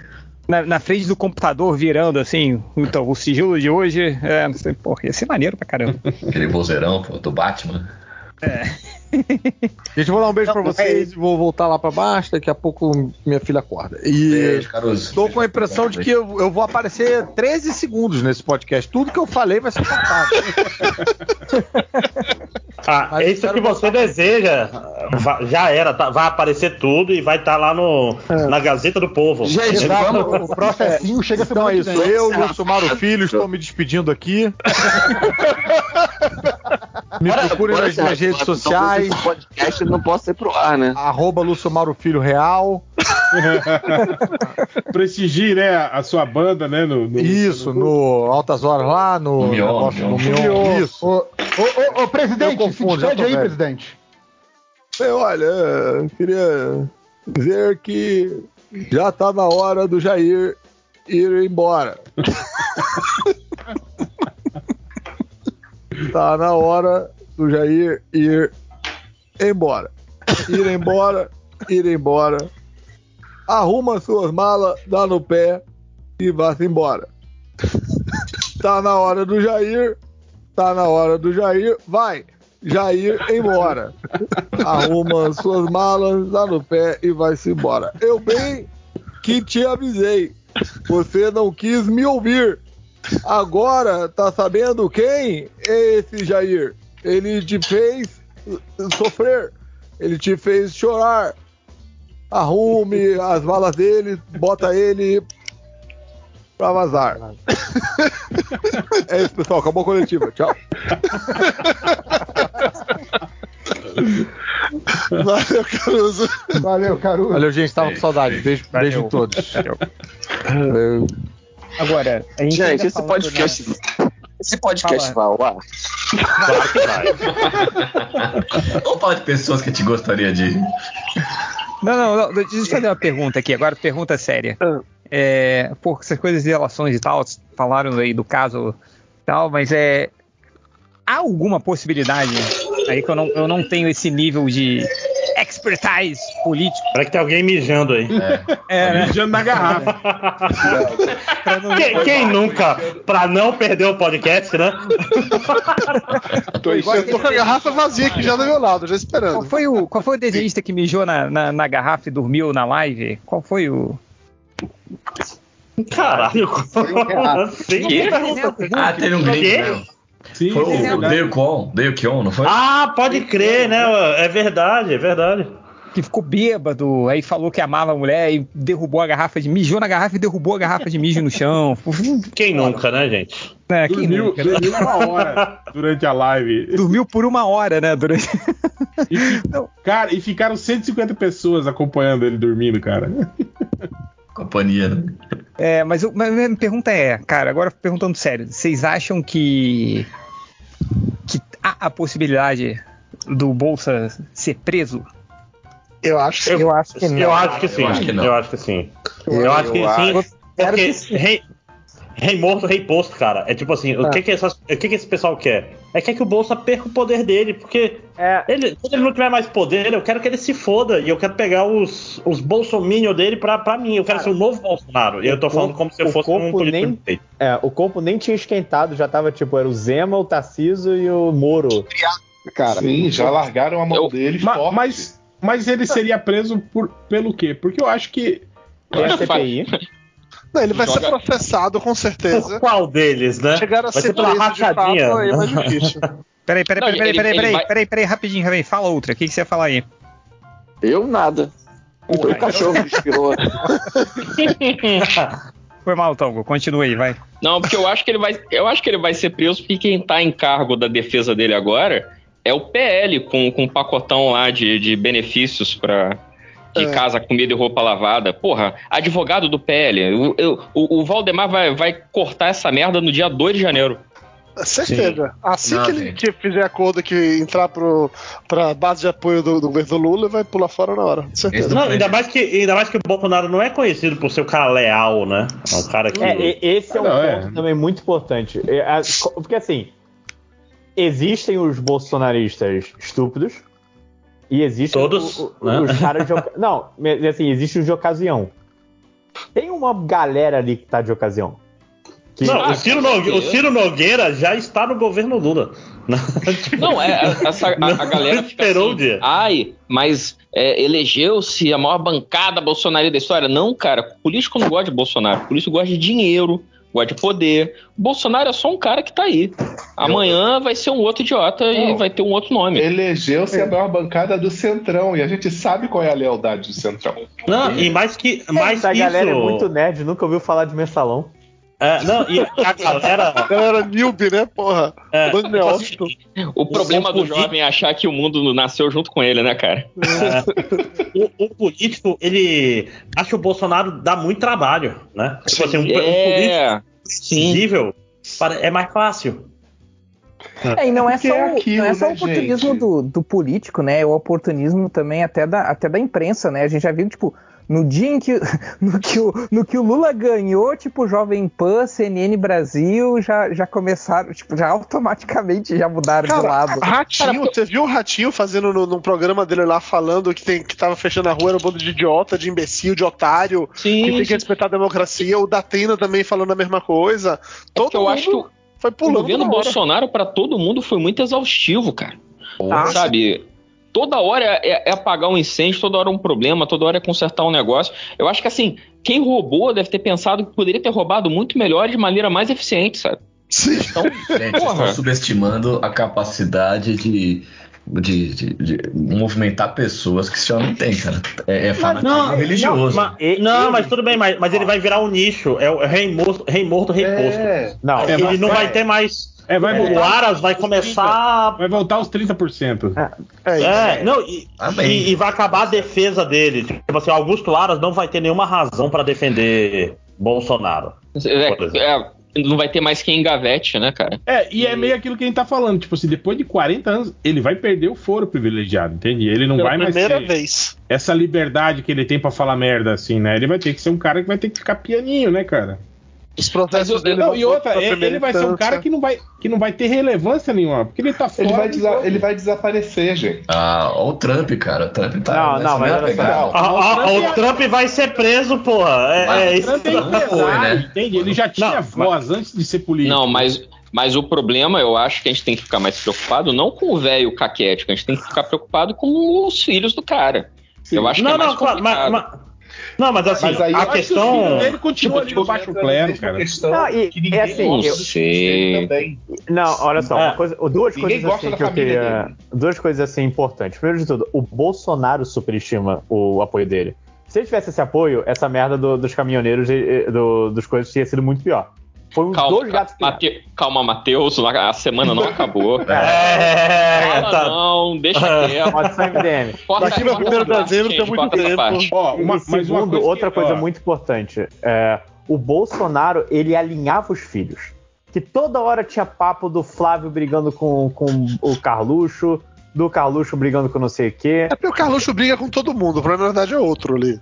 Na, na frente do computador, virando assim. Então, o sigilo de hoje, é, não sei, porra, ia ser maneiro pra caramba. Aquele vozeirão, pô, do Batman. Gente, vou dar um beijo pra vocês e vou voltar lá pra baixo. Daqui a pouco minha filha acorda. E Beijo, Caruso. tô com a impressão de que eu, eu vou aparecer 13 segundos nesse podcast. Tudo que eu falei vai ser cortado. Ah, é isso que você deseja. Já era, tá- vai aparecer tudo e vai estar lá no, na Gazeta do Povo. Exato, o processinho chega Então semana é isso. vem. Eu, Lúcio Mário Filho, estou me despedindo aqui. Me procurem nas minhas redes sociais. Esse podcast não pode ser pro ar, né? Arroba Lúcio Mauro Filho Real. Prestigie, né, a sua banda, né? No, no- Isso, no Altas Horas lá, no, No Mion, negócio, no Mion. Mion. Isso. Ô, ô, ô, presidente, confundo, se despede aí, velho. presidente. Bem, olha, eu queria dizer que já tá na hora do Jair ir embora. tá na hora do Jair ir embora. Ir embora, ir embora. Arruma suas malas, dá no pé e vá-se embora. Tá na hora do Jair, tá na hora do Jair, vai. Jair embora. Arruma suas malas, dá no pé e vai-se embora. Eu bem que te avisei. Você não quis me ouvir. Agora tá sabendo quem é esse Jair? Ele te fez sofrer. Ele te fez chorar. Arrume as malas dele, bota ele pra vazar. É isso, pessoal. Acabou a coletiva. Tchau. Valeu, Caruso. Valeu, Caruso. Valeu, gente. Tava com saudade. Beijo, beijo em todos. Valeu. Agora, a gente, Gente, esse podcast, da- esse podcast vai ao ar? Claro que vai. Vamos falar de pessoas que te gostaria de. Não, não, não, deixa eu fazer uma pergunta aqui, agora pergunta séria. É, por essas coisas de relações e tal, falaram aí do caso e tal, mas é. Há alguma possibilidade aí que eu não, eu não tenho esse nível de expertise político? Parece que tem alguém mijando aí. É, né? Mijando na garrafa. Quem, quem nunca? Pra não perder o podcast, né? Tô, tô com a garrafa vazia aqui já do meu lado, já esperando. Qual foi o, qual foi o desenhista que mijou na, na, na garrafa e dormiu na live? Qual foi o. Caralho, como assim? Quê? Ah, teve um Quê? mesmo. Sim, Foi sim, o Dale Kwon, não foi? Ah, pode crer, né? É verdade, é verdade. Que ficou bêbado, aí falou que amava a mulher e derrubou a garrafa de. mijou na garrafa e derrubou a garrafa de mijo no chão. Quem nunca, né, gente? É, quem Dormiu, nunca, né? dormiu uma hora durante a live. Dormiu por uma hora, né? Durante... E Cara, e ficaram 150 pessoas acompanhando ele dormindo, cara. Companhia, né? É, mas, eu- mas minha pergunta é, cara, agora perguntando sério, vocês acham que que há a possibilidade do Bolsa ser preso? Eu acho que Eu, Eu acho que não. eu acho que sim. Eu acho que não. Eu acho que sim. Eu, acho que sim. Porque rei, rei morto, rei posto, cara. É tipo assim, o, que que essas- o que que esse pessoal quer? É quer que o Bolsa perca o poder dele, porque É. ele, quando ele não tiver mais poder, eu quero que ele se foda. E eu quero pegar os, os bolsominion dele pra, pra mim. Eu quero ser o novo Bolsonaro. E eu tô falando corpo- como se eu fosse um político nem-. É, o corpo nem tinha esquentado, já tava tipo, era o Zema, o Tarciso e o Moro. Cara, Sim, já largaram a mão dele Ma- forte. Mas, mas ele seria preso por, pelo quê? Porque eu acho que. Tem a CPI. Não, ele vai ser Joga- processado com Por certeza. qual deles, né? Chegar a Vai ser ser pela preso de fato, rachadinha. aí é mais difícil. Peraí, peraí, Não, peraí, peraí, ele- peraí, ele peraí, vai- peraí, peraí, rapidinho, rapidinho, fala outra, o que, que você ia falar aí? Eu nada. Porra, o cachorro me inspirou. Foi mal, Tongo, continua aí, vai. Não, porque eu acho que ele vai, eu acho que ele vai ser preso porque quem tá em cargo da defesa dele agora é o PL com, com um pacotão lá de, de benefícios para de É. casa, comida e roupa lavada. Porra, advogado do PL. O, eu- o, o Valdemar vai, vai cortar essa merda no dia 2 de janeiro. Certeza. Assim Não, que ele que fizer acordo que entrar pro, pra base de apoio do, do governo do Lula, vai pular fora na hora. Certeza. Não, ainda mais, que, ainda mais que o Bolsonaro não é conhecido por ser o cara leal, né? É um cara que. É, esse é um Não, é. ponto também muito importante. É, Porque assim, existem os bolsonaristas estúpidos e existem Todos, o- o- né? os caras de. Não, mas, assim, existe os de ocasião. Tem uma galera ali que tá de ocasião. Que- Não, Ah, o, Ciro com Nogue- o. Ciro Nogueira já está no governo Lula. Não, é, essa, a, a galera fica Esperou assim, o dia. ai, mas é, elegeu-se a maior bancada bolsonarista da história. Não, cara, político não gosta de Bolsonaro, político gosta de dinheiro, gosta de poder. O Bolsonaro é só um cara que tá aí. Amanhã vai ser um outro idiota e Não. vai ter um outro nome. Elegeu-se a maior bancada do Centrão e a gente sabe qual é a lealdade do Centrão. Não, e mais que, mais Essa que galera isso. é muito nerd, nunca ouviu falar de mensalão. É, não, e a galera. A galera newbie, né, porra? É, neófito. O problema do político- jovem é achar que o mundo nasceu junto com ele, né, cara? É. o, o político, ele acha o Bolsonaro dá muito trabalho, né? Tipo assim, um, um É, político visível para- é mais fácil. É, e não é Porque só, é o- aquilo, não é só o né, oportunismo do, do político, né? É o oportunismo também até da, até da imprensa, né? A gente já viu, tipo, no dia em que, no que, o, no que o Lula ganhou, tipo, Jovem Pan, CNN Brasil, já, já começaram, tipo, já automaticamente já mudaram de Cara, lado. Ratinho, você viu o Ratinho fazendo no, num programa dele lá falando que, tem, que tava fechando a rua, era um bando de idiota, de imbecil, de otário, Sim, que tem que respeitar a democracia. O Datena também falando a mesma coisa. Todo porque eu mundo acho que o- foi O pulando governo na hora. Bolsonaro, pra todo mundo, foi muito exaustivo, cara. Ah, Sabe? Toda hora é, é apagar um incêndio, toda hora um problema, toda hora é consertar um negócio. Eu acho que assim, quem roubou deve ter pensado que poderia ter roubado muito melhor e de maneira mais eficiente, sabe? Sim. Então, Gente, estão subestimando a capacidade de, de, de- de movimentar pessoas que esse homem tem, cara. É, é fanatismo Não, religioso. Não, mas, não, mas tudo bem, mas, mas ele vai virar um nicho. É o rei morto, rei morto, rei posto. É. Não, ele não vai vai- ter mais. É, vai o voltar. Aras vai começar. Vai voltar aos 30%. É, É, não, e, e- e vai acabar a defesa dele. Tipo assim, Augusto Aras não vai ter nenhuma razão pra defender Bolsonaro. é, é, não vai ter mais quem engavete, né, cara? É, e é meio aquilo que a gente tá falando. Tipo assim, depois de 40 anos, ele vai perder o foro privilegiado, entende? Ele não Pela vai mais primeira ser vez. essa liberdade que ele tem pra falar merda, assim, né? Ele vai ter que ser um cara que vai ter que ficar pianinho, né, cara? Os protestos Mas eu- dele Não, e outra, ele, ele vai ser um cara que não vai, que não vai ter relevância nenhuma, porque ele tá fora. Ele vai, desa- ele vai desaparecer, gente. Ah, ó o Trump, cara. O Trump tá. Não, não, mas olha só. pegada. Ah, ah, o Trump o Trump vai ser preso, porra. É, Mas é o isso. Trump é foi, né? entende? Ele já tinha Não, voz antes de ser político. Não, mas, mas o problema, eu acho que a gente tem que ficar mais preocupado não com o velho caquético, a gente tem que ficar preocupado com os filhos do cara. Eu acho que Não, é mais não, claro, mas, complicado. mas- não, mas assim, Mas aí a que que questão. filho dele continua Tipo, no baixo clero, cara. questão Não, e- que ninguém é assim, gosta eu sei. dele. Não, olha só, É. uma coisa, duas Ninguém coisas assim que eu queria. Duas coisas assim importantes. Primeiro de tudo, o Bolsonaro superestima o apoio dele. Se ele tivesse esse apoio, essa merda do- dos caminhoneiros do- dos coisas tinha sido muito pior. Foi uns Calma, dois gatos. Mate- calma, Matheus, a semana não acabou. É, Fala tá. não, deixa quieto. Maldição MDM. Corta Daqui primeiro parte, dezembro tem muito tempo. Ó, uma, e mas uma segundo, coisa outra que- coisa ó, muito importante. é, o Bolsonaro, ele alinhava os filhos. Que toda hora tinha papo do Flávio brigando com, com o Carluxo, do Carluxo brigando com não sei o quê. É porque o Carluxo briga com todo mundo, o problema na verdade é outro ali.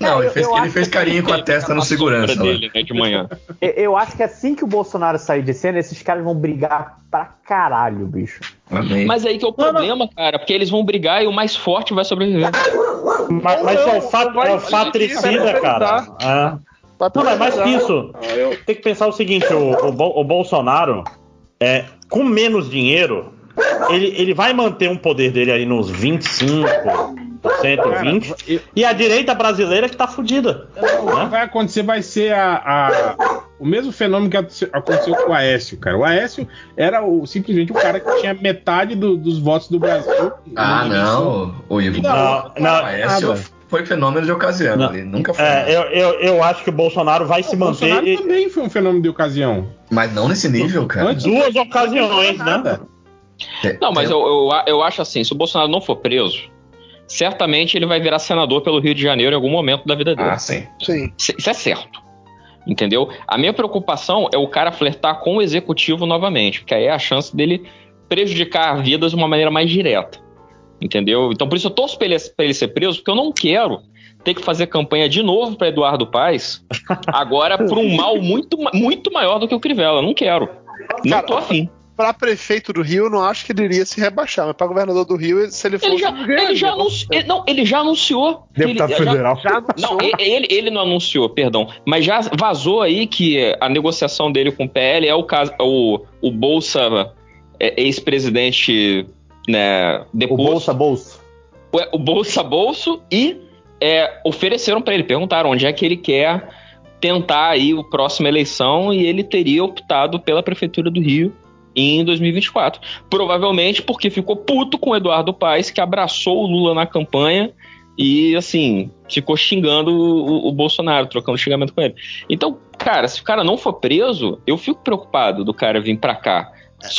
Não, ele fez, eu ele fez carinho com a testa no segurança. dele, né, de manhã. Eu- Eu acho que assim que o Bolsonaro sair de cena, esses caras vão brigar pra caralho, bicho. Amém. Mas aí que é o problema, cara, porque eles vão brigar e o mais forte vai sobreviver. Mas, mas é o fato, é o fatricida, cara. É. Não, mas mais que isso, tem que pensar o seguinte: o, o, o Bolsonaro, é, com menos dinheiro, ele, ele vai manter um poder dele aí nos 25%, 20%, e a direita brasileira que tá fudida. O que vai acontecer vai ser a, a- o mesmo fenômeno que aconte- aconteceu com o Aécio, cara. O Aécio era o- simplesmente o cara que tinha metade do- dos votos do Brasil. Ah, não, o Ivo. Não, não, Ah, Aécio nada. foi fenômeno de ocasião. Não. Ele nunca foi. É, eu, eu, eu acho que o Bolsonaro vai se O manter. Bolsonaro e- também foi um fenômeno de ocasião. Mas não nesse nível, cara. Antes duas ocasiões, né? É, Não, mas é- eu, eu, eu acho assim, se o Bolsonaro não for preso, certamente ele vai virar senador pelo Rio de Janeiro em algum momento da vida dele. Ah, sim. Sim. Isso é certo. Entendeu? A minha preocupação é o cara flertar com o executivo novamente, porque aí é a chance dele prejudicar vidas de uma maneira mais direta. Entendeu? Então por isso eu torço pra ele, pra ele ser preso, porque eu não quero ter que fazer campanha de novo para Eduardo Paes, agora por um mal muito, muito maior do que o Crivella. Eu não quero. Não Cara, tô afim. Pra prefeito do Rio, eu não acho que ele iria se rebaixar, mas pra governador do Rio, se ele fosse. Ele já, ganharia. ele já anunciou. ele- não, ele já anunciou. Deputado Ele já- federal. Já anunciou. Não, ele, ele não anunciou, perdão. Mas já vazou aí que a negociação dele com o PL é o, caso, o, o Bolsa é, ex-presidente né, deposto. O Bolsa Bolso. O, o Bolsa Bolso e é, ofereceram para ele, perguntaram onde é que ele quer tentar aí a próxima eleição e ele teria optado pela prefeitura do Rio em 2024. Provavelmente porque ficou puto com o Eduardo Paes, que abraçou o Lula na campanha e, assim, ficou xingando o, o Bolsonaro, trocando xingamento com ele. Então, cara, se o cara não for preso, eu fico preocupado do cara vir pra cá.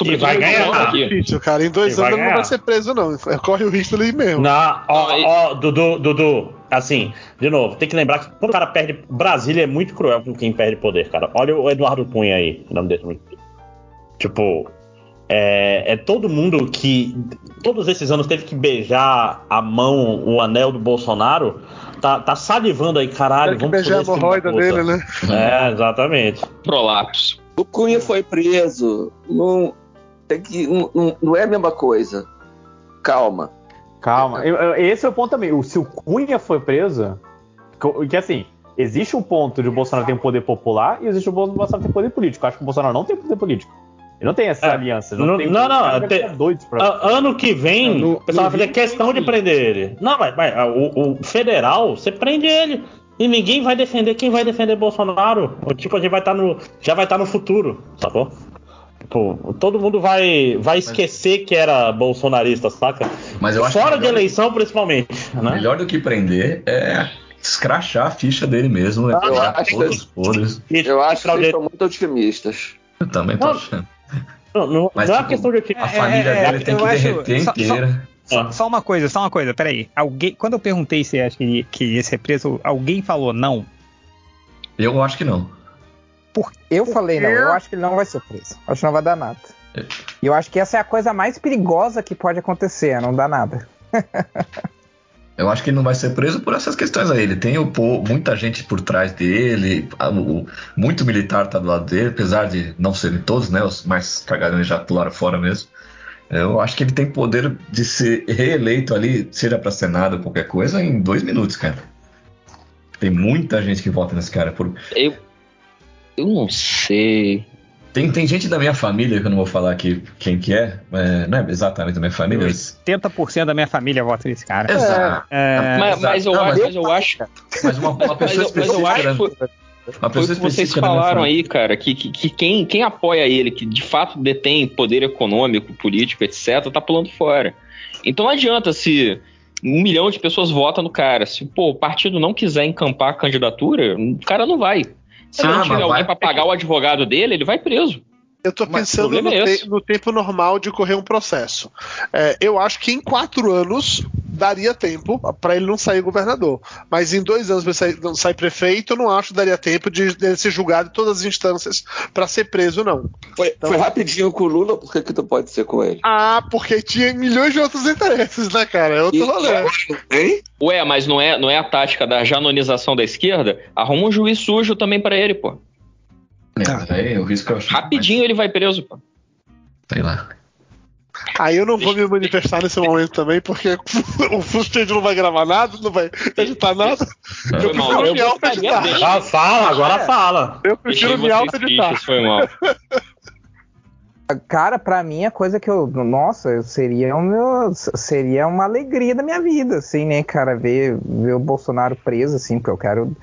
E vai ganhar. Difícil, cara. Em dois E vai anos ele não vai ser preso, não. Corre o risco ali mesmo. Não, ó, ó, Dudu, Dudu, assim, de novo, tem que lembrar que quando o cara perde. Brasília é muito cruel com quem perde poder, cara. Olha o Eduardo Cunha aí, o nome muito. Tipo, é, é todo mundo que todos esses anos teve que beijar a mão, o anel do Bolsonaro, tá, tá salivando aí, caralho. Tem que vamos beijar a hemorroida dele, né? É, exatamente. Prolapso. O Cunha foi preso. Não, tem que, não, não- é a mesma coisa. Calma. Calma. Esse é o ponto também. Se o Cunha foi preso, que assim, existe um ponto de o Bolsonaro ter um poder popular e existe um ponto de o Bolsonaro ter poder político. Eu acho que o Bolsonaro não tem poder político. Ele não tem essas É. alianças. Não, tem- não, caras não, tem- ficar doidos pra- ano que vem, No- o pessoal vai fazer questão de prender ele. Não, mas, mas, ah, o, o federal, você prende ele. E ninguém vai defender quem vai defender Bolsonaro. Ou, Tipo, a gente vai estar no. Já vai estar no futuro, sacou? Tipo, todo mundo vai, vai esquecer que era bolsonarista, saca? Mas eu acho que Fora de eleição, principalmente. Né? Melhor do que prender é escrachar a ficha dele mesmo, é Eu acho todos os podres. Eu acho que vocês estão muito otimistas. Eu também tô achando. Não, não, Mas, não é uma tipo, questão de a família É, é, dele tem que acho- derreter só- só- inteira. Só, só uma coisa, só uma coisa, peraí. Alguém, quando eu perguntei se acho que, que ia ser preso, alguém falou não. Eu acho que não. Eu falei não, eu acho que ele não vai ser preso. Acho que não vai dar nada. E eu acho que essa é a coisa mais perigosa que pode acontecer, é não dá nada. Eu acho que ele não vai ser preso por essas questões aí. Ele tem o muita gente por trás dele, muito militar tá do lado dele, apesar de não serem todos, né? Os mais cagadões já pularam fora mesmo. Eu acho que ele tem poder de ser reeleito ali, seja pra Senado ou qualquer coisa, em dois minutos, cara. Tem muita gente que vota nesse cara. Por... Eu, eu não sei. Tem, tem gente da minha família, que eu não vou falar aqui quem que é, é, não é exatamente da minha família, mas 80% da minha família vota nesse cara. Exato. É, Mas, mas eu, Não, acho, mas- mas eu acho. Mas uma, uma Mas pessoa eu, mas eu acho específica, que vocês específica falaram aí, cara, que, que, que quem, quem apoia ele, que de fato detém poder econômico, político, etc., tá pulando fora. Então não adianta se um milhão de pessoas votam no cara. Se pô, o partido não quiser encampar a candidatura, o cara não vai. Se Ah, não tiver alguém vai- pra pagar o advogado dele, ele vai preso. Eu tô Mas pensando no, é te- no tempo normal de correr um processo. É, eu acho que em quatro anos daria tempo pra ele não sair governador. Mas em dois anos pra ele sair, não sair prefeito, eu não acho que daria tempo de, dele ser julgado em todas as instâncias pra ser preso, não. Foi, foi rapidinho com o Lula, por que, que tu pode ser com ele? Ah, porque tinha milhões de outros interesses, né, cara? É outro rolê. Hein? Ué, mas não é, não é a tática da janonização da esquerda? Arruma um juiz sujo também pra ele, pô. É, aí, o risco acho. Rapidinho ele vai preso, pô. Sei lá. Aí eu não vou me manifestar nesse momento também, porque o Fusted não vai gravar nada, não vai editar nada. Eu prefiro eu me auto-editar. Ah, fala, agora É. fala. Eu prefiro me auto-editar. foi mal. Cara, pra mim a coisa que eu. Nossa, seria o meu. Seria uma alegria da minha vida, assim, né, cara? Ver, ver o Bolsonaro preso, assim, porque eu quero.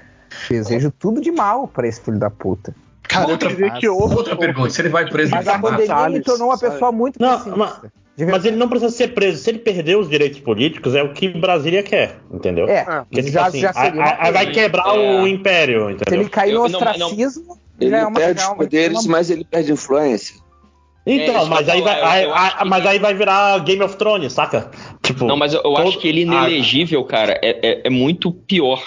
Desejo tudo de mal pra esse filho da puta. Cara, queria que houve. Outra pergunta, se ele vai preso Mas a pandemia me Salles, tornou uma sabe? pessoa muito Não, pessimista. mas, mas ele não precisa ser preso. Se ele perder os direitos políticos, é o que Brasília quer, entendeu? É, Porque, tipo já, assim, já seria a- a- vai quebrar É. o império, Se entendeu? ele cair no Eu- não, não- ostracismo, Ele já é uma. perde é os poderes, uma- mas ele perde influência. Então, É, mas aí, vai, falar, eu- eu aí- que- mas aí vai virar Game of Thrones, saca? Tipo, Não, mas eu, eu todo- acho que ele inelegível, cara, é, é, é muito pior.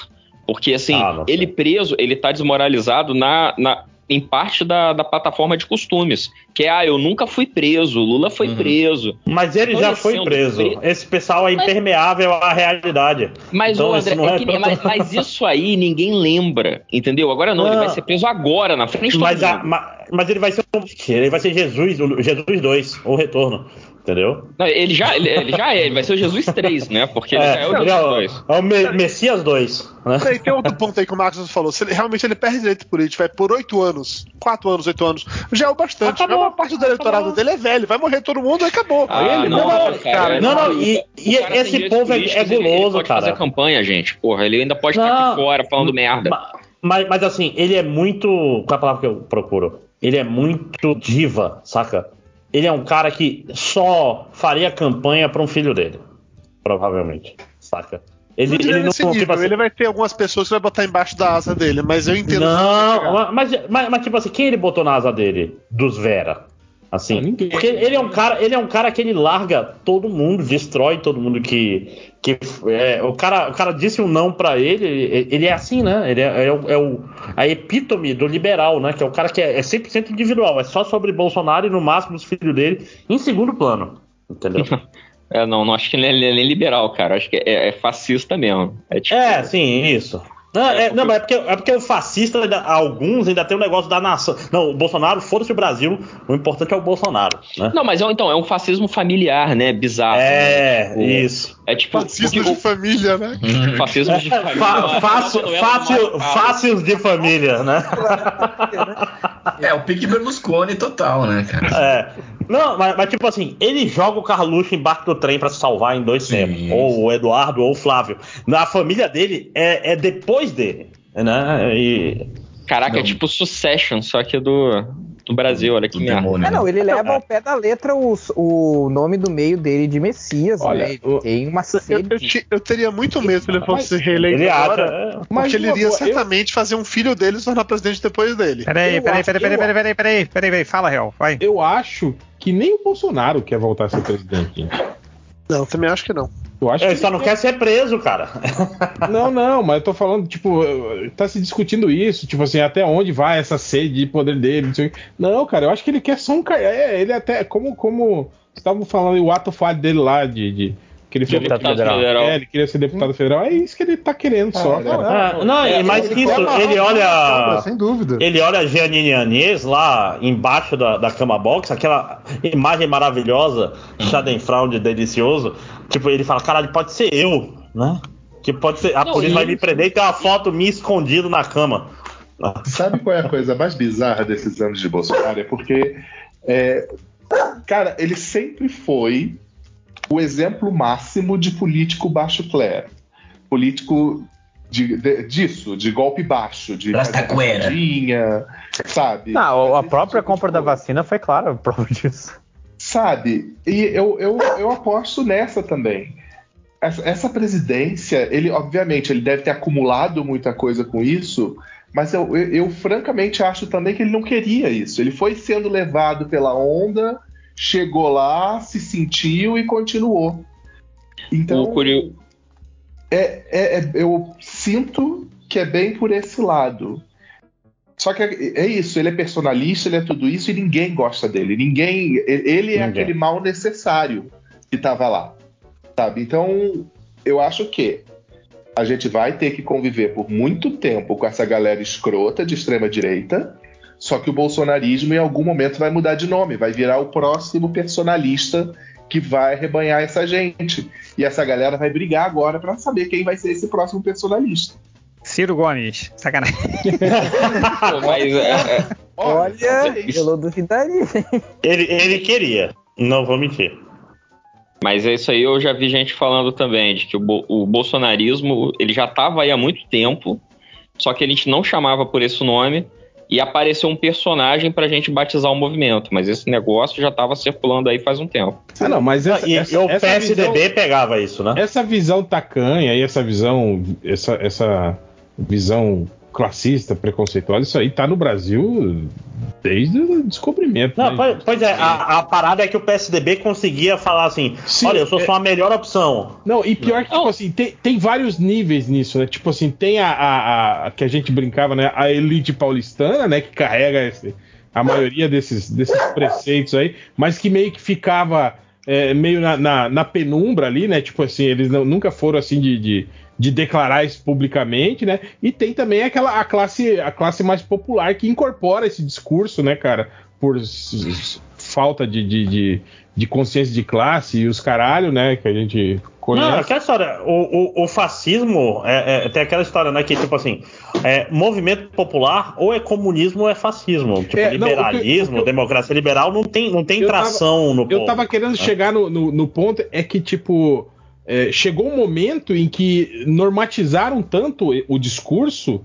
Porque, assim, Ah, ele preso, ele tá desmoralizado na, na, em parte da, da plataforma de costumes. Que é, ah, eu nunca fui preso, o Lula foi Uhum. preso. Mas ele já foi preso. preso. Esse pessoal é impermeável à realidade. Mas, Então, isso André, não é é que tanto- mas, mas isso aí ninguém lembra, entendeu? Agora não, ele Não. vai ser preso agora, na frente todo Mas, a- mundo. ma- mas ele vai ser ele vai ser Jesus, o Jesus 2, o retorno. Entendeu? Não, ele já, ele, ele já é, ele vai ser o Jesus 3, né? Porque ele já é o Jesus é o- 2. É o Me- Messias 2. Né? Tem, tem outro ponto aí que o Marcos falou. Se ele, realmente ele perde direito político, vai por oito anos, quatro anos, oito anos, já é o bastante. Já uma parte do eleitorado dele é velho, vai morrer todo mundo e acabou. Ah, Ele- não, não, não, cara, não, não, e- e esse povo é- é guloso, pode cara. fazer campanha, gente. Porra, ele ainda pode estar Não, aqui fora falando merda. Mas, mas assim, ele é muito. Qual é a palavra que eu procuro? Ele é muito diva, saca? Ele é um cara que só faria campanha pra um filho dele. Provavelmente. Saca? Ele, Ele, ele não. tipo nível, assim, ele vai ter algumas pessoas que vai botar embaixo da asa dele, mas eu entendo. Não, mas, mas, mas, tipo assim, quem ele botou na asa dele? Dos Vera. Assim, porque ele é um cara, ele é um cara que ele larga todo mundo, destrói todo mundo que, que é, o cara, o cara disse um não pra ele, ele, ele é assim, né? Ele é, é o, é o- a epítome do liberal, né? Que é o cara que é, é 100% individual, é só sobre Bolsonaro e no máximo os filhos dele em segundo plano, entendeu? É, não, não acho que ele é nem liberal, cara. Acho que é, é fascista mesmo. É, tipo, É, sim, isso. Não, é, não, mas é porque, é porque o fascista, ainda- alguns ainda tem o negócio da nação. Não, o Bolsonaro, foda-se o Brasil, o importante é o Bolsonaro, né? Não, mas é, então, é um fascismo familiar, né? Bizarro. É, né? isso. É tipo. Fascismo de família, né? Fascismo de família. Fa- fácil, Novela fácil, fáceis de família, né? É, o pique Berlusconi total, né, cara? É. Não, mas, mas, tipo assim, ele joga o Carluxo embaixo do trem pra se salvar em dois tempos. Ou o Eduardo ou o Flávio. Na família dele é, é depois dele, né? E... Caraca, é tipo Succession, só que do, do Brasil, olha que merda. É, não, ele leva ao pé da letra o, o nome do meio dele de Messias, Olha, né? Ele tem uma Eu, sede. eu ti- eu teria muito medo se ele fosse Mas- reeleito Ele agora, é. porque Mas ele uma iria boa, eu- certamente fazer um filho dele se tornar presidente depois dele. Peraí, peraí, peraí, peraí, peraí, peraí, peraí, peraí, peraí, fala, Real, vai. Eu acho que nem o Bolsonaro quer voltar a ser presidente. gente. Não, também acho que não. Eu acho Ele que só não quer ser preso, cara. Não, não, mas eu tô falando, tipo, tá se discutindo isso, tipo assim, até onde vai essa sede de poder dele, não cara, eu acho que ele quer só um cara. É, ele até, como, como estavam falando, o ato falho dele lá, de. de que ele foi Deputado deputado federal. É, ele queria ser deputado federal. É isso que ele tá querendo só. cara. É, não, e mais que isso, ele olha. Sem dúvida. Ele olha a Giannini Agnès lá embaixo da, da cama box, aquela imagem maravilhosa, Schadenfraude delicioso. Tipo, ele fala, caralho, pode ser eu, né? Que pode ser. A Não, polícia vai me prender e tem uma foto minha escondido na cama. Sabe qual é a coisa mais bizarra desses anos de Bolsonaro? É porque, é, cara, ele sempre foi o exemplo máximo de político baixo clero. Político de- de- disso, de golpe baixo, de pagodinha, sabe? Não, a própria compra da vacina foi clara, a prova disso. Sabe? E eu, eu, eu aposto nessa também. Essa, essa presidência, ele, obviamente, ele deve ter acumulado muita coisa com isso, mas eu, eu, eu francamente acho também que ele não queria isso. Ele foi sendo levado pela onda, chegou lá, se sentiu e continuou. Então, curio- é, é- é- eu sinto que é bem por esse lado. Só que é, é isso, ele é personalista, ele é tudo isso e ninguém gosta dele. Ninguém, ele é Ninguém. aquele mal necessário que estava lá, sabe? Então, eu acho que a gente vai ter que conviver por muito tempo com essa galera escrota de extrema direita. Só que o bolsonarismo em algum momento vai mudar de nome, vai virar o próximo personalista que vai arrebanhar essa gente. E essa galera vai brigar agora para saber quem vai ser esse próximo personalista. Ciro Gomes, sacanagem. Pô, mas, é, é, Olha, eu não duvidaria. Ele, ele queria, não vou mentir. Mas é isso aí, eu já vi gente falando também de que o, bo- o bolsonarismo ele já estava aí há muito tempo, só que a gente não chamava por esse nome e apareceu um personagem pra gente batizar o movimento. Mas esse negócio já estava circulando aí faz um tempo. Ah, não, mas essa, e, essa- e o essa PSDB visão- pegava isso, né? Essa visão tacanha e essa visão, essa, essa visão classista, preconceituosa, isso aí tá no Brasil desde o descobrimento. Não, né? pois, pois é, a, a parada é que o PSDB conseguia falar assim: olha, eu sou só a melhor opção. Não, e pior que, tipo assim, tem, tem vários níveis nisso, né? Tipo assim, tem a, a- a- que a gente brincava, né? A elite paulistana, né? Que carrega esse- a maioria desses, desses preceitos aí, mas que meio que ficava é, meio na, na, na penumbra ali, né? Tipo assim, eles não- nunca foram assim de, de, de declarar isso publicamente, né? E tem também aquela a classe, a classe mais popular que incorpora esse discurso, né, cara? por falta de, de, de, de consciência de classe e os caralho, né? Que a gente conhece. Não, aquela história, o, o, o fascismo é, é- tem aquela história, né, que tipo assim, é, movimento popular ou é comunismo ou é fascismo. Tipo, É, não, o que- liberalismo, o que eu- democracia liberal não tem, não tem Eu tava- tração no Eu povo, tava querendo né? chegar no, no, no ponto, é que, tipo, é, chegou um momento em que normatizaram tanto o discurso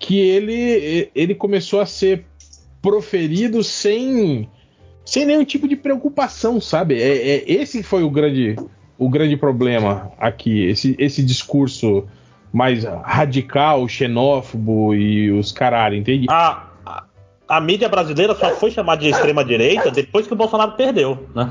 que ele, ele começou a ser proferido sem, sem nenhum tipo de preocupação, sabe? É, é- esse foi o grande, o grande problema aqui, esse, esse discurso mais radical, xenófobo e os caralho, entende? A, a, mídia brasileira só foi chamada de extrema-direita depois que o Bolsonaro perdeu, né?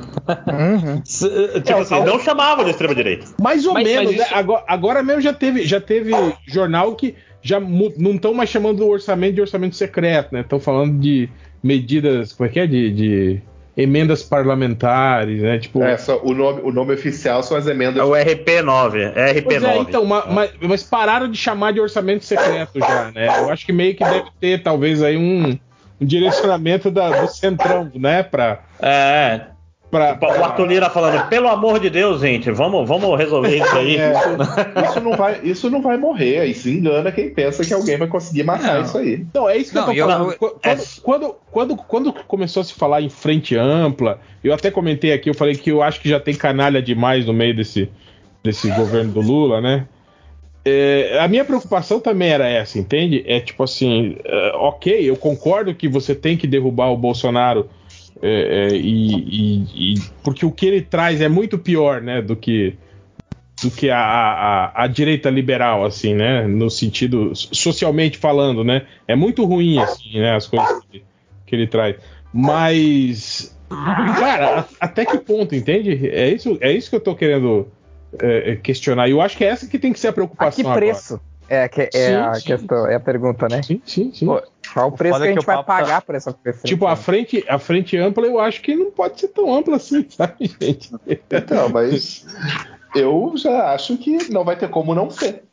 Se- Tipo É, assim, não chamava de extrema-direita. Mais ou Mas- menos, mas né? isso- Agora, agora mesmo já teve, já teve jornal que já não estão mais chamando o orçamento de orçamento secreto, né? Estão falando de medidas, como é que é? De, de emendas parlamentares, né? Tipo, É, só o, nome, o nome oficial são as emendas. É o RP9, é Pois é, RP9. então, ma- ma- mas, pararam de chamar de orçamento secreto já, né? Eu acho que meio que deve ter, talvez, aí um, um direcionamento da- do centrão, né? Pra, É. pra, O Arthur Lira falando, pelo amor de Deus, gente, vamos, vamos resolver isso aí. É, isso, não vai, isso não vai morrer. Aí se engana quem pensa que alguém vai conseguir matar isso aí. Então, é isso que Não, eu tô falando. eu- Qu- Quando, quando, quando, quando começou a se falar em frente ampla, eu até comentei aqui, eu falei que eu acho que já tem canalha demais no meio desse, desse governo do Lula, né? É, a minha preocupação também era essa, entende? É tipo assim, é, ok, eu concordo que você tem que derrubar o Bolsonaro é, é, e, e- e- porque o que ele traz é muito pior, né, do que do que a, a, a direita liberal, assim, né? No sentido socialmente falando, né? É muito ruim, assim, né? As coisas que, que ele traz. Mas, cara, a- até que ponto, entende? É isso, é isso que eu tô querendo é, é, questionar. E eu acho que é essa que tem que ser a A preocupação. que preço? É, que, é Sim, a sim. questão, é a pergunta, né? Sim, sim, sim. Qual o preço que a é que gente vai tá- pagar por essa preferência? Tipo, a frente, a frente ampla eu acho que não pode ser tão ampla assim, sabe, gente? Então, mas eu já acho que não vai ter como não ser.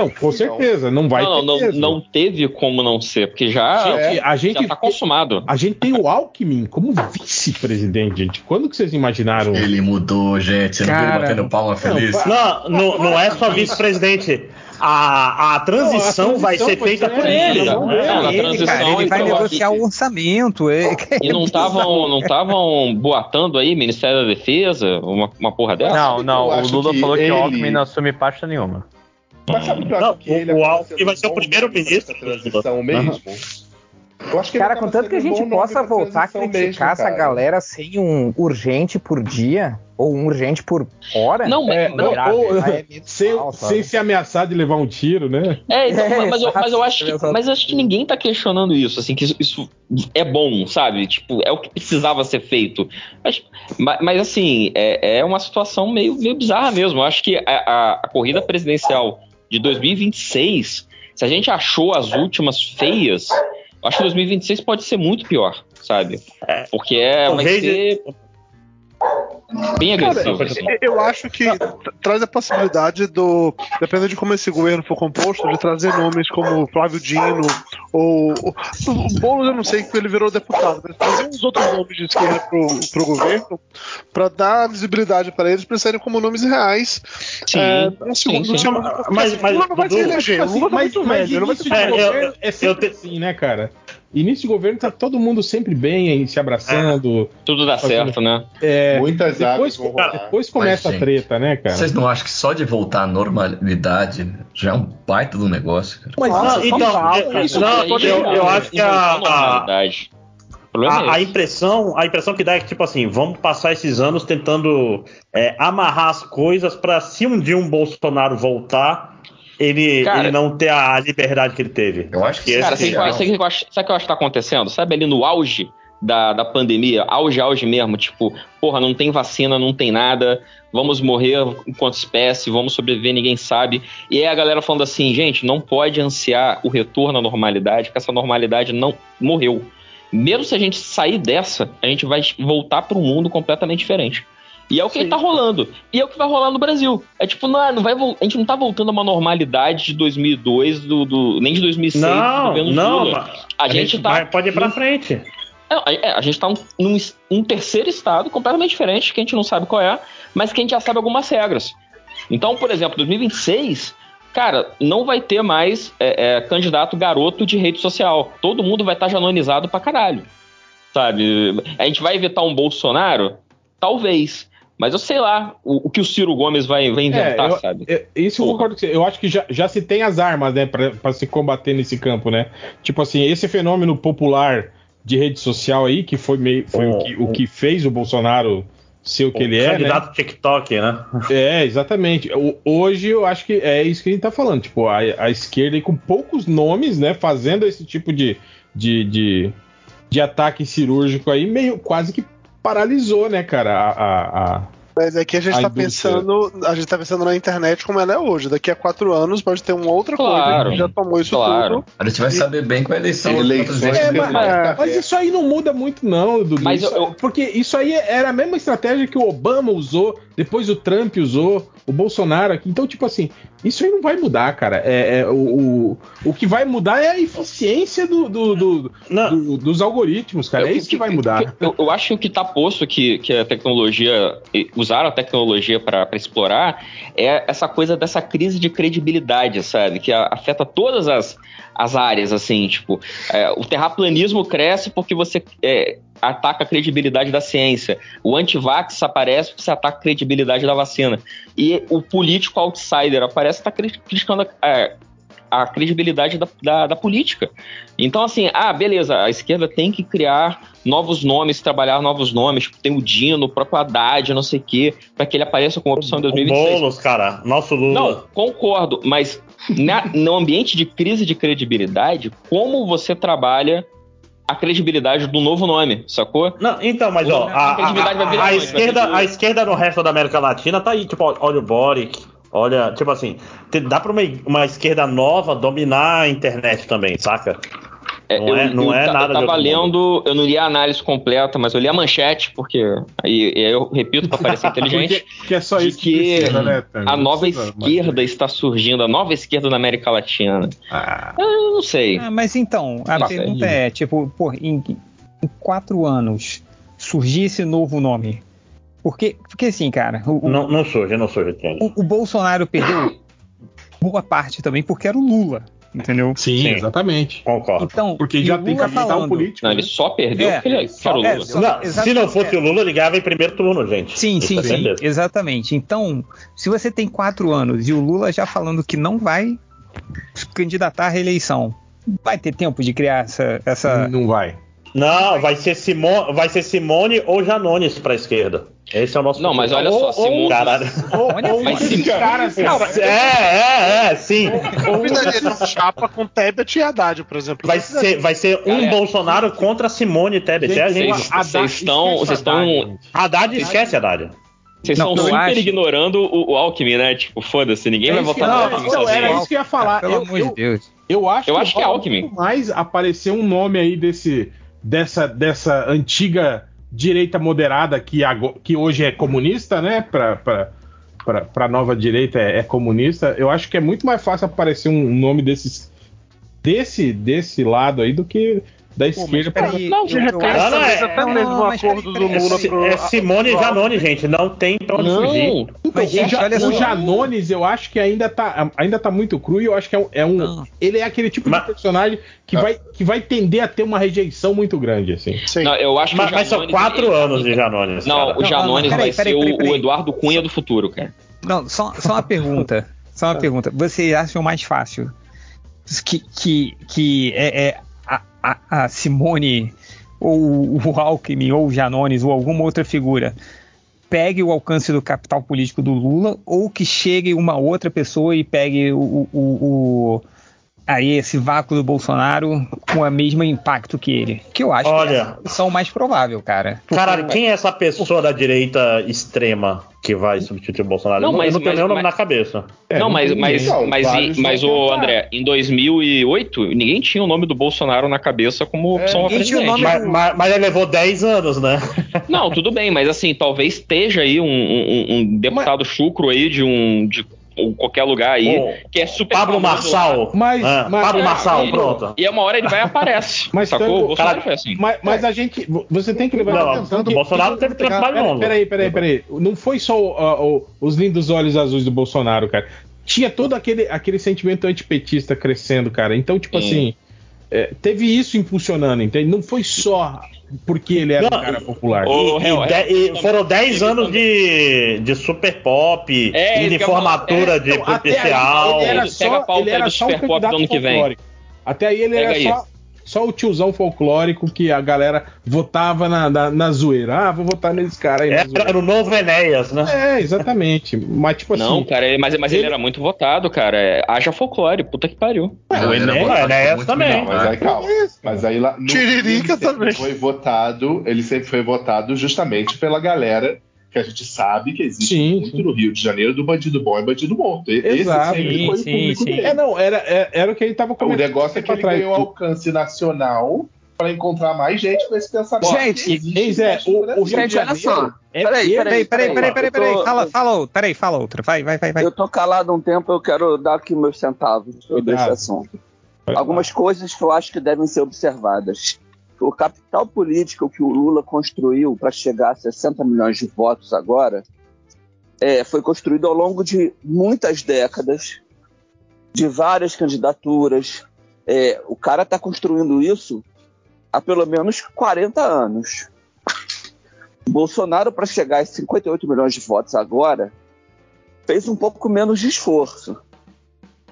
Não, com certeza, não vai não, ter não, mesmo. não teve como não ser, porque já, Gente, a gente já tá consumado. A gente tem o Alckmin como vice-presidente, gente. Quando que vocês imaginaram? Ele mudou, gente. Você não ele batendo palma feliz? Não, não, não é só vice-presidente. A, a transição Não, a vai ser transição feita por ele. não, não, a ele, transição cara, ele vai então, negociar o orçamento. é- E não estavam não tavam boatando aí Ministério da Defesa, uma, uma porra dessa? Não, não, o Lula que falou que ele- o Alckmin não assume pasta nenhuma. Mas sabe o que eu acho Não, que ele o Alckmin vai ser o primeiro-ministro. pra transição mesmo? Eu acho que Cara, contanto que a gente possa voltar a criticar mesmo, essa cara. galera sem um urgente por dia, ou um urgente por hora. Não, é, não, grave. ou- é sem, mal, sem se ameaçar de levar um tiro, né? É, então, É, mas, eu, mas eu acho que, mas eu acho que ninguém tá questionando isso, assim, que isso, isso é bom, sabe? Tipo, é o que precisava ser feito. Mas, ma- mas, assim, é, é uma situação meio, meio bizarra mesmo. Eu acho que a, a- a corrida presidencial de 2026, se a gente achou as últimas feias, eu acho que 2026 pode ser muito pior, sabe? Porque é, vai ser bem Cara, agressivo. assim. eu- eu acho que tra- traz a possibilidade do, dependendo de como esse governo for composto, de trazer nomes como Flávio Dino ou o, o Boulos, eu não sei que ele virou deputado, mas trazer uns outros nomes de esquerda pro, pro governo para dar visibilidade para eles, para serem como nomes reais. Sim, é, no segundo, sim, sim. segundo- Mas- mas, o Lula não vai se eleger, o Lula tá mas, muito mas velho, não vai se É, eu- governo é sempre assim, né, cara? Início de governo tá todo mundo sempre bem, se abraçando. Tudo dá certo, né? É, Muitas depois, águas vão rolar. depois começa Mas, a treta, né, cara? Vocês não acham que só de voltar à normalidade já é um baita do negócio, cara? Mas Não, isso, então, isso, eu- isso, não, eu- eu né? acho que a- a- é A, a impressão, a impressão que dá é que, tipo assim, vamos passar esses anos tentando é, amarrar as coisas pra se um dia um Bolsonaro voltar, ele, Cara- ele não ter a liberdade que ele teve. Eu acho que Esse Cara, é sabe o que, eu acho- sabe o que eu acho- sabe o que eu acho que tá acontecendo? Sabe ali no auge da, da pandemia, auge, auge mesmo, tipo, porra, não tem vacina, não tem nada, vamos morrer enquanto espécie, vamos sobreviver, ninguém sabe. E aí a galera falando assim, gente, não pode ansiar o retorno à normalidade, porque essa normalidade não morreu. Mesmo se a gente sair dessa, a gente vai voltar para um mundo completamente diferente. E é o que tá rolando. E é o que vai rolar no Brasil. É tipo, não, não vai, a gente não tá voltando a uma normalidade de 2002, do, do- nem de 2006, do Não, governo não, mas A, gente, tá. vai- pode ir pra frente. É, é, a gente tá num, num terceiro estado completamente diferente, que a gente não sabe qual é, mas que a gente já sabe algumas regras. Então, por exemplo, 2026, cara, não vai ter mais é, é, candidato garoto de rede social. Todo mundo vai estar janonizado pra caralho. Sabe? A gente vai evitar um Bolsonaro? Talvez. Mas eu sei lá o, o que o Ciro Gomes vai, vai inventar, É, eu- sabe? é, isso eu concordo com você. Eu acho que já, já se tem as armas, né, pra se combater nesse campo, né? Tipo assim, esse fenômeno popular de rede social aí, que foi, meio, foi o, que, o que fez o Bolsonaro ser o que ele é, né? Candidato TikTok, né? É, exatamente. O- Hoje eu acho que é isso que a gente tá falando. Tipo, a, a esquerda aí com poucos nomes, né? Fazendo esse tipo de, de, de, de ataque cirúrgico aí, meio quase que paralisou, né, cara? A, a, a- Mas aqui a gente A tá indústria. pensando, a gente tá pensando na internet como ela é hoje. Daqui a quatro anos pode ter uma outra Claro, coisa que já tomou isso tudo. A gente vai saber bem com a eleição. Vezes É, mas, vai. mas isso aí não muda muito, não, Dudu. Mas Isso- eu- Porque isso aí era a mesma estratégia que o Obama usou, depois o Trump usou, o Bolsonaro aqui. Então, tipo assim, isso aí não vai mudar, cara. É, é, o, o, o que vai mudar é a eficiência do, do- do- do- dos algoritmos, cara. É isso que vai mudar. Eu, eu acho que o que está posto que, que a tecnologia, usaram a tecnologia para explorar, é essa coisa dessa crise de credibilidade, sabe? Que a- afeta todas as, as áreas, assim, tipo, é, o terraplanismo cresce porque você é, ataca a credibilidade da ciência. O antivax aparece porque você ataca a credibilidade da vacina. E o político outsider aparece e está criticando a, a- a credibilidade da, da, da política. Então, assim, ah, beleza, a esquerda tem que criar novos nomes, trabalhar novos nomes, tipo, tem o Dino, o próprio Haddad, não sei o quê, para que ele apareça como opção em 2026. Boulos, cara. Nosso Lula. Não, concordo, mas na- no ambiente de crise de credibilidade, como você trabalha a credibilidade do novo nome, sacou? Não, então, mas ó, a, a a- a esquerda, a esquerda no resto da América Latina tá aí, tipo, olha o Boric, olha, tipo assim, dá pra uma, uma esquerda nova dominar a internet também, saca? Não é, eu, não eu é nada eu tava lendo, eu não li a análise completa, mas eu li a manchete, porque aí, aí eu repito para parecer inteligente. Porque- que é só de isso que precisa, né, a Não nova precisa esquerda está surgindo, a nova esquerda na América Latina. Eu não sei. Ah, mas então, a Não pergunta sei. é, tipo, pô, em, em quatro anos surgir esse novo nome. Porque, porque assim, cara, o, Não, não surge, não surge, o- o Bolsonaro perdeu boa parte também porque era o Lula, entendeu? Sim, exatamente. Concordo. Então, Porque já o tem Lula capital falando- político. Não, ele só perdeu É, porque ele só- era o é, Lula. só- Não, se não fosse é. o Lula, ele ganhava em primeiro turno, gente. Sim, Isso sim, é sim, certeza. exatamente. Então, se você tem quatro anos e o Lula já falando que não vai se candidatar à reeleição, vai ter tempo de criar essa. essa... Não vai. Não, vai ser, Simo, vai ser Simone ou Janones pra esquerda. Esse é o nosso Não, mas olha Ou- só, ou- Simone- Caralho. Mas É, é, é, sim. Ou uma chapa com Tebet e Haddad, por exemplo. Vai ser, vai ser um Galera. Bolsonaro contra Simone Tebet. É a Vocês gente. vocês estão, vocês estão, Haddad, esquece Haddad. vocês estão super acho- ignorando o, o Alckmin, né? Tipo, foda-se, ninguém vai É que- votar no não, Alckmin não, era isso que eu ia falar. Pelo Eu- amor de Deus. Eu acho Eu acho que é rola Alckmin. mais aparecer um nome aí desse dessa dessa antiga direita moderada que, que hoje é comunista, né? Pra, pra nova direita é, é comunista. Eu acho que é muito mais fácil aparecer um nome desses desse desse lado aí do que da esquerda. pra- peraí, Não, eu- eu acho- não, é- até não, mesmo o mas acordo do. Lula É, pro. é Simone e Janone, gente. Não tem pra onde fugir. Não, Então, Mas, gente, olha o. Janones, eu acho que ainda tá, ainda tá muito cru e eu acho que é um. é um- ele é aquele tipo Mas- de personagem que, vai, que vai tender a ter uma rejeição muito grande, assim. Sim. não, eu acho que Mas, o mas são quatro anos de Janones. Não, cara. o não, Janones peraí, vai peraí, ser o- peraí, peraí. o Eduardo Cunha do futuro, cara. Não, só, só uma pergunta. Só uma pergunta. Vocês acham mais fácil que, que, que é, é a, a, Simone ou o Alckmin ou o Janones ou alguma outra figura pegue o alcance do capital político do Lula ou que chegue uma outra pessoa e pegue o, o, o- aí esse vácuo do Bolsonaro com o mesmo impacto que ele? Que eu acho Olha. que é a opção mais provável, cara. Caralho, quem é essa pessoa da direita extrema que vai substituir o Bolsonaro? Não, mas- eu não tenho mas- o nome mas- na cabeça. É, não, mas, mas, mas, mas, vão o. André, em 2008, ninguém tinha o nome do Bolsonaro na cabeça como opção a ninguém tinha o presidente. nome Mas, mas- mas ele levou 10 anos, né? Não, tudo bem, mas assim, talvez esteja aí um, um- um deputado chucro aí de um. De, ou qualquer lugar aí, que é super Pablo Marçal. Mas, Ah, mas- Pablo É, Marçal, e- pronto. E é uma hora ele vai e aparece. Mas sacou? tanto- O Bolsonaro cara, foi assim. Mas, mas a gente. Você tem que levar Não, em atenção que. o Bolsonaro teve tempo mais Pera- longo. Peraí, peraí, peraí. Não foi só o- os lindos olhos azuis do Bolsonaro, cara. Tinha todo aquele, aquele sentimento antipetista crescendo, cara. Então, tipo Sim. assim. é, teve isso impulsionando, entende? Não foi só porque ele era Não, um cara popular. Ô, E, Hel, e e foram 10 anos de, de super pop É, e isso de formatura É, de Então, especial. ele era Pega só, a pauta ele era do só um Super Pop do candidato ano que vem. folclórico. Até aí ele Pega era só, só o tiozão folclórico que a galera votava na, na, na zoeira. Ah, vou votar nesse cara aí. na Era, o novo Enéas, né? É, exatamente. Mas, tipo assim. Não, cara, ele- mas, mas ele, era muito votado, cara. É, haja folclore, puta que pariu. O Enéas, o Enéas também. Mas aí, calma. Mas aí lá. no- Tiririca ele também. Foi votado, ele sempre foi votado justamente pela galera que a gente sabe que existe Sim, muito no Rio de Janeiro do bandido bom e bandido morto. E- Esse Exato. sempre Sim, foi sim, o público sim. dele. É, não, era, era, era o que ele tava O comentando. negócio é que ele ganhou alcance nacional para encontrar mais gente com esse pensamento. Gente, existe é, o, o Rio Gente, de olha Janeiro. só. É Peraí, peraí, Peraí, peraí, peraí, peraí, tô- Fala, fala outra. Peraí, fala outra. Vai, vai, vai, vai. Eu tô calado um tempo, eu quero dar aqui meus centavos sobre esse assunto. Algumas coisas que eu acho que devem ser observadas. O capital político que o Lula construiu para chegar a 60 milhões de votos agora é, foi construído ao longo de muitas décadas, de várias candidaturas. É, o cara está construindo isso há pelo menos 40 anos. Bolsonaro, para chegar a 58 milhões de votos agora, fez um pouco menos de esforço.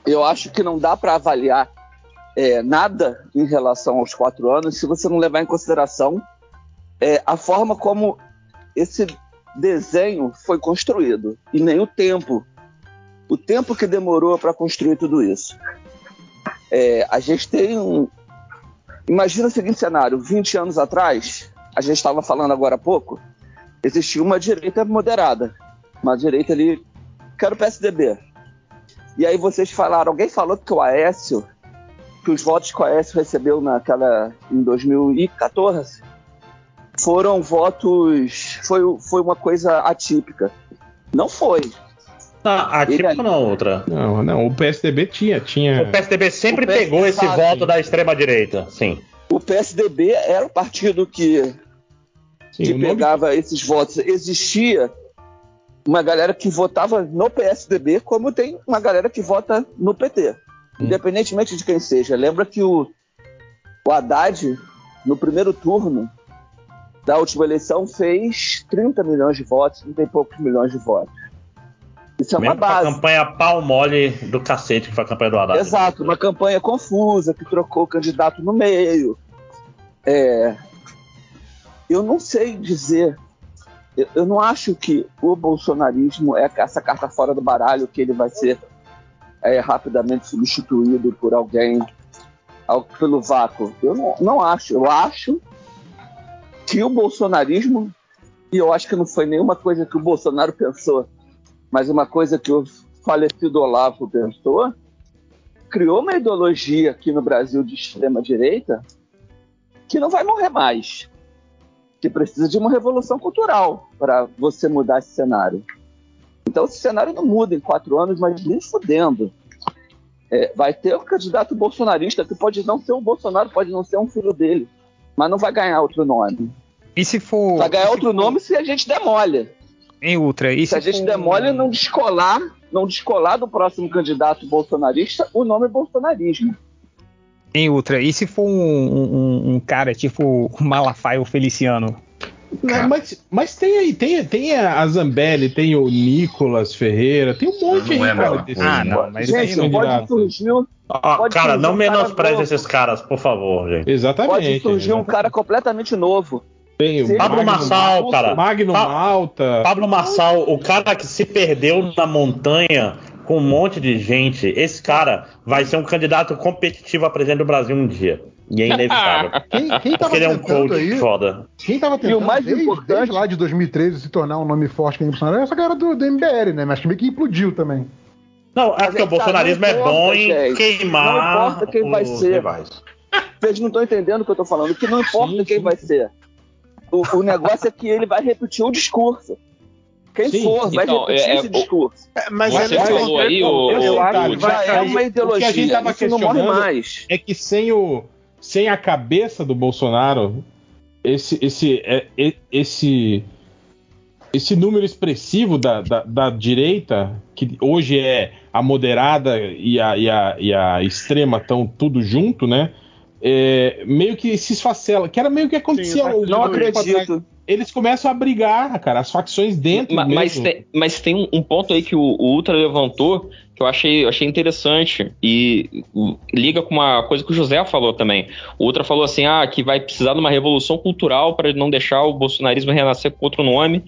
Eu acho que não dá para avaliar é, nada em relação aos quatro anos se você não levar em consideração é, a forma como esse desenho foi construído e nem o tempo, o tempo que demorou para construir tudo isso. É, a gente tem um. Imagina o seguinte cenário: 20 anos atrás, a gente estava falando agora há pouco, existia uma direita moderada, uma direita ali, que era o PSDB. E aí vocês falaram, alguém falou que o Aécio, que os votos que o Aécio recebeu naquela em 2014 foram votos, foi, foi uma coisa atípica. Não foi. Ah, a típica não, outra. Não, não, o PSDB tinha, tinha. O PSDB sempre O PS pegou esse sabe. voto da extrema-direita, sim. O PSDB era o partido que, Sim, que o nome- pegava esses votos. Existia uma galera que votava no PSDB, como tem uma galera que vota no PT. Independentemente de quem seja. Lembra que o, o Haddad, no primeiro turno da última eleição, fez 30 milhões de votos, 30 e poucos milhões de votos. Isso é uma Mesmo com a base. campanha pau mole do cacete que foi a campanha do Haddad. Exato, uma campanha confusa que trocou o candidato no meio. É, eu não sei dizer. Eu, eu não acho que o bolsonarismo é essa carta fora do baralho que ele vai ser é, rapidamente substituído por alguém pelo vácuo. Eu não, não acho. Eu acho que o bolsonarismo, e eu acho que não foi nenhuma coisa que o Bolsonaro pensou, mas uma coisa que o falecido Olavo pensou, criou uma ideologia aqui no Brasil de extrema direita que não vai morrer mais, que precisa de uma revolução cultural para você mudar esse cenário. Então esse cenário não muda em quatro anos, mas nem fudendo. É, vai ter um candidato bolsonarista que pode não ser um Bolsonaro, pode não ser um filho dele, mas não vai ganhar outro nome. E se for. Vai ganhar outro nome se a gente demolha. Em Ultra. E Se a se gente for- demole não descolar, não descolar do próximo candidato bolsonarista o nome bolsonarismo. Em Ultra. E se for um, um- um cara tipo o Malafaia ou Feliciano? Mas, mas tem aí, tem, tem a Zambelli, tem o Nicolas Ferreira, tem um monte Não aí, é cara. Ah, não, mas aí não candidato. Pode surgir um, Pode cara, surgir não um cara menospreze novo. esses caras, por favor, gente. Exatamente. pode surgir um cara completamente novo. Tem ele Pablo Marçal, cara. Magno Pa- Malta. Pablo Marçal, o cara que se perdeu na montanha com um monte de gente, esse cara vai ser um candidato competitivo a presidente do Brasil um dia. E é inevitável. Quem, Porque ele é um tentando coach aí, foda. quem tava tentando E o mais desde, importante- desde lá de 2013 se tornar um nome forte nem o Bolsonaro é essa cara do, do MBL, né? Mas que meio que implodiu também. Não, acho que o Mas, bolsonarismo cara, é bom em queimar Não importa quem vai os ser. rivais. Vocês não estão entendendo o que eu tô falando, que não importa quem vai ser. O, o negócio é que ele vai repetir o discurso. Quem Sim, for, vai então, repetir é- esse é- discurso. mas Você é falou aí, o, eu o- acho o- que já é uma ideologia. O que a gente tava Isso não morre questionando mais. É que sem o sem a cabeça do Bolsonaro, esse esse é, esse esse número expressivo da, da, da direita, que hoje é a moderada e a, e a, e a extrema estão tudo junto, né? É, meio que se esfacela, que era meio que acontecia. Sim, não acredito. Eles começam a brigar, cara, as facções dentro Ma- mas, mesmo. tem, mas tem um, um ponto aí que o, o Ultra levantou que eu achei, achei interessante e liga com uma coisa que o José falou também. O falou assim, ah, que vai precisar de uma revolução cultural para não deixar o bolsonarismo renascer com outro nome.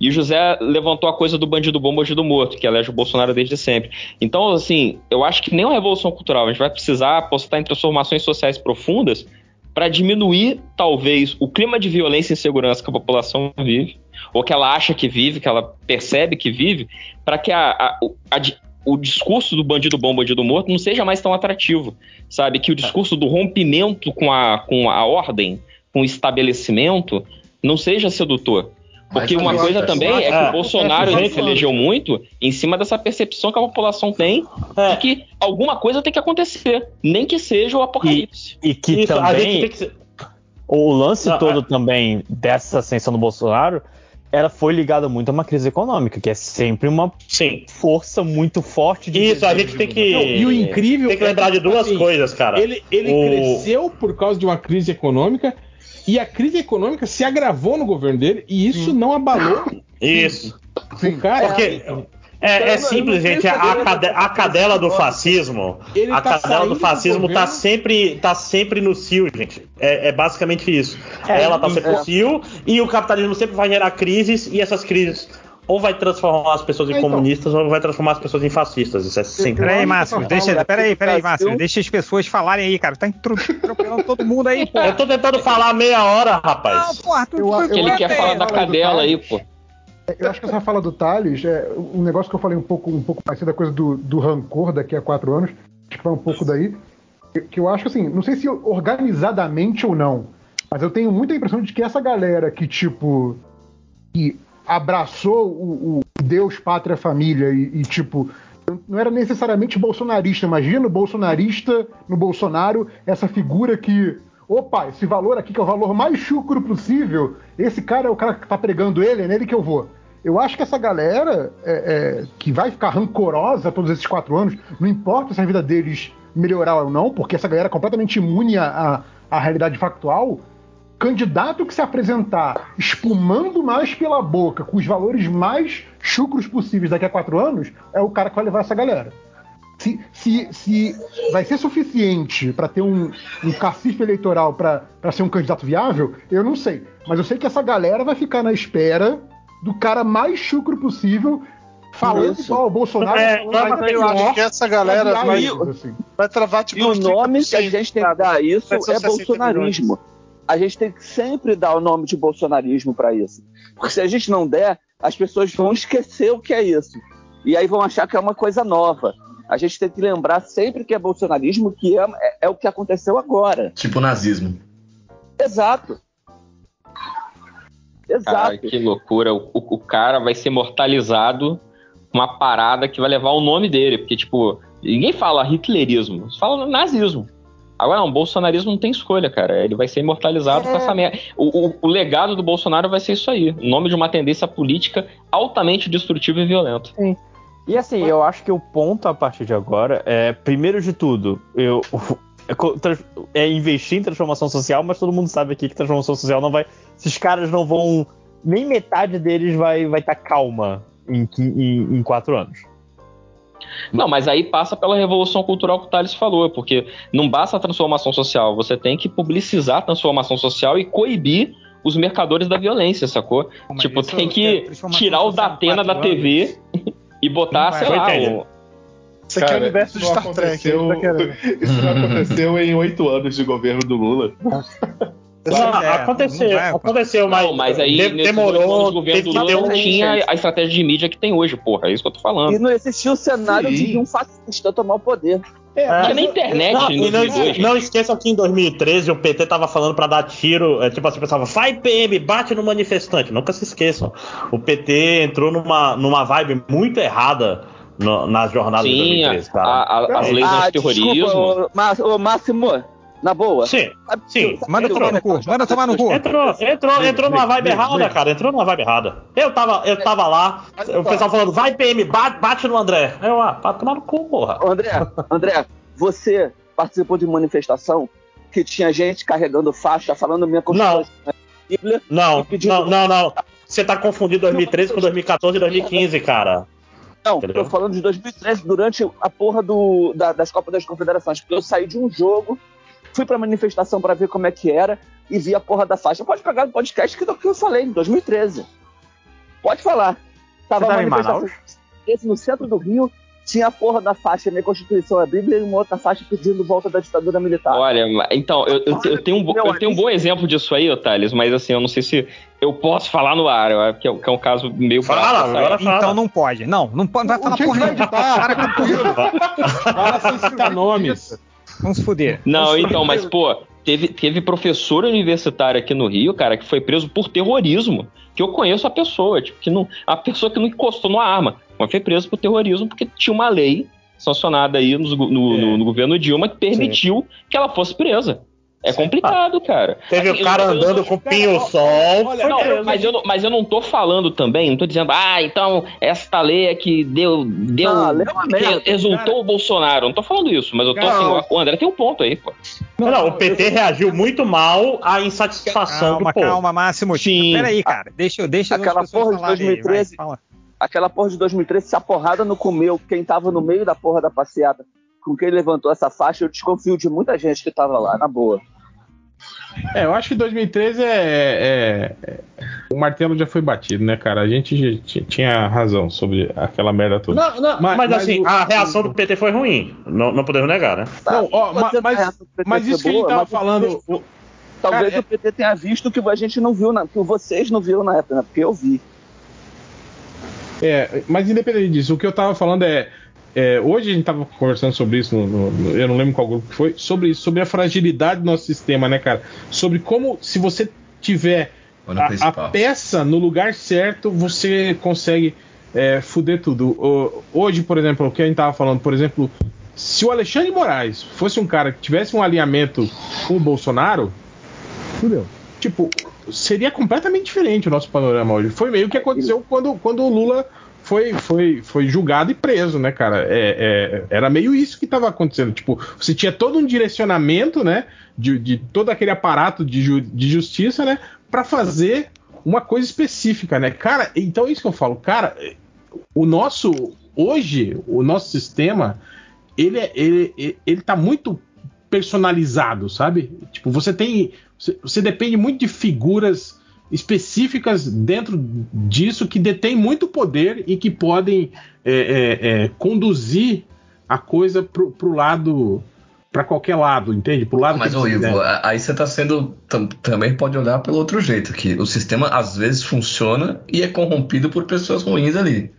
E o José levantou a coisa do bandido bom, bandido morto, que elege o Bolsonaro desde sempre. Então, assim, eu acho que nem uma revolução cultural, a gente vai precisar apostar em transformações sociais profundas para diminuir, talvez, o clima de violência e insegurança que a população vive, ou que ela acha que vive, que ela percebe que vive, para que a- a- a o discurso do bandido bom, bandido morto não seja mais tão atrativo, sabe? Que o discurso do rompimento com a, com a ordem, com o estabelecimento, não seja sedutor. Porque uma coisa acho- também é que acho- o Bolsonaro ele acho- se elegeu muito em cima dessa percepção que a população tem de que alguma coisa tem que acontecer, nem que seja o apocalipse. E que Isso, a também. gente tem que ser- O lance todo também dessa ascensão do Bolsonaro ela foi ligada muito a uma crise econômica, que é sempre uma força muito forte de Isso, a gente tem que. Não, e o incrível Tem que é lembrar de tipo duas assim, coisas, cara. Ele, ele O- cresceu por causa de uma crise econômica e a crise econômica se agravou no governo dele e isso não abalou Isso. o cara. Porque é, é simples, gente. A, cade- a cadela do fascismo. Ele A tá cadela do do fascismo tá governo. sempre, tá sempre no cio, gente. É, é basicamente isso. É, Ela tá sempre é. no cio e o capitalismo sempre vai gerar crises e essas crises. Ou vai transformar as pessoas em então. comunistas ou vai transformar as pessoas em fascistas. Isso é sempre. Peraí, Márcio, deixa, peraí, peraí, Márcio, deixa as pessoas falarem aí, cara. Tá atropelando todo mundo aí, pô. Eu tô tentando falar meia hora, rapaz. Não, porra, tu, Eu- Que ele quer que falar é da do cadela aí, pô. Eu acho que essa fala do Thales é um negócio que eu falei um pouco, um pouco mais cedo, a coisa do, do rancor daqui a quatro anos. Acho que vai um pouco daí. Que- Que eu acho assim, não sei se organizadamente ou não, mas eu tenho muita impressão de que essa galera que, tipo, que abraçou o, o Deus, pátria, família e, e, tipo, não era necessariamente bolsonarista. Imagina o bolsonarista no Bolsonaro, essa figura que, opa, esse valor aqui que é o valor mais chucro possível, esse cara é o cara que tá pregando ele, é nele que eu vou. Eu acho que essa galera é, é, que vai ficar rancorosa todos esses quatro anos, não importa se a vida deles melhorar ou não, porque essa galera é completamente imune à, à realidade factual, candidato que se apresentar espumando mais pela boca, com os valores mais chucros possíveis daqui a quatro anos, é o cara que vai levar essa galera. Se, se, se vai ser suficiente para ter um, um cacife eleitoral para ser um candidato viável, eu não sei. Mas eu sei que essa galera vai ficar na espera do cara mais chucro possível, falando Isso. igual o Bolsonaro. É, falando mas eu acho que essa galera vai, isso, assim. vai travar tipo E o nome que a 30%, gente tem que dar a isso Vai é 60 bolsonarismo. A gente tem que sempre dar o nome de bolsonarismo para isso. Porque se a gente não der, as pessoas vão esquecer o que é isso. E aí vão achar que é uma coisa nova. A gente tem que lembrar sempre que é bolsonarismo, que é, é- é o que aconteceu agora. Tipo nazismo. Exato. Exato. Cara, que loucura. O, o- o cara vai ser mortalizado com uma parada que vai levar o nome dele. Porque, tipo, ninguém fala hitlerismo, fala nazismo. Agora não, o bolsonarismo não tem escolha, cara. Ele vai ser imortalizado com essa merda. O, o- o legado do Bolsonaro vai ser isso aí. O nome de uma tendência política altamente destrutiva e violenta. E assim, eu acho que o ponto a partir de agora é, primeiro de tudo, eu é é investir em transformação social, mas todo mundo sabe aqui que transformação social não vai. Esses caras não vão. Nem metade deles vai estar vai tá calma em, em, em quatro anos. Não, mas aí passa pela revolução cultural que o Thales falou, porque não basta a transformação social, você tem que publicizar a transformação social e coibir os mercadores da violência, sacou? tipo, isso tem é que tirar o Datena da TV e botar, Não sei lá, o... Isso aqui é o universo de não Star Trek. tá. Isso não aconteceu em oito anos de governo do Lula. Não, é, aconteceu, não aconteceu, mas, Não, mas aí de- demorou. governo teve do Lula um- não tinha a estratégia de mídia que tem hoje, porra. É isso que eu tô falando. E não existia o cenário de um fascista tomar o poder. Mas na internet, Não, em não, 2002, não esqueçam que em 2013 o PT tava falando pra dar tiro, é, tipo assim, pensava, vai PM, bate no manifestante. Nunca se esqueçam. O PT entrou numa, numa vibe muito errada no- nas jornadas de Sim, 2013, cara. a- a- as leis Ah, antiterrorismo. desculpa, ô, Má- ô, Máximo, na boa. Sim, sim. Manda tomar no cu, manda tomar no cu. Entrou, entrou, entrou numa vibe errada, cara. Entrou numa vibe errada. Eu tava, eu tava lá, o pessoal falando, vai PM, bate, bate no André. Eu, ah, pra tomar no cu, porra. Ô, André, André, você participou de manifestação que tinha gente carregando faixa falando minha Constituição. é Não, pedindo- não, não, não. Você tá confundindo 2013 com 2014 e 2015, cara. Não, Entendeu? tô falando de 2013, durante a porra do, da- das Copas das Confederações. Porque eu saí de um jogo, fui pra manifestação pra ver como é que era e vi a porra da faixa. Pode pegar no podcast que, que eu falei, em 2013. Pode falar. Tava Você tava em manifestação esse no centro do Rio, tinha a porra da faixa, minha Constituição é a Bíblia, e uma outra faixa pedindo volta da ditadura militar. Olha, então, eu, eu, eu tenho um, bo- eu tenho um bom exemplo disso aí, Thales, mas assim, eu não sei se eu posso falar no ar, que é, que é um caso meio Fala, brabo, agora sabe? Então não pode. Não, não pode, não vai falar porra nenhuma. Para com tudo. Fala sem citar nomes. Vamos se fuder. Não, então, mas, pô, teve, teve professor universitário aqui no Rio, cara, que foi preso por terrorismo. Que eu conheço a pessoa, tipo, que não. A pessoa que não encostou numa arma, mas foi preso por terrorismo porque tinha uma lei sancionada aí go- no, no- no governo Dilma que permitiu que ela fosse presa. É complicado, cara. Teve Assim, o cara eu- eu- andando com pinho-sol. Não, mas eu, não, mas eu não tô falando também, não tô dizendo, ah, então esta lei é que deu. deu Ah, é merda. re- resultou o Bolsonaro. Não tô falando isso, mas eu tô Cara, assim, o André tem um ponto aí, pô. Não, não, o PT reagiu muito mal à insatisfação Calma, do povo. calma, Máximo. Sim. Peraí, cara. Deixa, eu- deixa Aquela porra de falarem aí, vai, 2013. fala. Aquela porra de 2013, se a porrada não comeu quem tava no meio da porra da passeata, com quem levantou essa faixa, eu desconfio de muita gente que tava lá, na boa. É, eu acho que 2013 é, é- é- O martelo já foi batido, né, cara? A gente tinha razão sobre aquela merda toda. Não, não, Mas- mas, mas assim, o- a reação do PT foi ruim. Não, não podemos negar, né? Não, ó, mas, mas foi isso que a gente tava mas o falando. O- Talvez Cara, é- o PT tenha visto que a gente não viu, na, que vocês não viram na época, né? Porque eu vi. É, mas independente disso, o que eu tava falando é. É, hoje a gente tava conversando sobre isso, no, no- no- eu não lembro qual grupo que foi, sobre isso, sobre a fragilidade do nosso sistema, né, cara? Sobre como, se você tiver a, a peça no lugar certo, você consegue é, fuder tudo. O- hoje, por exemplo, o que a gente tava falando, por exemplo, se o Alexandre Moraes fosse um cara que tivesse um alinhamento com o Bolsonaro, fudeu. Tipo, seria completamente diferente o nosso panorama hoje. Foi meio que aconteceu quando, quando o Lula foi, foi, foi julgado e preso, né, cara? É, é, era meio isso que estava acontecendo. Tipo, você tinha todo um direcionamento, né, de, de todo aquele aparato de, ju- de justiça, né, para fazer uma coisa específica, né? Cara, então é isso que eu falo. Cara, o nosso, hoje, o nosso sistema, ele, é- ele, ele, tá muito personalizado, sabe? Tipo, você tem. Você, você depende muito de figuras específicas dentro disso que detêm muito poder e que podem é, é, é, conduzir a coisa pro, pro lado. para qualquer lado, entende? Pro lado Mas, que ô Ivo, aí você tá sendo. tam- Também pode olhar pelo outro jeito, que o sistema às vezes funciona e é corrompido por pessoas ruins ali.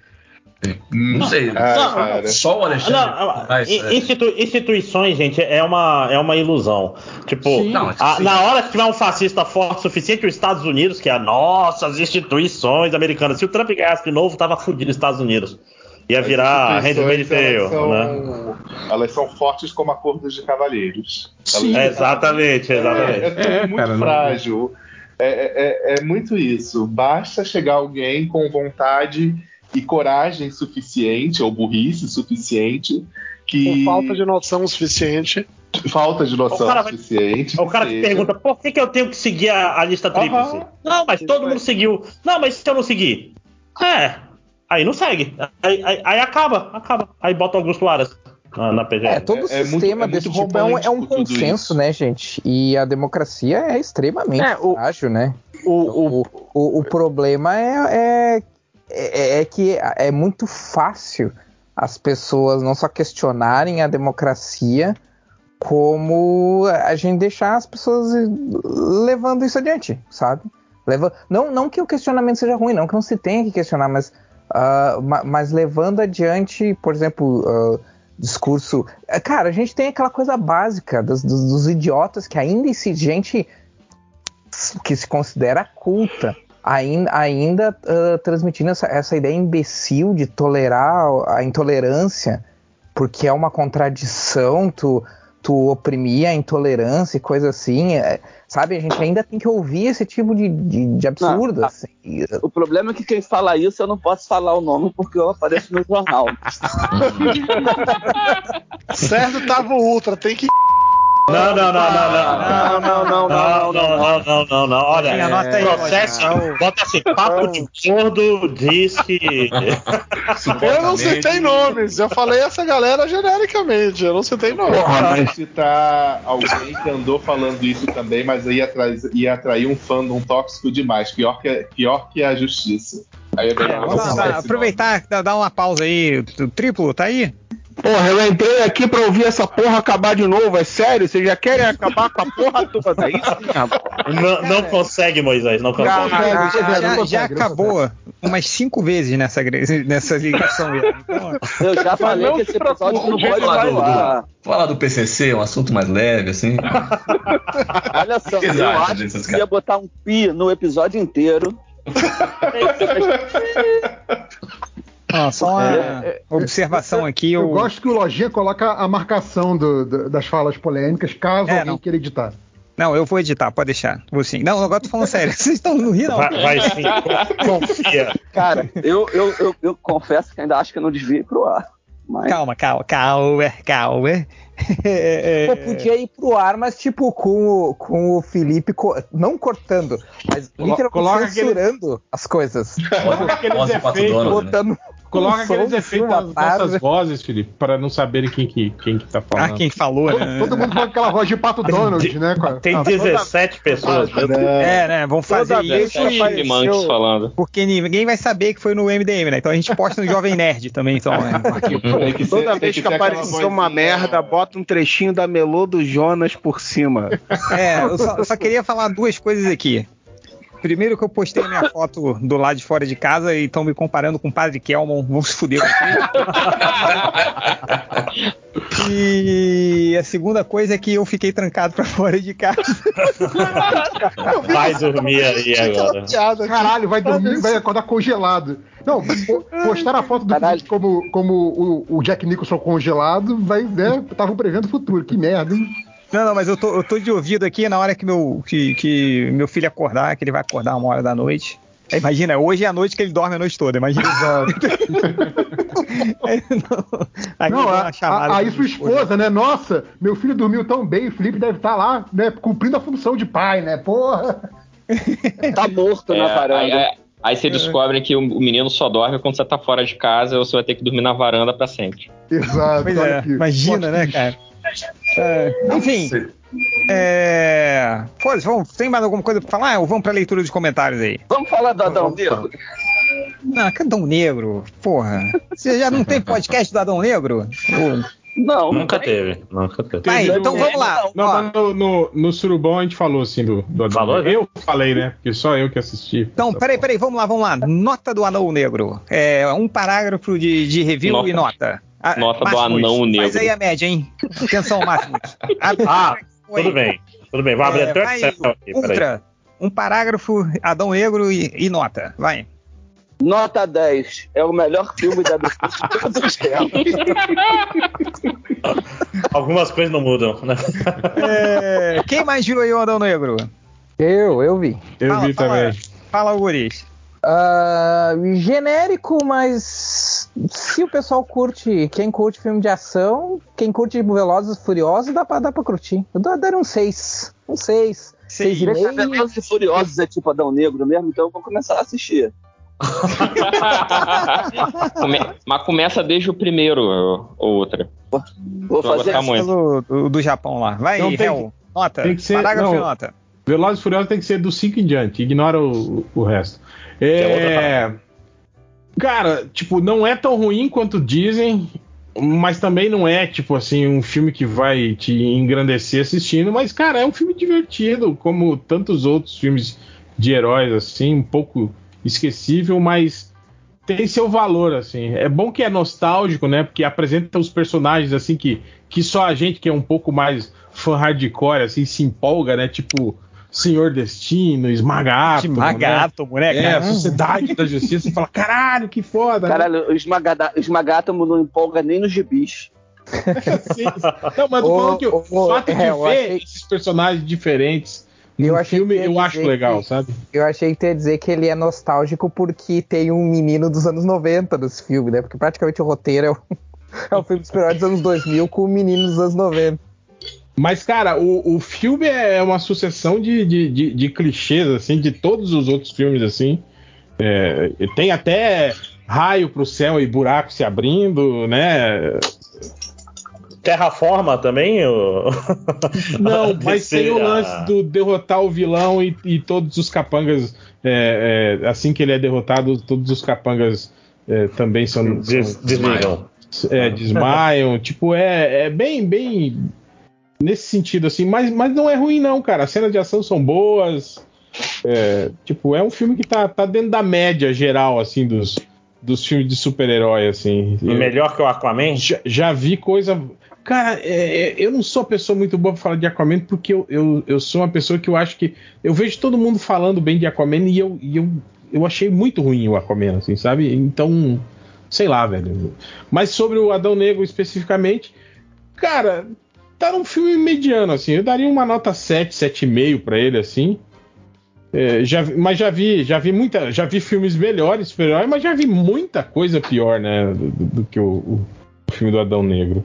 Não sei. Não, só o Alexandre. Não, mas, é, institu- instituições, gente, é uma, é uma ilusão. Tipo, Sim. Não, a- na hora que tiver um fascista forte o suficiente, os Estados Unidos, que é a nossas instituições americanas, se o Trump ganhasse de novo, tava fudido os Estados Unidos. Ia virar As instituições, Tale, elas, né? são, elas são fortes como acordos de cavalheiros. Sim. Elas- Exatamente, exatamente. É, é tudo É, muito cara, não- frágil. É, é- é muito isso. Basta chegar alguém com vontade e coragem suficiente, ou burrice suficiente, que. Com falta de noção suficiente. Falta de noção O vai- suficiente. O cara que seja. pergunta, por que, que eu tenho que seguir a, a lista tríplice? Não, mas todo mundo seguiu. Não, mas se eu não seguir? É. Aí não segue. Aí, aí- aí acaba, acaba. Aí bota Augusto Aras na, na PGR. É, todo o sistema desse tipo é um, é um consenso, né, gente? E a democracia é extremamente É, o- frágil, né? O, o, o, o problema é, é, é, é que é muito fácil as pessoas não só questionarem a democracia, como a gente deixar as pessoas levando isso adiante, sabe? Leva, não, não que o questionamento seja ruim, não que não se tenha que questionar, mas, ma- mas levando adiante, por exemplo, ah, discurso. Cara, a gente tem aquela coisa básica dos, dos- dos idiotas que ainda existe gente que se considera culta, ainda, ainda ah, transmitindo essa, essa ideia imbecil de tolerar a intolerância, porque é uma contradição tu, tu oprimir a intolerância e coisa assim. é, sabe, a gente ainda tem que ouvir esse tipo de, de, de absurdo. Não, assim. O problema é que quem fala isso eu não posso falar o nome porque eu apareço no jornal. Certo, tava o Ultra, tem que. Não, não, não, não, não. Não, não, não, Não, não, não, não, não, não. Olha, aí, processo, bota assim, papo de gordo diz que. Eu não citei nomes, eu falei essa galera genericamente, eu não citei nomes. Porra, mas citar alguém que andou falando isso também, mas ia, atrás, ia atrair um fandom tóxico demais, pior que, pior que a justiça. Aí é melhor não nome. aproveitar, dá dar uma pausa aí. O triplo, tá aí? Porra, eu entrei aqui pra ouvir essa porra acabar de novo, é sério? Vocês já querem acabar com a porra toda? É isso, Não, não consegue, Moisés, não consegue. Já, já- já acabou umas cinco vezes nessa, nessa ligação. Então, Eu já falei Não que esse episódio não pode falar falar do PCC, um assunto mais leve, assim. Olha só, Vocês eu acho que ia botar um pi no episódio inteiro. ó, só uma É, observação aqui. Eu o- gosto que o Lojinha coloca a marcação do- do- das falas polêmicas, caso É, alguém não. queira editar. Não, eu vou editar, pode deixar. Vou sim. Não, agora tô falando sério. Vocês estão no Rio, não? Vai, vai sim, confia. Cara, eu, eu, eu, eu confesso que ainda acho que eu não devia ir pro ar. Mas... Calma, calma, calma, calma. É, Pô, podia ir pro ar, mas tipo, com o, com o Felipe, co- não cortando, mas literalmente coloca aquele- censurando as coisas. Coloca aqueles efeitos, né? Coloca aqueles efeitos de tarde. nossas vozes, Felipe, para não saberem quem que, quem que tá falando. Ah, quem falou, Todo, né? todo mundo com aquela voz de Pato Donald, né? com a- Tem a- 17 pessoas. meu Deus. É, né? Vamos fazer isso e... apareceu- falando. Porque ninguém vai saber que foi no MDM, né? Então a gente posta no Jovem Nerd também, então, né? Ser- Toda vez que que, aparecer uma merda, bota um trechinho da Melô do Jonas por cima. É, eu só, eu só queria falar duas coisas aqui. Primeiro que eu postei a minha foto do lado de fora de casa e estão me comparando com o Padre Kelmon. Vamos se fuder aqui. E a segunda coisa é que eu fiquei trancado pra fora de casa. Vai dormir aí agora. Caralho, vai dormir, vai acordar congelado. Não, po- postar a foto do Felipe como, como o, o Jack Nicholson congelado, vai, né? Estavam prevendo o futuro. Que merda, hein? Não, não, mas eu tô, eu tô de ouvido aqui na hora que meu, que, que meu filho acordar, que ele vai acordar uma hora da noite. É, Imagina, hoje é a noite que ele dorme a noite toda, imagina. Aí, não, aí Não, a- a- aí sua esposa. esposa, né? Nossa, meu filho dormiu tão bem, o Felipe deve estar lá, né? Cumprindo a função de pai, né? Porra. Tá morto É, na varanda. aí, aí- aí você descobre que o menino só dorme quando você tá fora de casa ou você vai ter que dormir na varanda pra sempre. Exato. É, imagina, né, cara? É, enfim, é... Foda-se, vamos, tem mais alguma coisa pra falar ou vamos pra leitura dos comentários aí? Vamos falar do Adão Negro? Não, que Adão Negro, porra. Você já não tem podcast do Adão Negro? Ô, Não. Nunca teve, nunca teve. Vai, então vamos lá. Não, mas no, no, no Surubão a gente falou assim do, do Adão Falou, Negro. Eu falei, né? Porque só eu que assisti. Então, peraí, peraí, vamos lá, vamos lá. Nota do Anão Negro. É um parágrafo de, de review Nota- e nota. Ah, nota do Anão Faz Negro. aí a média, hein? Atenção, Máximos. Abre- Ah, Oi. tudo bem, tudo bem. Vou abrir É, até o vai, Excel aqui. Ultra, um parágrafo, Adão Negro e, e nota. Vai. Nota 10. É o melhor filme da DC de todos os tempos. Algumas coisas não mudam, né? É, quem mais viu aí o Adão Negro? Eu, eu vi. Eu Fala, vi fala. também. Fala, Guris. Ah, genérico, mas se o pessoal curte, quem curte filme de ação, quem curte Velozes e Furiosos, dá pra, dá pra curtir. Eu dou- daria um 6. Um 6. Seis. 6,5. Velozes e Furiosos é tipo Adão Negro mesmo, então eu vou começar a assistir. Come- Mas começa desde o primeiro, ou outra. Vou fazer muito. Do, do, Japão lá. Vai, Hel. Nota. tem que ser- parágrafo não. e nota. Velozes e Furiosos tem que ser do 5 em diante, ignora o, o resto. é É. Cara, tipo, não é tão ruim quanto dizem. Mas também não é, tipo assim, um filme que vai te engrandecer assistindo. Mas, cara, é um filme divertido, como tantos outros filmes de heróis, assim, um pouco esquecível, mas tem seu valor, assim. É bom que é nostálgico, né? Porque apresenta os personagens, assim, que, que só a gente que é um pouco mais fã hardcore, assim, se empolga, né? Tipo, Senhor Destino, Esmaga Átomo, Esmaga né? Átomo, né, É, a Sociedade da Justiça. Você fala, caralho, que foda. né? Caralho, o esmagada- o esmagátomo não empolga nem nos gibis. Não, mas tô falando que o ô, fato de é, eu ver achei- esses personagens diferentes Eu no filme, eu acho legal, que- sabe? Eu achei que tu ia dizer que ele é nostálgico porque tem um menino dos anos 90 nesse filme, né? Porque praticamente o roteiro é um, é um filme dos anos 2000 com um menino dos anos 90. Mas, cara, o, o filme é uma sucessão de, de, de- de clichês, assim, de todos os outros filmes, assim. É, tem até raio pro céu e buraco se abrindo, né? Terraforma também? O... Não, mas tem o lance do derrotar o vilão e, e todos os capangas, é, é, assim que ele é derrotado, todos os capangas é, também são. Des- são- desligam. É, desmaiam. tipo, é, é bem, bem nesse sentido, assim, mas, mas não é ruim, não, cara. As cenas de ação são boas. É, tipo, é um filme que tá, tá dentro da média geral, assim, dos, dos filmes de super-herói, assim. Melhor que o Aquaman? Já, já vi coisa. Cara, é, é, eu não sou a pessoa muito boa pra falar de Aquaman, porque eu, eu, eu sou uma pessoa que eu acho que. Eu vejo todo mundo falando bem de Aquaman e eu, e eu, eu achei muito ruim o Aquaman, assim, sabe? Então, sei lá, velho. Mas sobre o Adão Negro especificamente, cara, tá num filme mediano, assim. Eu daria uma nota 7, 7,5 pra ele, assim. É, já, mas já vi, já vi muita, já vi filmes melhores, super-herói, mas já vi muita coisa pior, né, do, do- que o, o filme do Adão Negro.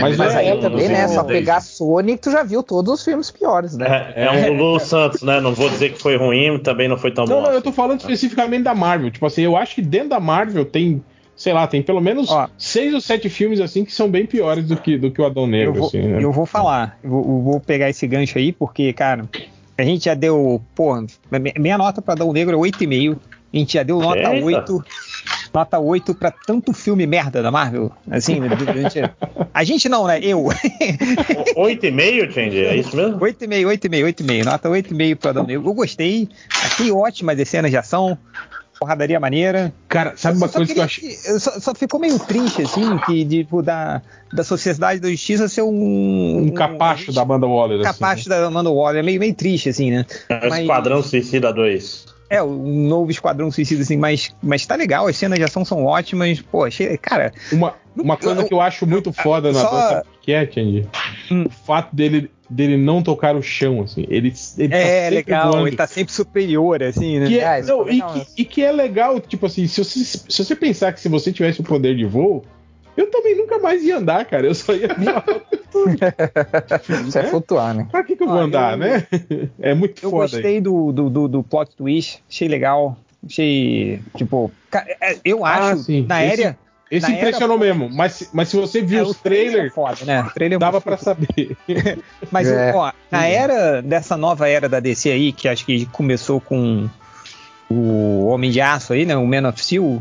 Mas, Mas é, aí também, né? Só pegar Sonic, tu já viu todos os filmes piores, né? É, é um Lulu Santos, né? Não vou dizer que foi ruim, também não foi tão Não, bom. não, eu tô falando especificamente da Marvel. Tipo assim, eu acho que dentro da Marvel tem, sei lá, tem pelo menos seis ou sete filmes assim que são bem piores do que, do que o Adão Negro, Eu vou, assim, né? eu vou falar, eu vou, pegar esse gancho aí, porque, cara, a gente já deu, pô, minha nota pra Adão Negro é 8,5. A gente já deu nota Eita. 8. Nota 8 pra tanto filme merda da Marvel. Assim, né, a gente, não, né? Eu. 8,5, Change? É isso mesmo? 8,5, 8,5, 8,5. Nota 8,5 pra Adão Negro. Eu gostei. Achei ótimas as cenas de ação. Porradaria maneira. Cara, sabe uma Só coisa que eu queria Só, só ficou meio triste, assim, que, de, tipo, da, da Sociedade da Justiça ser um. Um capacho da Amanda Waller. assim, capacho da Amanda Waller. Meio, meio triste, assim, né? É o Mas- Esquadrão Suicida 2. É, um novo Esquadrão Suicida, assim, mas, mas tá legal, as cenas de ação são ótimas. Pô, achei, cara. Uma, uma coisa que eu acho muito foda na só- que é, Change? O fato dele, dele não tocar o chão, assim. Ele, ele tá É, sempre legal, voando. ele tá sempre superior, assim, né? Que é- não, e, que, e que é legal, tipo assim, se você, se você pensar que se você tivesse o poder de voo, eu também nunca mais ia andar, cara. Eu só ia. Isso é flutuar, né? pra que, que eu vou Ah, andar, eu- né? É muito Eu foda. gostei do, do, do, do plot twist, achei legal. Achei, tipo, é, eu Ah, acho, sim. na Esse- aérea. Esse na era- impressionou mesmo, mas, mas se você viu É, os o trailer trailers, é foda, né? Trailer é dava pra saber. Mas, É. ó, na era dessa nova era da DC aí, que acho que começou com o Homem de Aço aí, né? O Man of Steel.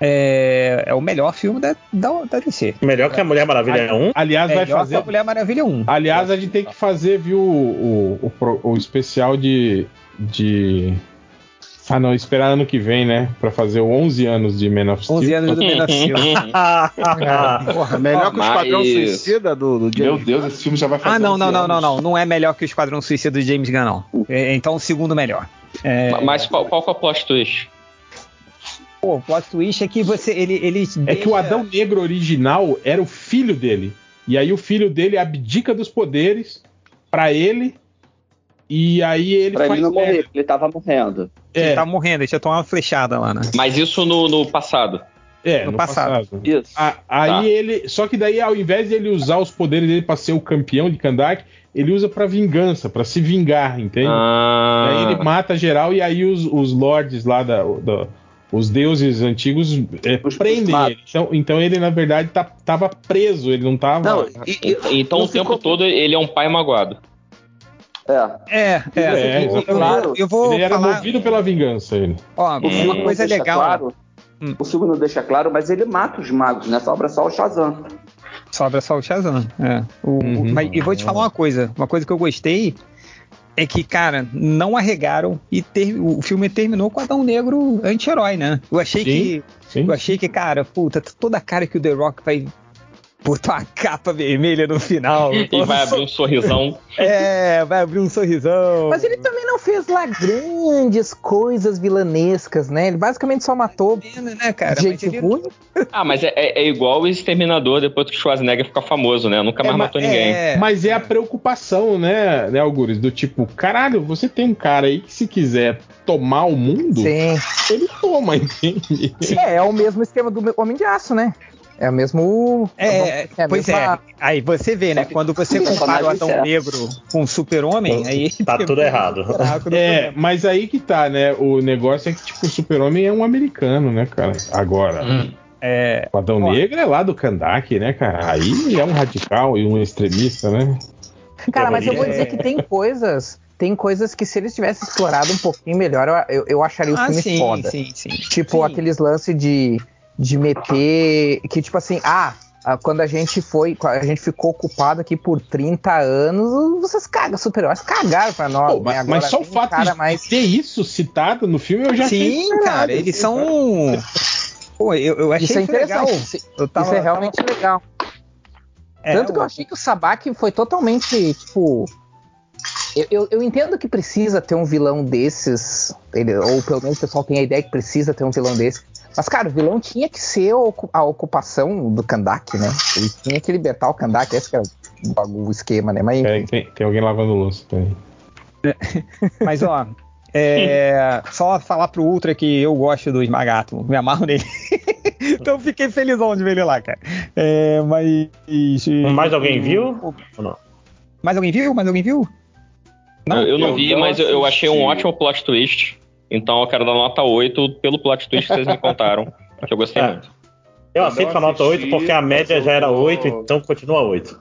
É, é o melhor filme da, da, da DC. Melhor que a Mulher Maravilha 1? Aliás, vai fazer. que a Mulher Maravilha 1. Aliás, a gente tem que fazer, viu, o, o, o, especial de, de. Ah, não, esperar ano que vem, né? Pra fazer o 11 anos de Man of Steel. 11 anos do Man of Steel. Porra, melhor que o Esquadrão Mas- Suicida do, do Meu James Deus, esse filme já vai fazer. Ah, não, não, 11 não, não, anos. não. Não é melhor que o Esquadrão Suicida do James Gunn, não. É, então o segundo melhor. É, Mas qual, qual que é o plot twist? Pô, o plot twist é que você. Ele, ele É que o Adão Negro original era o filho dele. E aí o filho dele abdica dos poderes pra ele. E aí ele Pra faz ele não morrer, porque ele tava morrendo. Ele tá morrendo, ele tinha tomado uma flechada lá, né? Mas isso no, no passado. É, No no, passado. passado. Isso. A- aí Tá. ele. Só que daí, ao invés de ele usar os poderes dele pra ser o campeão de Kandak, ele usa pra vingança, pra se vingar, entende? Ah. Aí ele mata geral e aí os, os lords lá da. da- os deuses antigos é, prendem ele. Então, então ele, na verdade, tá, tava preso, ele não tava. Não, e- e- Então o tempo todo ele é um pai magoado. É. É, é. É, eu, exatamente. eu vou ele era falar. movido pela vingança, ele. Ó, uma não coisa deixa legal. claro O filme não deixa claro, mas ele mata os magos. Nessa obra só o Shazam. Sobra só o Shazam. É. O, o- mas, e vou te falar uma coisa. Uma coisa que eu gostei é que, cara, não arregaram e ter- o filme terminou com Adão Negro anti-herói, né? Eu achei Sim, que. Eu achei que, cara, puta, toda a cara que o The Rock vai botar uma capa vermelha no final. E vai abrir um sorrisão. É, vai abrir um sorrisão. Mas ele também não fez lá grandes coisas vilanescas, né? Ele basicamente só matou né, cara? gente ruim. Ah, mas é, é- é igual o Exterminador depois que o Schwarzenegger fica famoso, né? Nunca mais É, ma- matou ninguém. Mas é a preocupação, né, né, Algures? Do tipo, caralho, você tem um cara aí que se quiser tomar o mundo, Sim. ele toma, entende? É, é o mesmo esquema do Homem de Aço, né? É o mesmo. É, a pois mesma- é. Aí você vê, né? Quando você compara o Adão certo. Negro com o Super-Homem, aí. Tá tudo errado. É, mas aí que tá, né? O negócio é que, tipo, o Super-Homem é um americano, né, cara? Agora. É. O Adão Negro é lá do Kandak, né, cara? Aí é um radical e um extremista, né? Cara, mas eu vou É. dizer que tem coisas. Tem coisas que se eles tivessem explorado um pouquinho melhor, eu, eu, eu acharia o Ah, filme sim, foda. sim, sim. Tipo, aqueles lances de, de meter. Que, tipo assim, ah, ah, quando a gente foi. A gente ficou ocupado aqui por 30 anos, vocês cagam super-heróis, cagaram pra nós. Pô, né? mas, Agora mas só o fato cara de mais. ter isso citado no filme, eu já achei Sim, cara, eles são. Pô, eu, eu achei Isso é interessante. legal. Tava- isso é realmente legal. É, Tanto que eu achei que o Sabak foi totalmente, tipo. Eu, eu, eu entendo que precisa ter um vilão desses, ele- ou pelo menos o pessoal tem a ideia que precisa ter um vilão desse. Mas, cara, o vilão tinha que ser a ocu- a ocupação do Kandak, né? Ele tinha que libertar o Kandak, esse que era o esquema, né? Mas, Tem, tem- tem alguém lavando louça também. Mas, ó, é, só falar pro Ultra que eu gosto do Esmagato, me amarro nele. então fiquei felizão de ver ele lá, cara. É, mas. Mais alguém viu? Ou não? Mais alguém viu? Mais alguém viu? eu, eu não vi, não mas eu, eu achei um ótimo plot twist. Então eu quero dar nota 8 pelo plot twist que vocês me contaram. Que eu gostei É. muito. Eu aceito a nota assisti, 8 porque a média já era eu vou- 8, então continua 8.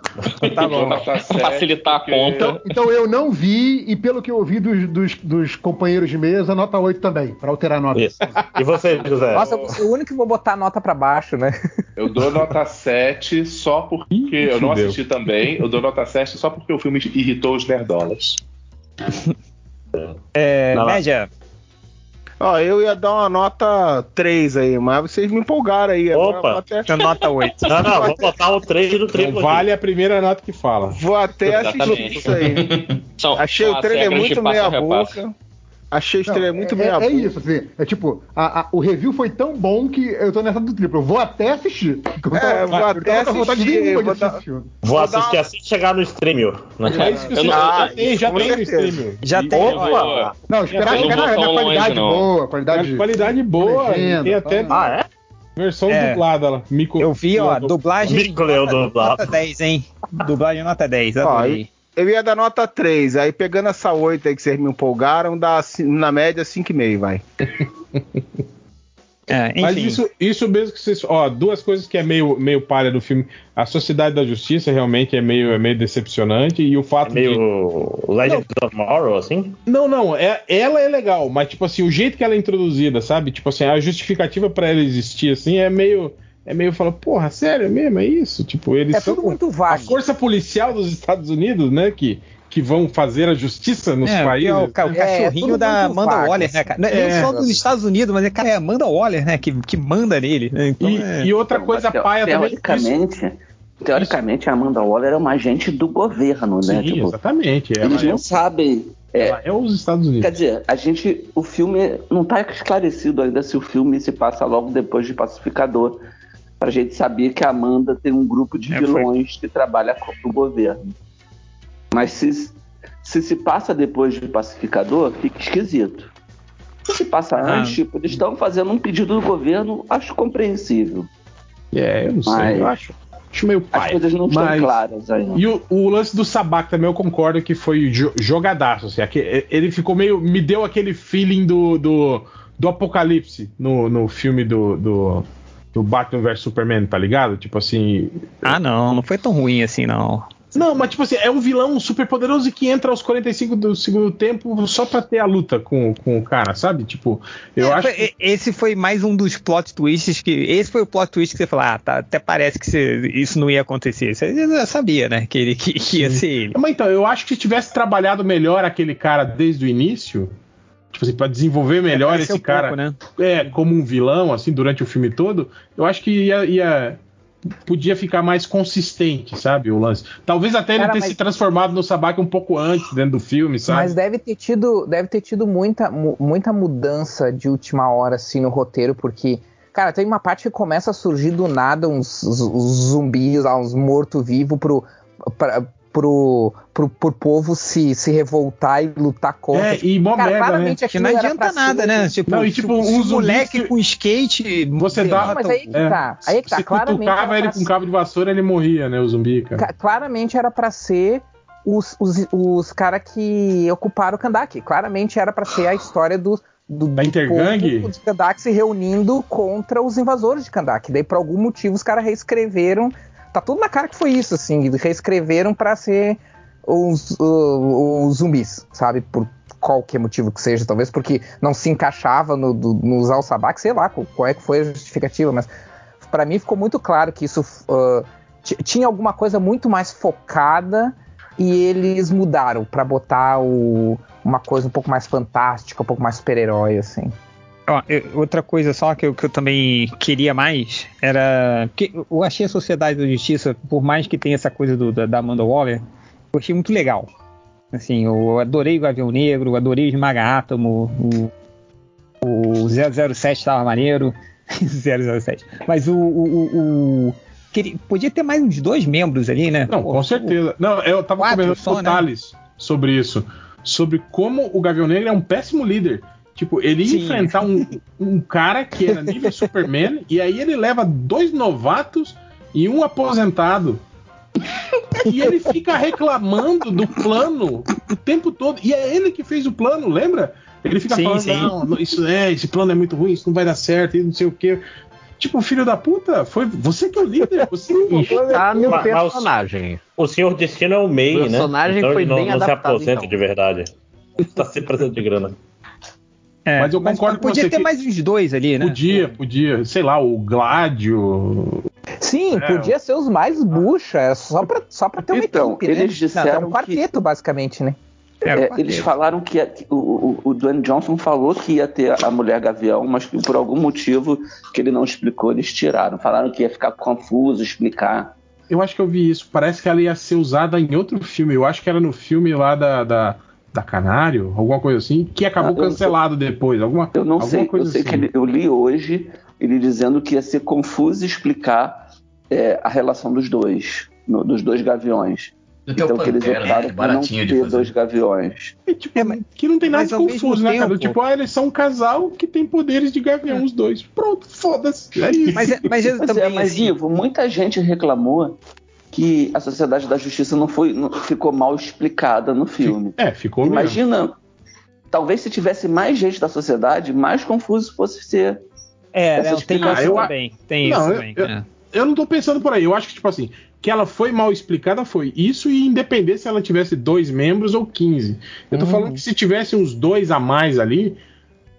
Tá bom. Pra facilitar a conta. Então, então eu não vi, e pelo que eu ouvi dos, dos, dos companheiros de mesa, nota 8 também, pra alterar a nota. Isso. E você, José? nossa, eu ser o único que vou botar nota pra baixo, né? Eu dou nota 7 só porque eu não assisti também. Eu dou nota 7 só porque o filme irritou os nerdolas. É, Não, média. Ó, eu ia dar uma nota 3 aí, mas vocês me empolgaram aí. Opa. vou até, nota 8. Não, não, vou botar o 3 do triplo Não aqui. vale a primeira nota que fala. vou até assistir isso aí. São, Achei são o trailer regras de passo a. Achei o Não, trailer muito é, meia é, boca. é isso, assim, é tipo, a- a- o review foi tão bom que eu tô nessa do triplo. Eu vou até assistir. Eu É, vou eu até com vontade assistir, nenhuma de vou assistir dar- filme. Vou assistir assim que chegar no streaming. Né? É isso que Eu não- já eu- tem, já tem no streaming. Já tem. Eu vou- Não, esperar Eu chegar não na, na qualidade longe, não. boa, qualidade. Qualidade boa, legenda, tem até tá? Ah, é? versão É. dublada lá. Mico, Eu vi, ó, dublagem. Mico nota, dublado. nota 10, hein? Dublagem nota 10. Ó, adorei. Eu ia dar nota 3, aí pegando essa 8 aí que vocês me empolgaram, dá na média 5,5, vai. É, enfim. Mas isso, isso mesmo que vocês. Ó, duas coisas que é meio, meio palha do filme. A Sociedade da Justiça realmente é meio, é meio decepcionante. E o fato É meio de. Legend of Tomorrow, assim? Não, não, é, ela é legal, mas tipo assim, o jeito que ela é introduzida, sabe? Tipo assim, a justificativa pra ela existir assim é meio. É meio fala, porra, sério mesmo? É isso? Tipo, eles É são tudo muito a vago. força policial dos Estados Unidos, né? Que, que vão fazer a justiça nos É, países. o, ca- o É, cachorrinho tudo da Amanda vago, Waller, né, cara? Não é É. só dos Estados Unidos, mas é, cara, é a Amanda Waller, né? Que, que manda nele. né? Então, E, é- e outra coisa Teo- paia também. isso- Teoricamente, teoricamente, a Amanda Waller é uma agente do governo, né? Sim, Tipo, exatamente. Eles é, não sabem. é, é os Estados Unidos. Quer dizer, a gente. O filme não está esclarecido ainda se o filme se passa logo depois de Pacificador. Pra gente saber que a Amanda tem um grupo de É, foi. vilões que trabalha pro governo. Mas se, se se passa depois de Pacificador, fica esquisito. Se se passa Ah. antes, tipo, eles estão fazendo um pedido do governo, acho compreensível. É, eu não sei. Mas- Eu acho, acho meio As paia. coisas não estão Mas- claras ainda. E o, o lance do Sabak também eu concordo que foi jo- jogadaço. Assim, ele ficou meio. Me deu aquele feeling do, do, do Apocalipse no, no filme do, do, do Batman vs Superman, tá ligado? Tipo assim. Ah, não, não foi tão ruim assim, não. Não, mas tipo assim, é um vilão super poderoso que entra aos 45 do segundo tempo só pra ter a luta com, com o cara, sabe? Tipo, eu É, acho. foi- Esse foi mais um dos plot twists que. Esse foi o plot twist que você falou, ah, tá, até parece que você- isso não ia acontecer. Você já sabia, né? Que, ele, que, que ia ser ele. Mas então, eu acho que se tivesse trabalhado melhor aquele cara desde o início, tipo assim, pra desenvolver melhor Apareceu esse cara pouco, né? é, como um vilão, assim, durante o filme todo, eu acho que ia. ia- podia ficar mais consistente, sabe, o lance. Talvez até ele Cara, ter mas- se transformado no Sabak um pouco antes dentro do filme, sabe? Mas deve ter tido, deve ter tido muita, mu- muita mudança de última hora assim no roteiro, porque cara, tem uma parte que começa a surgir do nada uns, uns- uns zumbis, lá, uns morto-vivo pro pra, pro, pro, pro povo se, se revoltar e lutar contra. É, e mó Cara, né? aquilo Que não era adianta nada, ser- né? Tipo, Não, e tipo, um moleque que- com skate. Você dá. Não, mas aí que tá, aí que tá, Você claramente cutucava ele com cabo de vassoura, ele morria, né, o zumbi, cara. Ca- claramente era pra ser os, os, os caras que ocuparam o Kandak. Claramente era pra ser a história do, do, Da do Intergang? povo de Kandak se reunindo contra os invasores de Kandak. Daí, por algum motivo, os caras reescreveram. Tá tudo na cara que foi isso, assim. Reescreveram pra ser os, o- os zumbis, sabe? Por qualquer motivo que seja, talvez porque não se encaixava no, do, nos Al-Sabak, sei lá qual, é que foi a justificativa, mas pra mim ficou muito claro que isso ti- tinha alguma coisa muito mais focada e eles mudaram pra botar o- uma coisa um pouco mais fantástica, um pouco mais super-herói, assim. Ó, eu- outra coisa só que eu, que eu também queria mais era. Que eu achei a Sociedade da Justiça, por mais que tenha essa coisa do- da, da Amanda Waller, eu achei muito legal. Assim, eu adorei o Gavião Negro, adorei o Esmaga Átomo, o, o 007 tava maneiro. 007. Mas o. o, o- o- podia ter mais uns dois membros ali, né? Não, com certeza. Não, eu tava Quatro conversando só, com o né? Thales sobre isso. Sobre como o Gavião Negro é um péssimo líder. Tipo, ele ia Sim. enfrentar um, um cara que era nível Superman, e aí ele leva dois novatos e um aposentado. E ele fica reclamando do plano o tempo todo. E é ele que fez o plano, lembra? Ele fica Sim, falando, sim. não, isso é, esse plano é muito ruim, isso não vai dar certo, e não sei o quê. Tipo, filho da puta, foi você que é o líder, você que Está no Mas- mas o- personagem. O Senhor Destino é o MEI, O né? personagem então foi ele não, bem não se adaptado, aposenta então. de verdade. Tá sempre precisando de grana. É, Mas eu concordo com podia você ter que- mais uns dois ali, né? Podia, podia. Sei lá, o Gládio. Sim, É. podia ser os mais bucha, era só pra, só pra ter uma Então, equipe, eles né? disseram Não, era um quarteto, basicamente, né? É, eles falaram que, que o, o, o Dwayne Johnson falou que ia ter a mulher gavião, mas que por algum motivo que ele não explicou, eles tiraram. Falaram que ia ficar confuso explicar. Eu acho que eu vi isso. Parece que ela ia ser usada em outro filme. Eu acho que era no filme lá da, da, da Canário, alguma coisa assim, que acabou Ah, eu- cancelado depois. Alguma, Eu não alguma sei, eu coisa sei assim. que ele- eu li hoje ele dizendo que ia ser confuso explicar é, a relação dos dois, no- dos dois gaviões. Então que eles optaram É por não ter fazer. dois gaviões. Que não tem nada de confuso, né, cara? Tipo, ah, eles são um casal que tem poderes de gavião, os dois. Pronto, foda-se. É isso. Mas, é- mas eu Pois também. é, mas assim, Ivo, muita gente reclamou que a Sociedade da Justiça não foi, não- ficou mal explicada no filme. É, ficou mesmo. Imagina, talvez se tivesse mais gente da sociedade, mais confuso fosse ser. É, essa não, tem explicação. isso eu- também. Tem Não, isso eu- também. eu- é. Eu não tô pensando por aí. Eu acho que, tipo assim, que ela foi mal explicada foi isso e independente se ela tivesse dois membros ou 15. Eu tô Uhum. falando que se tivesse uns dois a mais ali,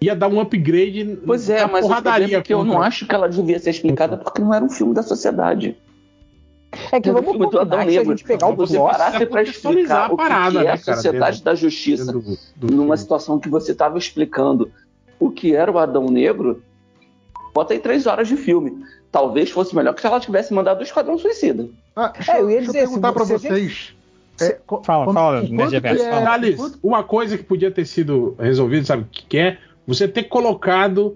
ia dar um upgrade Pois é, na mas o problema porradaria é que eu não acho que ela devia ser explicada porque não era um filme da sociedade. É que vamos filme do Adão que se a Negro. gente pegar o você plot... parasse pra explicar a o que, parada, que é né, a cara, Sociedade dentro- da Justiça do- do numa situação que você estava explicando o que era o Adão Negro, bota aí três horas de filme. Talvez fosse melhor que se ela tivesse mandado o Esquadrão Suicida. Ah, deixa, É, eu ia deixa dizer, eu perguntar você- vocês. É, co- Fala, fala, Reverso, é-. Thales, quanto- uma coisa que podia ter sido resolvida, sabe o que, que é? Você ter colocado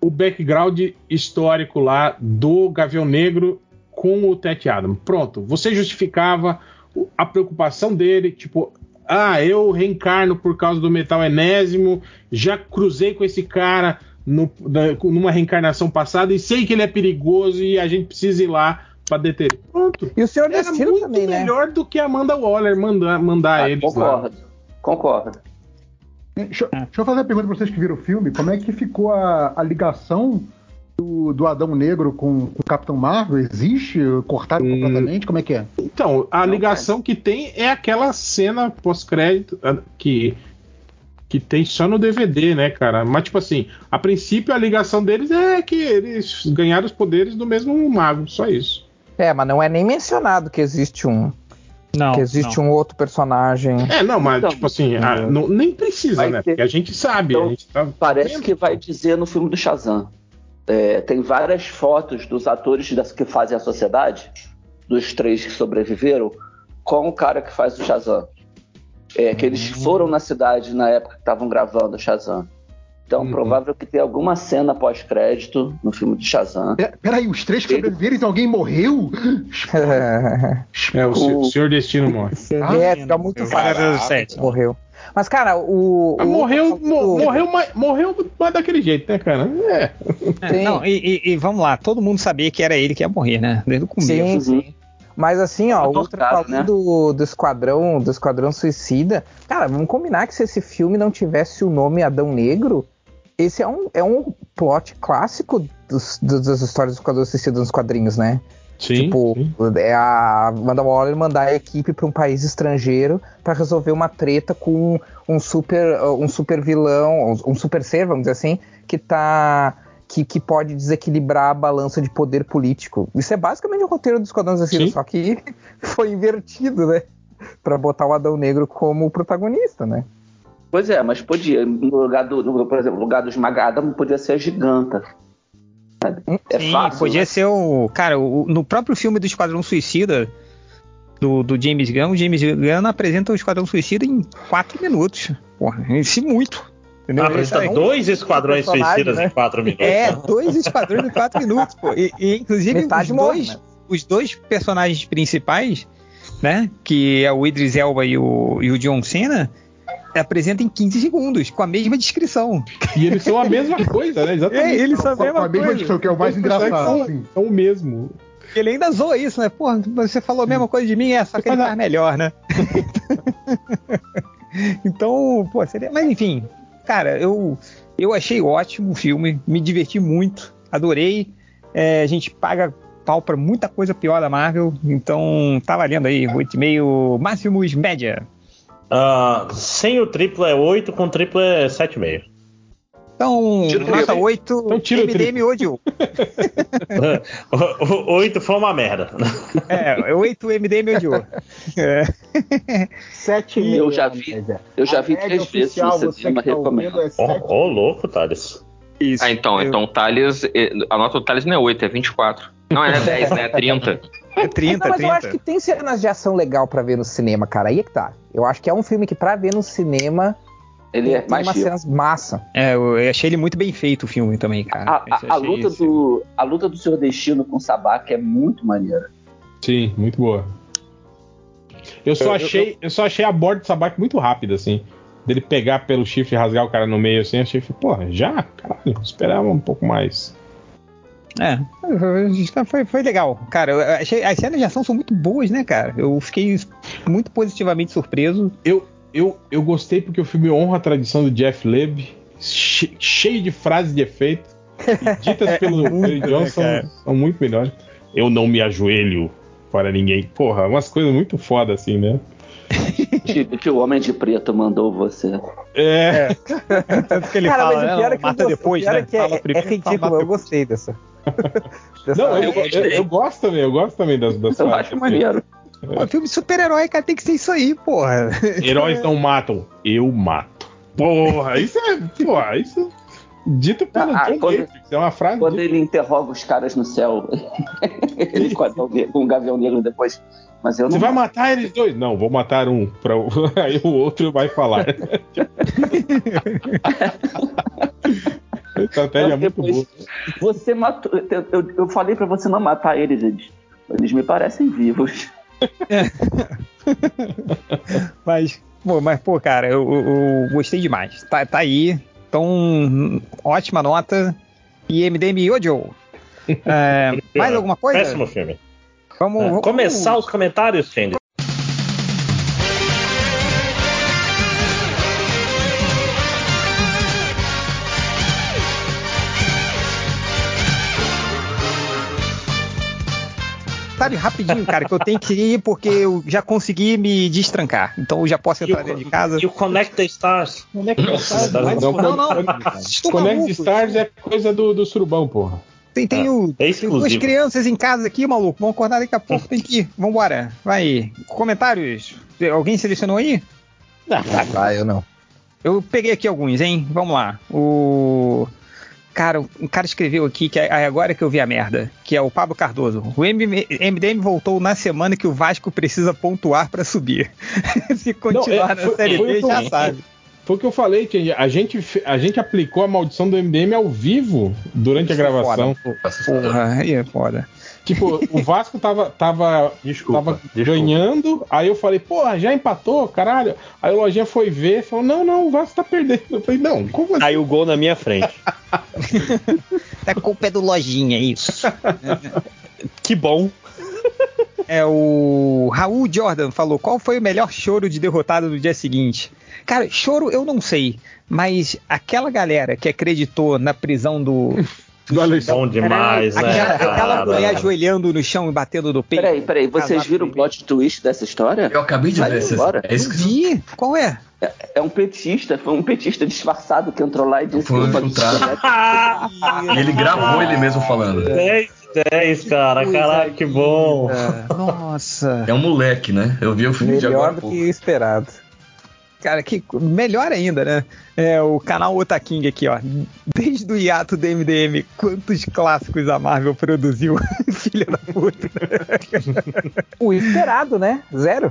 o background histórico lá do Gavião Negro com o Tet Adam. Pronto, você justificava a preocupação dele, tipo, ah, eu reencarno por causa do metal enésimo, já cruzei com esse cara no- da- numa reencarnação passada e sei que ele é perigoso e a gente precisa ir lá pra deter. Pronto. E o Senhor Era Destino muito também, né? melhor do que a Amanda Waller mandar, mandar Ah, eles lá. concordo, concordo. Deixa, deixa eu fazer uma pergunta pra vocês que viram o filme. Como é que ficou a, a ligação do do, Adão Negro com, com o Capitão Marvel? Existe? Cortaram Hum. completamente? Como é que é? Então, a ligação que tem é aquela cena pós-crédito ah, que, que tem só no DVD, né, cara? Mas, tipo assim, a princípio a ligação deles é que eles ganharam os poderes do mesmo mago, só isso. É, mas não é nem mencionado que existe um. Não. que existe não. um outro personagem. É, não, mas, Então, tipo assim, ah, não- nem precisa, né? ter- Porque a gente sabe, a gente tá. Parece que vai dizer no filme do Shazam. É, tem várias fotos dos atores das- que fazem a sociedade, dos três que sobreviveram, com o cara que faz o Shazam. É, que eles foram na cidade na época que estavam gravando o Shazam. Então, provável que tenha alguma cena pós-crédito no filme do Shazam. Peraí, os três que sobreviveram, então alguém morreu? É, o, o Senhor Destino morre. é, fica muito fácil. Morreu. Mas, cara, o. O- morreu, o- mo- morreu, mas, morreu mas daquele jeito, né, cara? É. É, não, e, e- e vamos lá, todo mundo sabia que era ele que ia morrer, né? Desde o começo. Sim, sim. Mas assim, ó, outra tocado, falando né? do, do Esquadrão, do Esquadrão Suicida, cara, vamos combinar que se esse filme não tivesse o nome Adão Negro, esse é um, é um plot clássico dos, dos- das histórias do Esquadrão Suicida nos quadrinhos, né? Sim. Tipo, é a Waller mandar a equipe para um país estrangeiro para resolver uma treta com um super, um super vilão, um super ser, vamos dizer assim, que tá. Que, que pode desequilibrar a balança de poder político. Isso é basicamente o roteiro dos Esquadrão Suicida, só que foi invertido, né? Pra botar o Adão Negro como protagonista, né? Pois é, mas podia. No lugar do, no- por exemplo, no lugar do Esmagada, podia ser a Giganta. Sabe? É Sim, fácil. podia né? ser o. Cara, o- no próprio filme do Esquadrão Suicida, do, do James Gunn, o James Gunn apresenta o Esquadrão Suicida em 4 minutos. Porra, isso muito. Entendeu? Ah, apresenta Ele tá- dois esquadrões suicidas né? em quatro minutos. É, dois esquadrões em 4 minutos, pô. E, e, inclusive Metade os morre, dois, né? os dois personagens principais, né? Que é o Idris Elba e o, e o John Cena. Apresenta em 15 segundos, com a mesma descrição. E eles são a mesma coisa, né? Exatamente. É, eles são a Com a mesma mesma coisa. descrição, que é o mais Os personagens engraçado, São, assim. são o mesmo. Ele ainda zoa isso, né? Pô, você falou a mesma coisa de mim, é só que ele faz melhor, né? então, pô, seria. Mas enfim, cara, eu, eu achei ótimo o filme, me diverti muito, adorei. É, a gente paga pau pra muita coisa pior da Marvel, então tá valendo aí, 8,5 máximos média. Ah, sem o triplo é 8, com o triplo é 7,5. Então, Tira o nota triplo. 8, Então tira o MDM odiou. O 8 foi uma merda. É, 8 MDM odiou. É. Sete e Eu meio, já vi, eu já vi três vezes você que tá recomendo. ouvindo, é Ô, ô, louco, Thales. Isso. Ah, então, então o Thales. eh, A nota do Thales não é 8, é 24. Não, é 10, né? É 30. É 30, Não, mas eu 30. acho que tem cenas de ação legal pra ver no cinema, cara. Aí é que tá. Eu acho que é um filme que pra ver no cinema Ele tem, é tem mais umas cenas massa. É, eu achei ele muito bem feito o filme também, cara. A, a- Achei- a achei luta do, a luta do Senhor Destino com o Sabak é muito maneira. Sim, muito boa. Eu só Eu- eu- achei, eu, só achei a borda de sabaque muito rápida, assim. Dele pegar pelo chifre e rasgar o cara no meio, assim, achei, porra, já? Caralho, esperava um pouco mais. É, foi- foi, legal. Cara, eu achei, as cenas de ação são muito boas, né, cara? Eu fiquei muito positivamente surpreso. Eu, eu, eu gostei porque o filme honra a tradição do Jeff Leb, che- cheio de frases de efeito, e ditas pelo Terry né, Johnson, cara? são muito melhores. Eu não me ajoelho para ninguém. Porra, umas coisas muito foda assim, né? Que, que o Homem de Preto mandou você. É. Tanto que ele cara, fala, mas o né, pior é que mata gosto- depois, o pior né? é que é, Fala é primeiro, fala ridículo, eu gostei dessa. dessa Não, eu, eu- eu gosto também, eu gosto também das, das Eu acho maneiro. Pô, filme super-herói, cara, tem que ser isso aí, porra. Heróis não matam, eu mato. Porra, isso é. Porra, isso. Dito pelo Ah, John quando- Matrix, é uma frase. Quando ele interroga os caras no céu, ele com, a- com o Gavião Negro depois. Mas eu Você vai matar eles dois? Não, vou matar um. Pra... o- Aí o outro vai falar. Estratégia Não, muito boa. Você matou. Eu, eu- eu falei pra você não matar eles, eles. Eles me parecem vivos. Mas, pô, mas, pô, cara, eu, eu- eu gostei demais. Tá, tá aí. Então, ótima nota. E MDM odiou. É, mais alguma coisa? Péssimo filme. Vamos, é. vamos... começar os comentários, Fender. comentário rapidinho, cara, que eu tenho que ir porque eu já consegui me destrancar. Então eu já posso entrar dentro de casa. E o Connect the Stars. Connect the Stars. Não, não, não. Connect the Stars é coisa do, do surubão, porra. Tem, tem, o, é tem duas crianças em casa aqui, maluco. Vão acordar daqui a pouco, tem que ir. Vambora. Vai. Comentários? Alguém selecionou aí? Ah, eu não. Eu peguei aqui alguns, hein? Vamos lá. O. Cara, um cara escreveu aqui que é agora que eu vi a merda, que é o Pablo Cardoso. O MDM voltou na semana que o Vasco precisa pontuar para subir. Se continuar Não, é, na Série foi B, já sabe. Foi o que eu falei, que a gente, a gente aplicou a maldição do MDM ao vivo durante a é gravação. Porra, aí é foda. Tipo, o Vasco tava, tava, tava ganhando, aí eu falei, porra, já empatou, caralho. Aí o Lojinha foi ver, falou, não, não, o Vasco tá perdendo. Eu falei, não, como assim? Aí o gol na minha frente. A culpa é do Lojinha, isso. que bom. É o Raul Jordan falou: qual foi o melhor choro de derrotado no dia seguinte? Cara, choro eu não sei, mas aquela galera que acreditou na prisão do. do Bom demais, né? Aquela, mulher ajoelhando no chão e batendo no peito. Peraí, peraí, vocês viram o plot twist dessa história? Eu acabei de Vai ver. vocês- embora. É isso que Vi? Qual é? É, é um petista, foi um petista disfarçado que entrou lá e disse Foi que infiltrado. E ele gravou ele mesmo falando. 10 10, cara. Caralho, que bom. Nossa. É um moleque, né? Eu vi o filme de agora. há pouco. esperado. Cara, que melhor ainda, né? É o canal Otaking aqui, ó. Desde o hiato do MDM, quantos clássicos a Marvel produziu? Filha da puta. O esperado, né? Zero.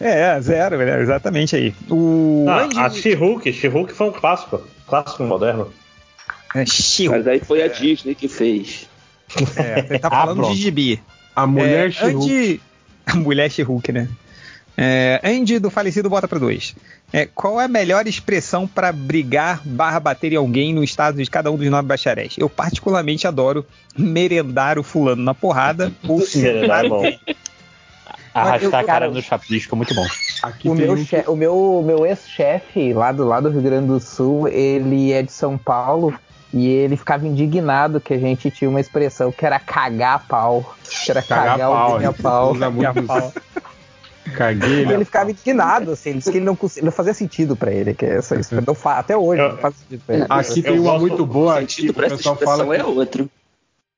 É, zero, né? exatamente aí. O Ah, Andy- a She-Hulk, She-Hulk foi um clássico. Clássico moderno. É. Mas aí foi a Disney que fez. É, você tá Ah, falando pronto. de gibi. A mulher é, She-Hulk. Andy... A mulher She-Hulk, né? É, Andy do falecido bota pra dois. É, qual é a melhor expressão pra brigar barra bater em alguém no estado de cada um dos nove bacharéis? Eu particularmente adoro merendar o fulano na porrada ou Merendar é bom. Arrastar Eu- a cara no chapisco, muito bom. Aqui O meu, um che- o meu, meu ex-chefe lá do, lá do Rio Grande do Sul, ele é de São Paulo e ele ficava indignado que a gente tinha uma expressão que era cagar pau. Que era Cagar cagar, pau, o a ele pau. usa muito Caguei E ele. ficava indignado, assim, ele disse que ele não, não fazia sentido pra ele, que essa isso não fa- até hoje não faz sentido pra ele. Aqui tem Eu uma muito boa aqui, sentido o pessoal fala é outro.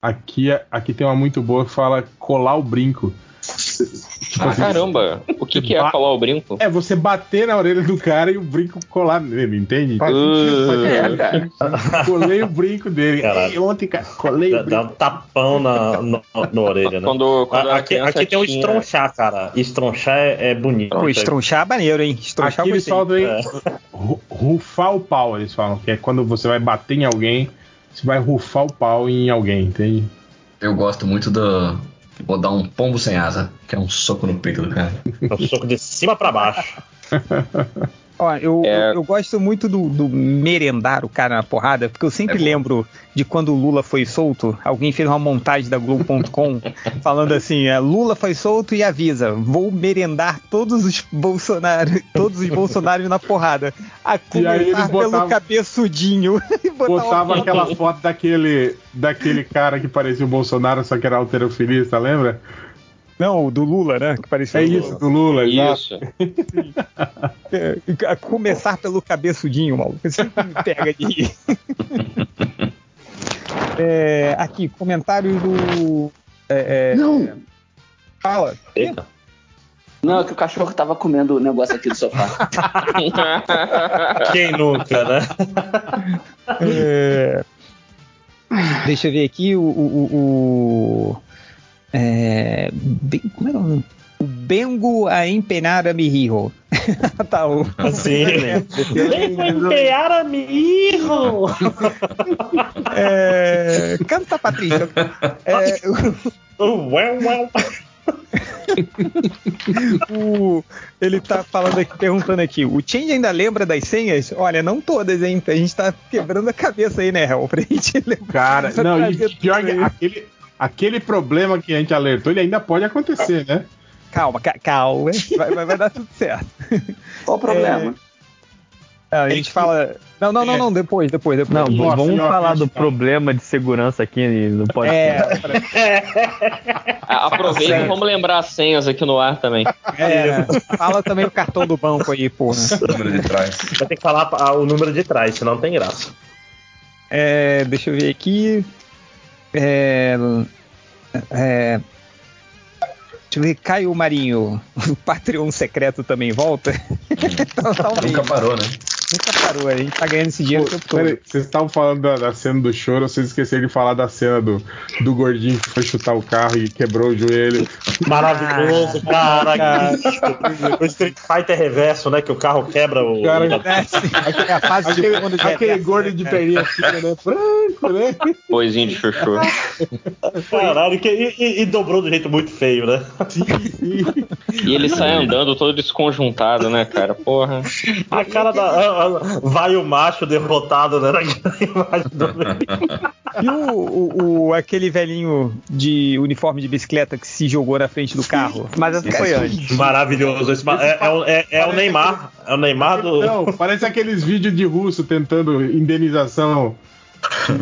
aqui, aqui tem uma muito boa que fala colar o brinco. Tipo Ah, assim, caramba. O que, que é colar o brinco? É você bater na orelha do cara e o brinco colar nele, entende? Faz Uh, É, cara. Colei o brinco dele. Ei, ontem, cara, colei Dá, o dá brinco. um tapão na, no, na orelha, né? Quando, quando era aqui aqui tem o tinha- estronchar, cara. Estronchar é, é bonito. Pô, estronchar é maneiro, hein? Estronchar Aqui eles falam ru- rufar o pau, eles falam, que é quando você vai bater em alguém, você vai rufar o pau em alguém, entende? Eu gosto muito do. Vou dar um pombo sem asa, que é um soco no peito do cara. É um soco de cima pra baixo. Ó, eu, É. eu, eu gosto muito do, do merendar o cara na porrada, porque eu sempre É lembro de quando o Lula foi solto. Alguém fez uma montagem da Globo.com falando assim: é, Lula foi solto e avisa, vou merendar todos os Bolsonaro, todos os Bolsonaros na porrada. A E aí eles começar pelo botavam- cabeçudinho. E botar uma Botava aquela foto daquele, daquele cara que parecia o Bolsonaro, só que era alterofilista, lembra? Não, o do Lula, né? Que parecia É o Lula. isso, do Lula. Isso. É, começar pelo cabeçudinho, maluco. Você sempre me pega de rir. É, aqui, comentários do. é, é, Não, fala. Eita. não, é que o cachorro tava comendo o negócio aqui do sofá. Quem nunca, né? É, deixa eu ver aqui o. o, o- o- é, bem- como é o nome? O Bengo a empenar a mi hijo. tá, o, Assim. Vem empear a mirro! é, canta, Patrícia. É, Well, well. o- ele tá falando aqui, perguntando aqui, o Change ainda lembra das senhas? Olha, não todas, hein? A gente tá quebrando a cabeça aí, né, Hel? Pra gente lembrar. Cara, não, e pior aquele, aquele problema que a gente alertou, ele ainda pode acontecer, né? Calma, ca- calma, vai, vai, vai dar tudo certo. Qual o problema? A gente fala. Não, não, não, não, depois, depois, depois. Não, Nossa, vamos falar do problema de segurança aqui no podcast. Ah, Aproveita e vamos lembrar as senhas aqui no ar também. É, fala também o cartão do banco aí, porra. Número de trás. Vai ter que falar o número de trás, senão não tem graça. É, deixa eu ver aqui. É, é, deixa eu ver, Caio Marinho, o Patreon secreto também volta? Talvez. Nunca parou, né? Nunca parou, a gente tá ganhando esse dinheiro tempo todo. Peraí, vocês estavam falando da, da cena do choro, vocês esqueceram de falar da cena do, do gordinho que foi chutar o carro e quebrou o joelho. Maravilhoso, cara. o Street Fighter reverso, né? Que o carro quebra o. Cara, é a fase de aquele, fundo de aquele reverso, gordo de perninha fina, né? Franco, né? Poisinho de chuchu. Caralho, que, e, e- e dobrou do jeito muito feio, né? E ele sai andando todo desconjuntado, né, cara? Porra. A cara da. Vai o macho derrotado, né? Naquela imagem do E o, o- o- aquele velhinho de uniforme de bicicleta que se jogou na frente do carro? Mas essa foi antes. Maravilhoso. Esse ma- é, é o- é- é o Neymar. É o Neymar do. Não, parece aqueles vídeos de russo tentando indenização.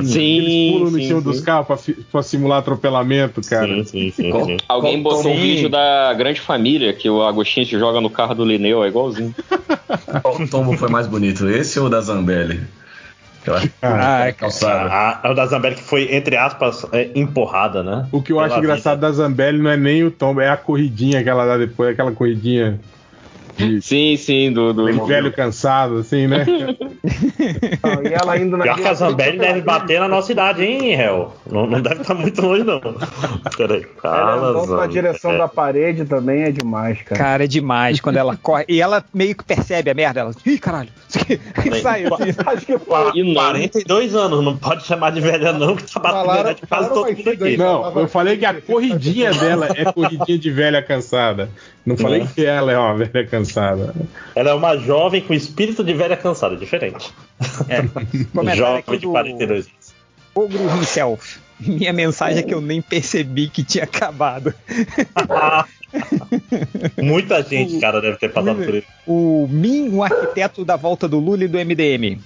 Sim, Eles pulam em sim, cima sim. dos carros pra, pra simular atropelamento, cara. Sim, sim, Alguém botou um Sim. vídeo da grande família que o Agostinho se joga no carro do Lineu, é igualzinho. Qual tombo foi mais bonito, esse ou o da Zambelli? Aquela Ah, calçada. A, a da Zambelli que foi, entre aspas, é, empurrada, né? O que eu acho engraçado da Zambelli não é nem o tombo, é a corridinha que ela dá depois, aquela corridinha de Sim, sim, do, do... de velho cansado, assim, né? e ela indo Pior que a Zambelli deve bater na nossa idade, hein, Hel? Não, não deve estar muito longe, não. Peraí, Ela andou pra Zambelli. direção da parede também é demais, cara. Cara, é demais quando ela corre. E ela meio que percebe a merda. Ela, ih, caralho. E sai assim. Acho que Qua- 42 anos, não pode chamar de velha, não, que tá batendo Falaram- na de quase todo mundo aqui. Não, eu falei que a corridinha dela é corridinha de velha cansada. Não falei Não. que ela é uma velha cansada. Ela é uma jovem com espírito de velha cansada, diferente. Comentário jovem aqui de do- 42 anos. Ogro himself. Minha mensagem é que eu nem percebi que tinha acabado. Muita gente, cara, deve ter passado por isso. O Min, o arquiteto da volta do Lula e do MDM.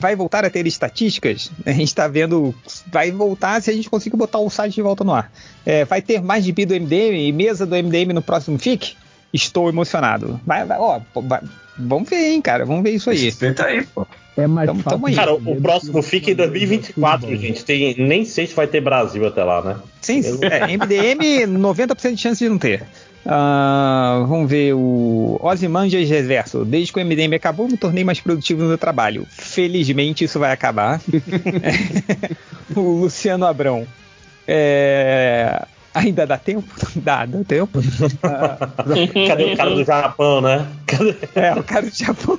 Vai voltar a ter estatísticas? A gente tá vendo. Vai voltar se a gente conseguir botar o site de volta no ar. É, vai ter mais de bi do MDM e mesa do MDM no próximo FIC? Estou emocionado. Vai, vai, ó, vai- vamos ver, hein, cara. Vamos ver isso aí. Tenta aí, pô. É mais Tamo- tamo aí. Cara, o, próximo fica em 2024, gente. Tem, nem sei se vai ter Brasil até lá, né? Sim, é, MDM, 90% de chance de não ter. Ah, vamos ver o Ozymandias Reverso. Desde que o MDM acabou, me tornei mais produtivo no meu trabalho. Felizmente isso vai acabar. o Luciano Abrão. É, Ainda dá tempo? Dá, dá tempo. Ah, Cadê o cara do Japão, né? Cadê? É, o cara do Japão.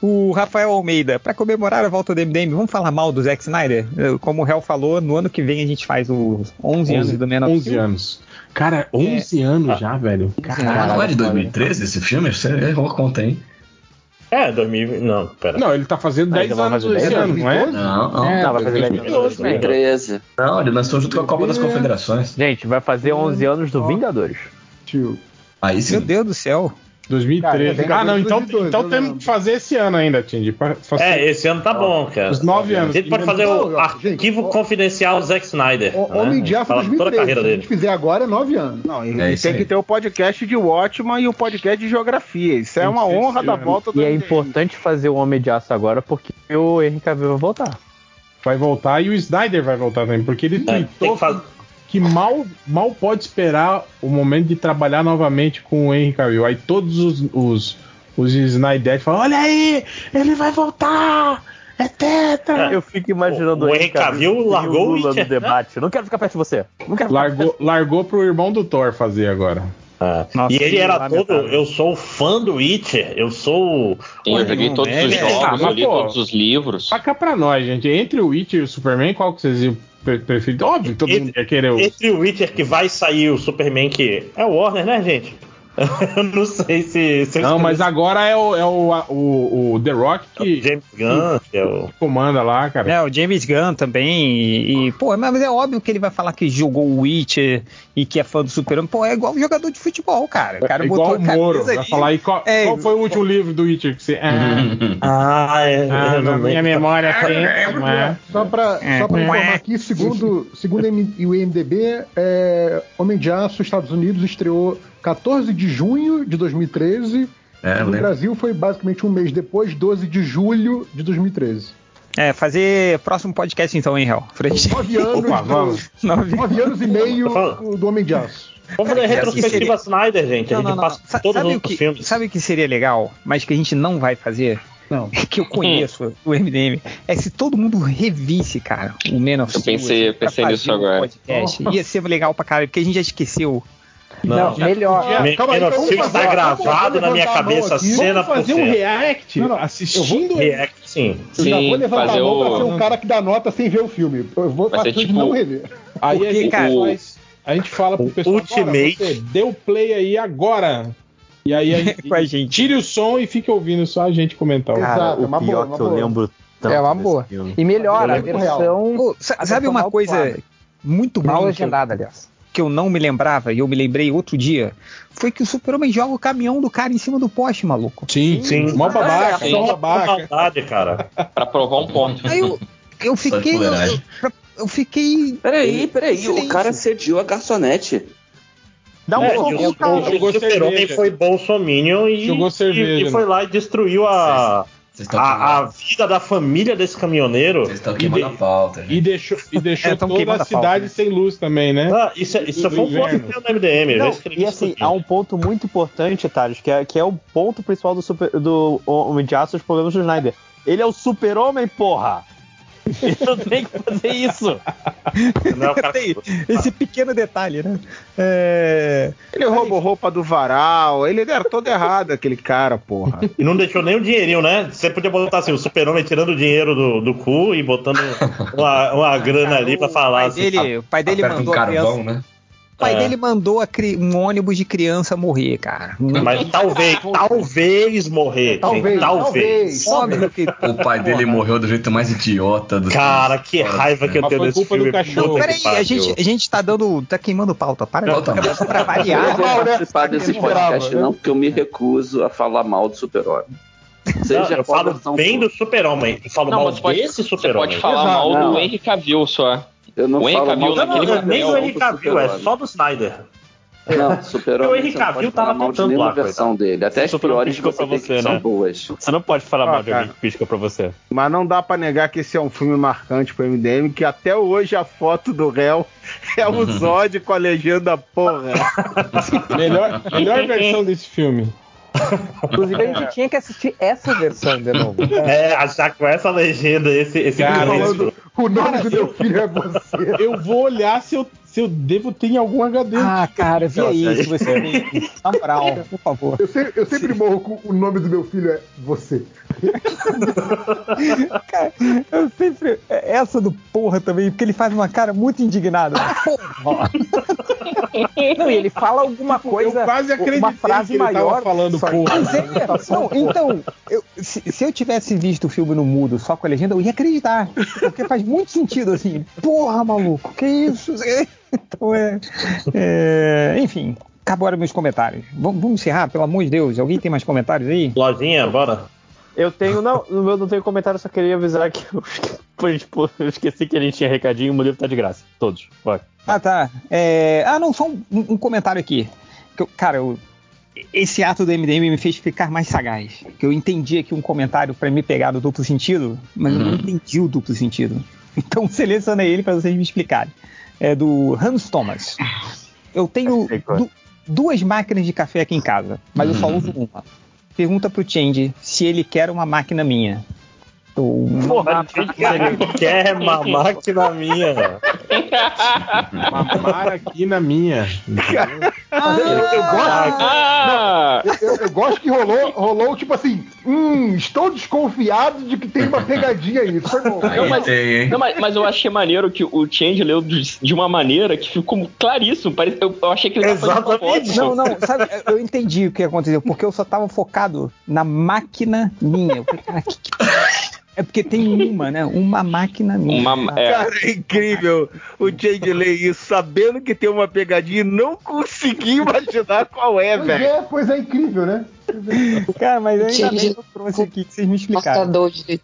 O Rafael Almeida, para comemorar a volta do MDM, vamos falar mal do Zack Snyder? Como o Hel falou, no ano que vem a gente faz os 11 anos do Man of 11 Steel. anos. Cara, 11 anos já, velho. Ah, não é de 2013 esse filme? Você errou a conta, hein? É, 2000. Não, pera. Não, ele tá fazendo Ah, 10 ainda vai anos esse 10 ano, não é? Não, não. É, vai fazer 10 anos. 2013. Não, ele lançou junto com a Copa das Confederações. Gente, vai fazer 11 anos do Vingadores. Aí sim. Meu Deus do céu. 2013. Cara, ah, não, então, 2012, então eu temos que fazer esse ano ainda, Tindy. É, esse ano tá bom, cara. Os 9 A anos. gente pode fazer o arquivo confidencial Zack Snyder. O- né? Homem de Aço Fala toda a 2013. carreira Se a dele. gente fizer agora é nove anos. Não, e, É e isso tem aí. que ter o podcast de Watchman e o podcast de Geografia. Isso é uma honra da volta do E é importante fazer o Homem de Aço agora porque o Henry Cavill vai voltar. Vai voltar e o Snyder vai voltar também, porque ele É, tem tweetou que fazer. Que mal, mal pode esperar o momento de trabalhar novamente com o Henry Cavill. Aí todos os, os, os Snyder falam: Olha aí, ele vai voltar! É tetra! Eu fico imaginando O Henry Cavill largou o Lula no debate. Não quero ficar perto de você. Não quero ficar Largou, largou pro irmão do Thor fazer agora. Nossa, e ele era todo. Eu sou fã do Witcher, eu sou. Sim, eu joguei todos é, os é. jogos, Ah, eu li pô, todos os livros. Pra cá pra nós, gente. Entre o Witcher e o Superman, qual que vocês iam pre- preferir? Óbvio, todo Entre- mundo ia querer o. Entre o Witcher que vai sair o Superman que. É o Warner, né, gente? Eu não sei se. se Não, mas agora é o, é o, o, o The Rock que, James Gunn, que é o. que comanda lá, cara. É, o James Gunn também. E, e, pô, mas é óbvio que ele vai falar que jogou o Witcher e que é fã do Super-Homem. Pô, é igual um jogador de futebol, cara. O cara é botou igual o Moro. Vai ali. falar aí qual, É, qual foi o último livro do Witcher que você. Ah, é. Ah, eu na não minha lembro. memória foi. Só para É. só pra informar aqui, segundo, segundo o IMDB, é, Homem de Aço, Estados Unidos, estreou 14 de junho de 2013. É, no lembro. Brasil foi basicamente um mês depois, 12 de julho de 2013. É, fazer próximo podcast então, hein, Hel? Frente. Nove anos, Opa, vamos. Nove. nove anos e meio do Homem de Aço. Vamos fazer retrospectiva Snyder, gente. A Não, gente não, não. passa Sa- todos os Sabe o, outros que, filmes. sabe o que seria legal, mas que a gente não vai fazer? Não. Que eu conheço o MDM. É se todo mundo revisse, cara, o Man of Eu Steel, pensei- eu pra pensei nisso um agora. podcast. Ia ser legal pra caralho, porque a gente já esqueceu. Não, melhor. Me- Calma aí, Man of vamos Steel fazer- está vamos- gravado na minha a cabeça, aqui. cena Vamos fazer por um cena. react Não, não, assistindo. React, sim. Eu já Sim, vou levantar fazer a mão pra o- ser o cara que dá nota sem ver o filme. Eu vou fazer de tipo- não rever. Aí Porque, a gente cara, faz. A gente fala pro pessoal. Ultimate. Você deu play aí agora. E aí a gente, Com a gente. tire o som e fique ouvindo só a gente comentar. Exato, Cara, é uma o pior boa, uma que eu boa. lembro tanto É uma boa. filme. E melhor, a versão. Pô, a sabe versão uma mal coisa muito Mal que eu, legendada, aliás. Que eu não me lembrava e eu me lembrei outro dia? Foi que o Super-Homem joga o caminhão do cara em cima do poste, maluco. Sim, Sim. Mó babaca, Sim. mó babaca. maldade, cara. Pra provar um ponto. Aí eu, eu fiquei. Eu, eu- eu fiquei. Peraí, peraí, Silêncio. o cara sediou a garçonete. Dá um É, pouco, o, cara. o, Super-Homem foi bolsominion e, e, e foi né? lá e destruiu a, a, a vida da família desse caminhoneiro. vocês estão E queimando de- a pauta, gente. E deixou, e deixou É, toda a a cidade né? sem luz também, né? Ah, isso isso Do foi um ponto no MDM. Não, e isso assim, aqui. há um ponto muito importante, Thales, que é, que é o ponto principal do, super, do Homem de Aço, os problemas do Snyder. Ele é o super-homem, porra! Não tem que fazer isso! Não é o cara Tem esse pequeno detalhe, né? É... Ele roubou roupa do varal, ele era todo errado, aquele cara, porra. E não deixou nem o dinheirinho, né? Você podia botar assim, o super-homem tirando o dinheiro do, do cu e botando uma, uma grana ali pra O falar pai assim. dele, o pai dele Aperta um mandou a criança. carvão, né? O pai É. dele mandou a cri- um ônibus de criança morrer, cara. Mas talvez, talvez morrer. Talvez, talvez. talvez. Que. O pai dele morreu do jeito mais idiota do Cara, que raiva que eu tenho desse filme. cachorro. Peraí, a gente, a gente tá dando. tá queimando pauta. Para Não, tá pra, pra Eu variar. não vou participar desse podcast, não, porque eu me recuso a falar mal do super-homem. Não, Seja eu falo bem do super-homem. Eu falo Não, mal desse você super-homem. pode falar Exato, mal não. do Henry Cavill só. Eu não O Henry falo Cavill mal Não, não, naquele não, nem do versão Henry Cavill, é só do Snyder. Não, super-homem. O Henry você não Cavill tava nenhuma lá, versão dele. Até as piores você que você, são né? boas. Você não pode falar Ah, mal de alguém que pisca pra você. Mas não dá pra negar que esse é um filme marcante pro MDM, que até hoje a foto do réu é o Zod com a legenda porra. Melhor, melhor versão desse filme. Inclusive, a gente tinha que assistir essa versão de novo. É, achar com essa legenda, esse, esse Cara. Falando, o nome do meu filho é você. Eu vou olhar se eu, se eu devo ter em algum HD. Ah, cara, vê aí se você tem. Na moral, por favor. Eu, eu sempre morro com o nome do meu filho é você. Cara, eu sempre. Essa do porra também, porque ele faz uma cara muito indignada. Porra! Não, e ele fala alguma coisa. eu quase acreditei uma frase que ele tava maior. falando só- porra. Mas é, não, então, eu- se, se eu tivesse visto o filme no mudo só com a legenda, eu ia acreditar. Porque faz muito sentido assim. Porra, maluco, que isso? Então é. é, enfim, acabaram meus comentários. Vamos, vamos encerrar, pelo amor de Deus. Alguém tem mais comentários aí? Lojinha, bora. Eu tenho, não, no meu não tenho comentário, só queria avisar que eu, tipo, eu esqueci que a gente tinha recadinho, o meu livro tá de graça. Todos. Vai. Ah, tá. É, Ah, não, só um, um comentário aqui. Que eu- cara, eu- esse ato do MDM me fez ficar mais sagaz. Que eu entendi aqui um comentário pra me pegar no duplo sentido, mas eu não entendi o duplo sentido. Então selecionei ele pra vocês me explicarem. É do Hans Thomas. Eu tenho é. du- duas máquinas de café aqui em casa, mas eu só uso uma. Pergunta pro Change se ele quer uma máquina minha. Porra, ele quer uma máquina minha. Mamar aqui na minha. Mas eu, eu gosto, Ah! não, eu, eu gosto que rolou, rolou tipo assim, hum, estou desconfiado de que tem uma pegadinha aí. Foi bom. Não, mas, não, mas, mas eu achei maneiro que o Change leu de, de uma maneira que ficou claríssimo. Parece, eu, eu achei que ele tava fazendo propósito. Não, não, sabe, eu entendi o que aconteceu, porque eu só tava focado na máquina minha. Eu falei, cara, que, que... É porque tem uma, né? Uma máquina minha. Cara, é incrível o Change ler isso, sabendo que tem uma pegadinha e não consegui imaginar qual é, Pois velho. é, pois é incrível, né? Cara, mas ainda Change- bem que eu trouxe aqui que vocês me explicaram. Marcador de-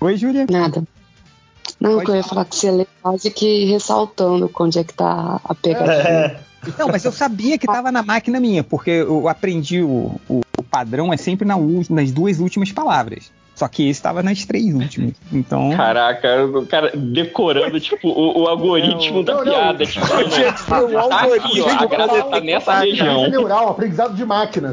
Oi, Júlia. Nada. Não, que eu ia falar que você lê quase que ressaltando onde é que tá a pegadinha. Não, mas eu sabia que tava na máquina minha, porque eu aprendi o, o, o padrão é sempre na nas duas últimas palavras. Só que esse tava nas três últimas. Então. Caraca, o cara decorando, tipo, o, o algoritmo da Não, não. piada. Tipo, Tinha que ser o tá aqui, ó, a graça tá nessa região. neural, aprendizado de máquina.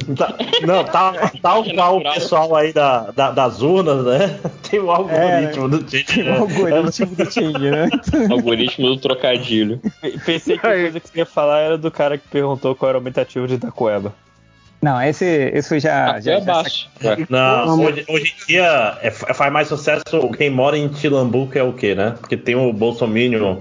Não, tal, tal qual o pessoal aí da, da- das urnas, né? Tem o algoritmo do Change. O algoritmo do Change, né? Algoritmo do trocadilho. Pensei que a coisa que você ia falar era do cara que perguntou qual era o aumentativo de Itacoeba. Não, esse, esse já. já, é já baixo. Não, hoje, hoje em dia é- faz mais sucesso quem mora em Tilambuco é o quê, né? Porque tem o Bolsominion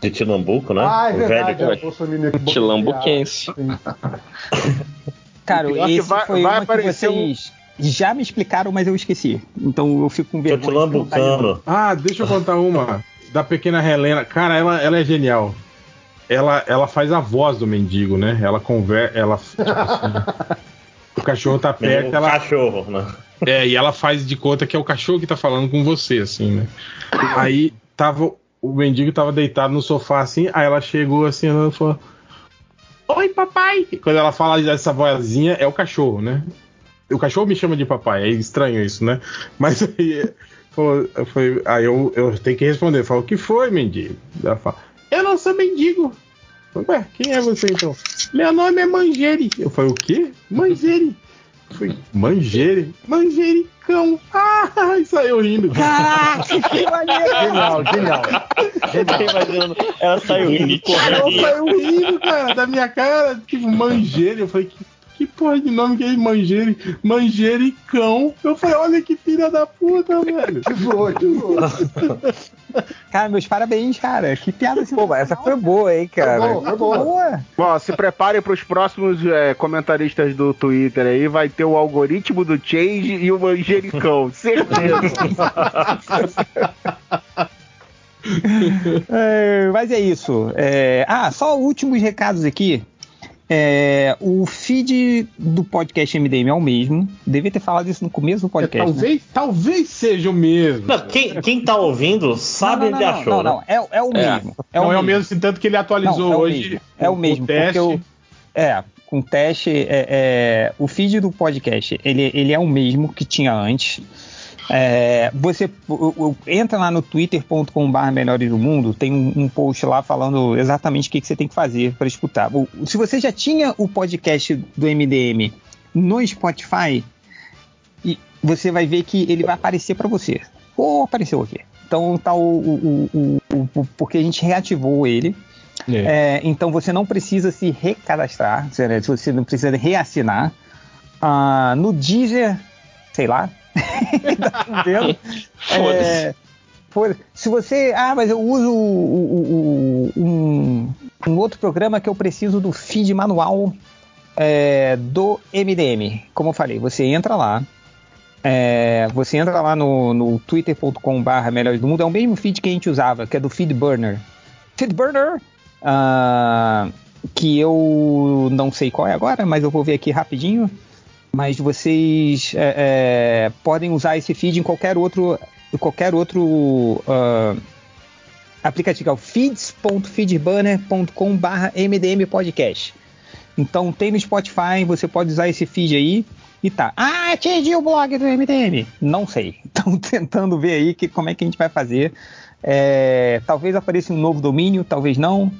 de Tilambuco, né? Ah, é o verdade. velho. é, Bolsonaro aqui, Tilambuquense. Cara, é que esse vai- foi vai uma que aparecer vocês já me explicaram, mas eu esqueci. Então eu fico com vergonha. lembrando. Ah, deixa eu contar uma da pequena Helena. Cara, ela, ela é genial. Ela, ela faz a voz do mendigo, né? Ela conversa. Ela, tipo assim, o cachorro tá perto. O ela, cachorro, né? É, e ela faz de conta que é o cachorro que tá falando com você, assim, né? Aí tava. O mendigo tava deitado no sofá assim, aí ela chegou assim, ela falou. Oi, papai! E quando ela fala dessa vozinha, é o cachorro, né? O cachorro me chama de papai, é estranho isso, né? Mas aí, foi, aí eu, eu tenho que responder. Falou, o que foi, mendigo? Ela fala, eu não sou mendigo. Eu falei, Ué, quem é você então? Meu nome é Mangere. Eu falei, o quê? Mangere. Eu falei, Mangere? Manjericão. Ah, e saiu rindo. Caraca, que maneiro! Genial, genial. Eu imaginando, ela saiu rindo Ela saiu rindo, cara, da minha cara, tipo, Mangere. Eu falei, que, que porra de nome que é Mangere? Manjericão. Eu falei, olha que filha da puta, velho. Que zoou, que zoou. Cara, meus parabéns, cara. Que piada assim. Pô, essa foi boa, hein, cara. Foi boa, foi boa. boa. Bom, se preparem para os próximos é, comentaristas do Twitter aí. Vai ter o algoritmo do Change e o Manjericão. Certeza. É, mas é isso. É, ah, só últimos recados aqui. É, o feed do podcast MDM é o mesmo. Devia ter falado isso no começo do podcast. né? talvez, talvez seja o mesmo. Não, quem, quem tá ouvindo sabe Não, não, onde achou, não, né? não, é, é o mesmo. não, é o mesmo, tanto que ele atualizou Não, é o hoje. mesmo. É o mesmo, teste. porque eu, é, com teste, é, é, o feed do podcast, ele, ele é o mesmo que tinha antes. É, você entra lá no twitter.com.br Melhores do Mundo, tem um, um post lá falando exatamente o que, que você tem que fazer para escutar. Se você já tinha o podcast do MDM no Spotify, você vai ver que ele vai aparecer para você. Ou apareceu aqui. Então tá o, o- o- o- porque a gente reativou ele. É, então você não precisa se recadastrar, você não precisa reassinar. Ah, no Deezer, sei lá. tá entendendo? É, foda-se. se você. Ah, mas eu uso o- o- o- um, um outro programa que eu preciso do feed manual é, do MDM. Como eu falei, você entra lá. é, você entra lá no, no twitter.com/barra melhores do mundo. É o mesmo feed que a gente usava, que é do Feedburner. Feedburner! ah, que eu não sei qual é agora, mas eu vou ver aqui rapidinho. Mas vocês é, é, podem usar esse feed em qualquer outro, qualquer outro ah, aplicativo, é o feeds.feedburner.com/barra MDM Podcast. Então tem no Spotify, você pode usar esse feed aí e tá. Ah, atingi o blog do MDM. Não sei. Estão tentando ver aí que, como é que a gente vai fazer. É, talvez apareça um novo domínio, talvez não.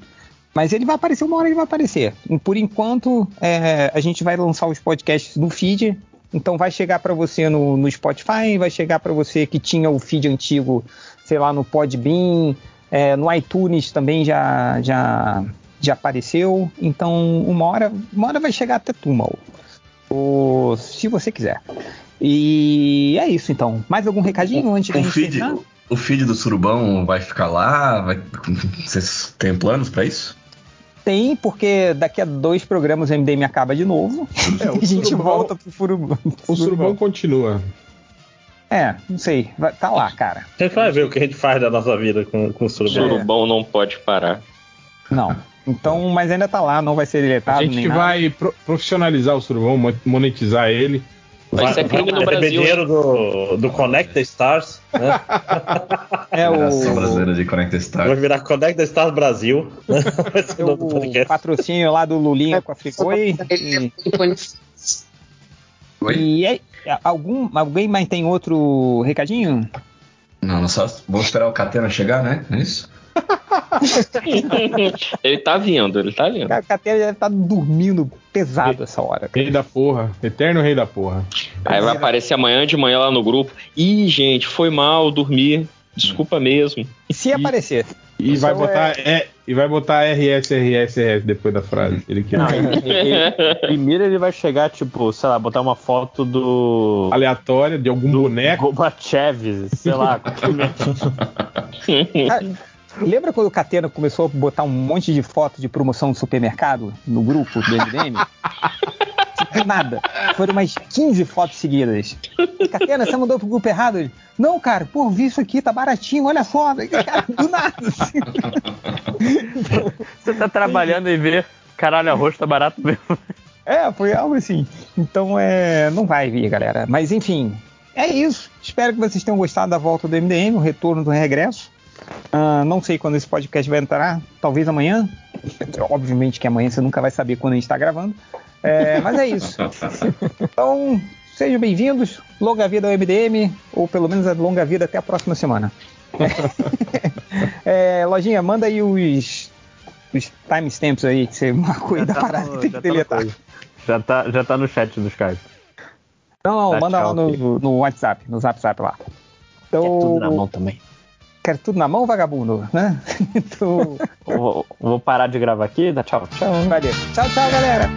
Mas ele vai aparecer, uma hora ele vai aparecer. Por enquanto, é, a gente vai lançar os podcasts no feed. Então vai chegar para você no, no Spotify, vai chegar para você que tinha o feed antigo, sei lá, no Podbean, É, no iTunes também já, já, já apareceu. Então, uma hora, uma hora vai chegar até tu, Mal. Ou, se você quiser. E é isso, então. Mais algum recadinho antes da O gente feed, terminar? o feed do Surubão vai ficar lá? Vai- Vocês têm planos pra isso? Tem, porque daqui a dois programas o MDM acaba de novo. É, e a gente Surubão- volta pro Furubão. O Surubão continua. É, não sei. Vai- tá lá, cara. A gente vai ver o que a gente faz da nossa vida com, com o O surubão. surubão não pode parar. Não. Então, mas ainda tá lá, não vai ser deletado A gente nem nada. vai pro- profissionalizar o Surubão, mo- monetizar ele. Vai ser crime no Brasil. do, do Connect the Stars, né? É o, Brasileira de Connect Star. Vai virar Connect the Stars Brasil. né? Vai ser o patrocínio lá do Lulinha com a Fricoi. E, e é, algum, alguém mais tem outro recadinho? Não, não só vamos esperar o Catena chegar, né? É isso? ele tá vindo, ele tá vindo. A Catena deve estar dormindo pesado essa hora. Rei da porra. Eterno rei da porra. Aí vai aparecer amanhã de manhã lá no grupo. Ih, gente, foi mal dormir. Desculpa mesmo. E se aparecer? E vai Então botar é... e vai botar RS, RS, RS depois da frase. Ele quer. Não, ele- ele- primeiro ele vai chegar, tipo, sei lá, botar uma foto do. Aleatória de algum boneco. Gorbachev, sei lá. Ah, Lembra quando o Catena começou a botar um monte de foto de promoção do supermercado no grupo do MDM? Do nada. Foram mais 15 fotos seguidas. Catena, você mandou pro grupo errado? Ele, Não, cara, pô, vi isso aqui, tá baratinho, olha só. Cara, do nada. assim. Você tá trabalhando e vê, caralho, arroz tá barato mesmo. É, foi algo assim. Então, é, não vai vir, galera. Mas, enfim, é isso. Espero que vocês tenham gostado da volta do MDM, o retorno do regresso. Ah, não sei quando esse podcast vai entrar, talvez amanhã. Obviamente que amanhã você nunca vai saber quando a gente está gravando. É, mas é isso. Então, sejam bem-vindos. Longa vida ao MDM, ou pelo menos a longa vida até a próxima semana. É, Lojinha, manda aí os, os timestamps aí que você marcou aí da parada que tem que já, tá no deletar. já, tá, já tá no chat do Skype. Não, não, Tá, manda tchau, lá no, no WhatsApp, no Zap Zap lá. Então, Quer tudo na mão também. Quer tudo na mão, vagabundo? Né? então, Vou, vou parar de gravar aqui, dá tchau. tchau, valeu. Tchau, tchau, galera.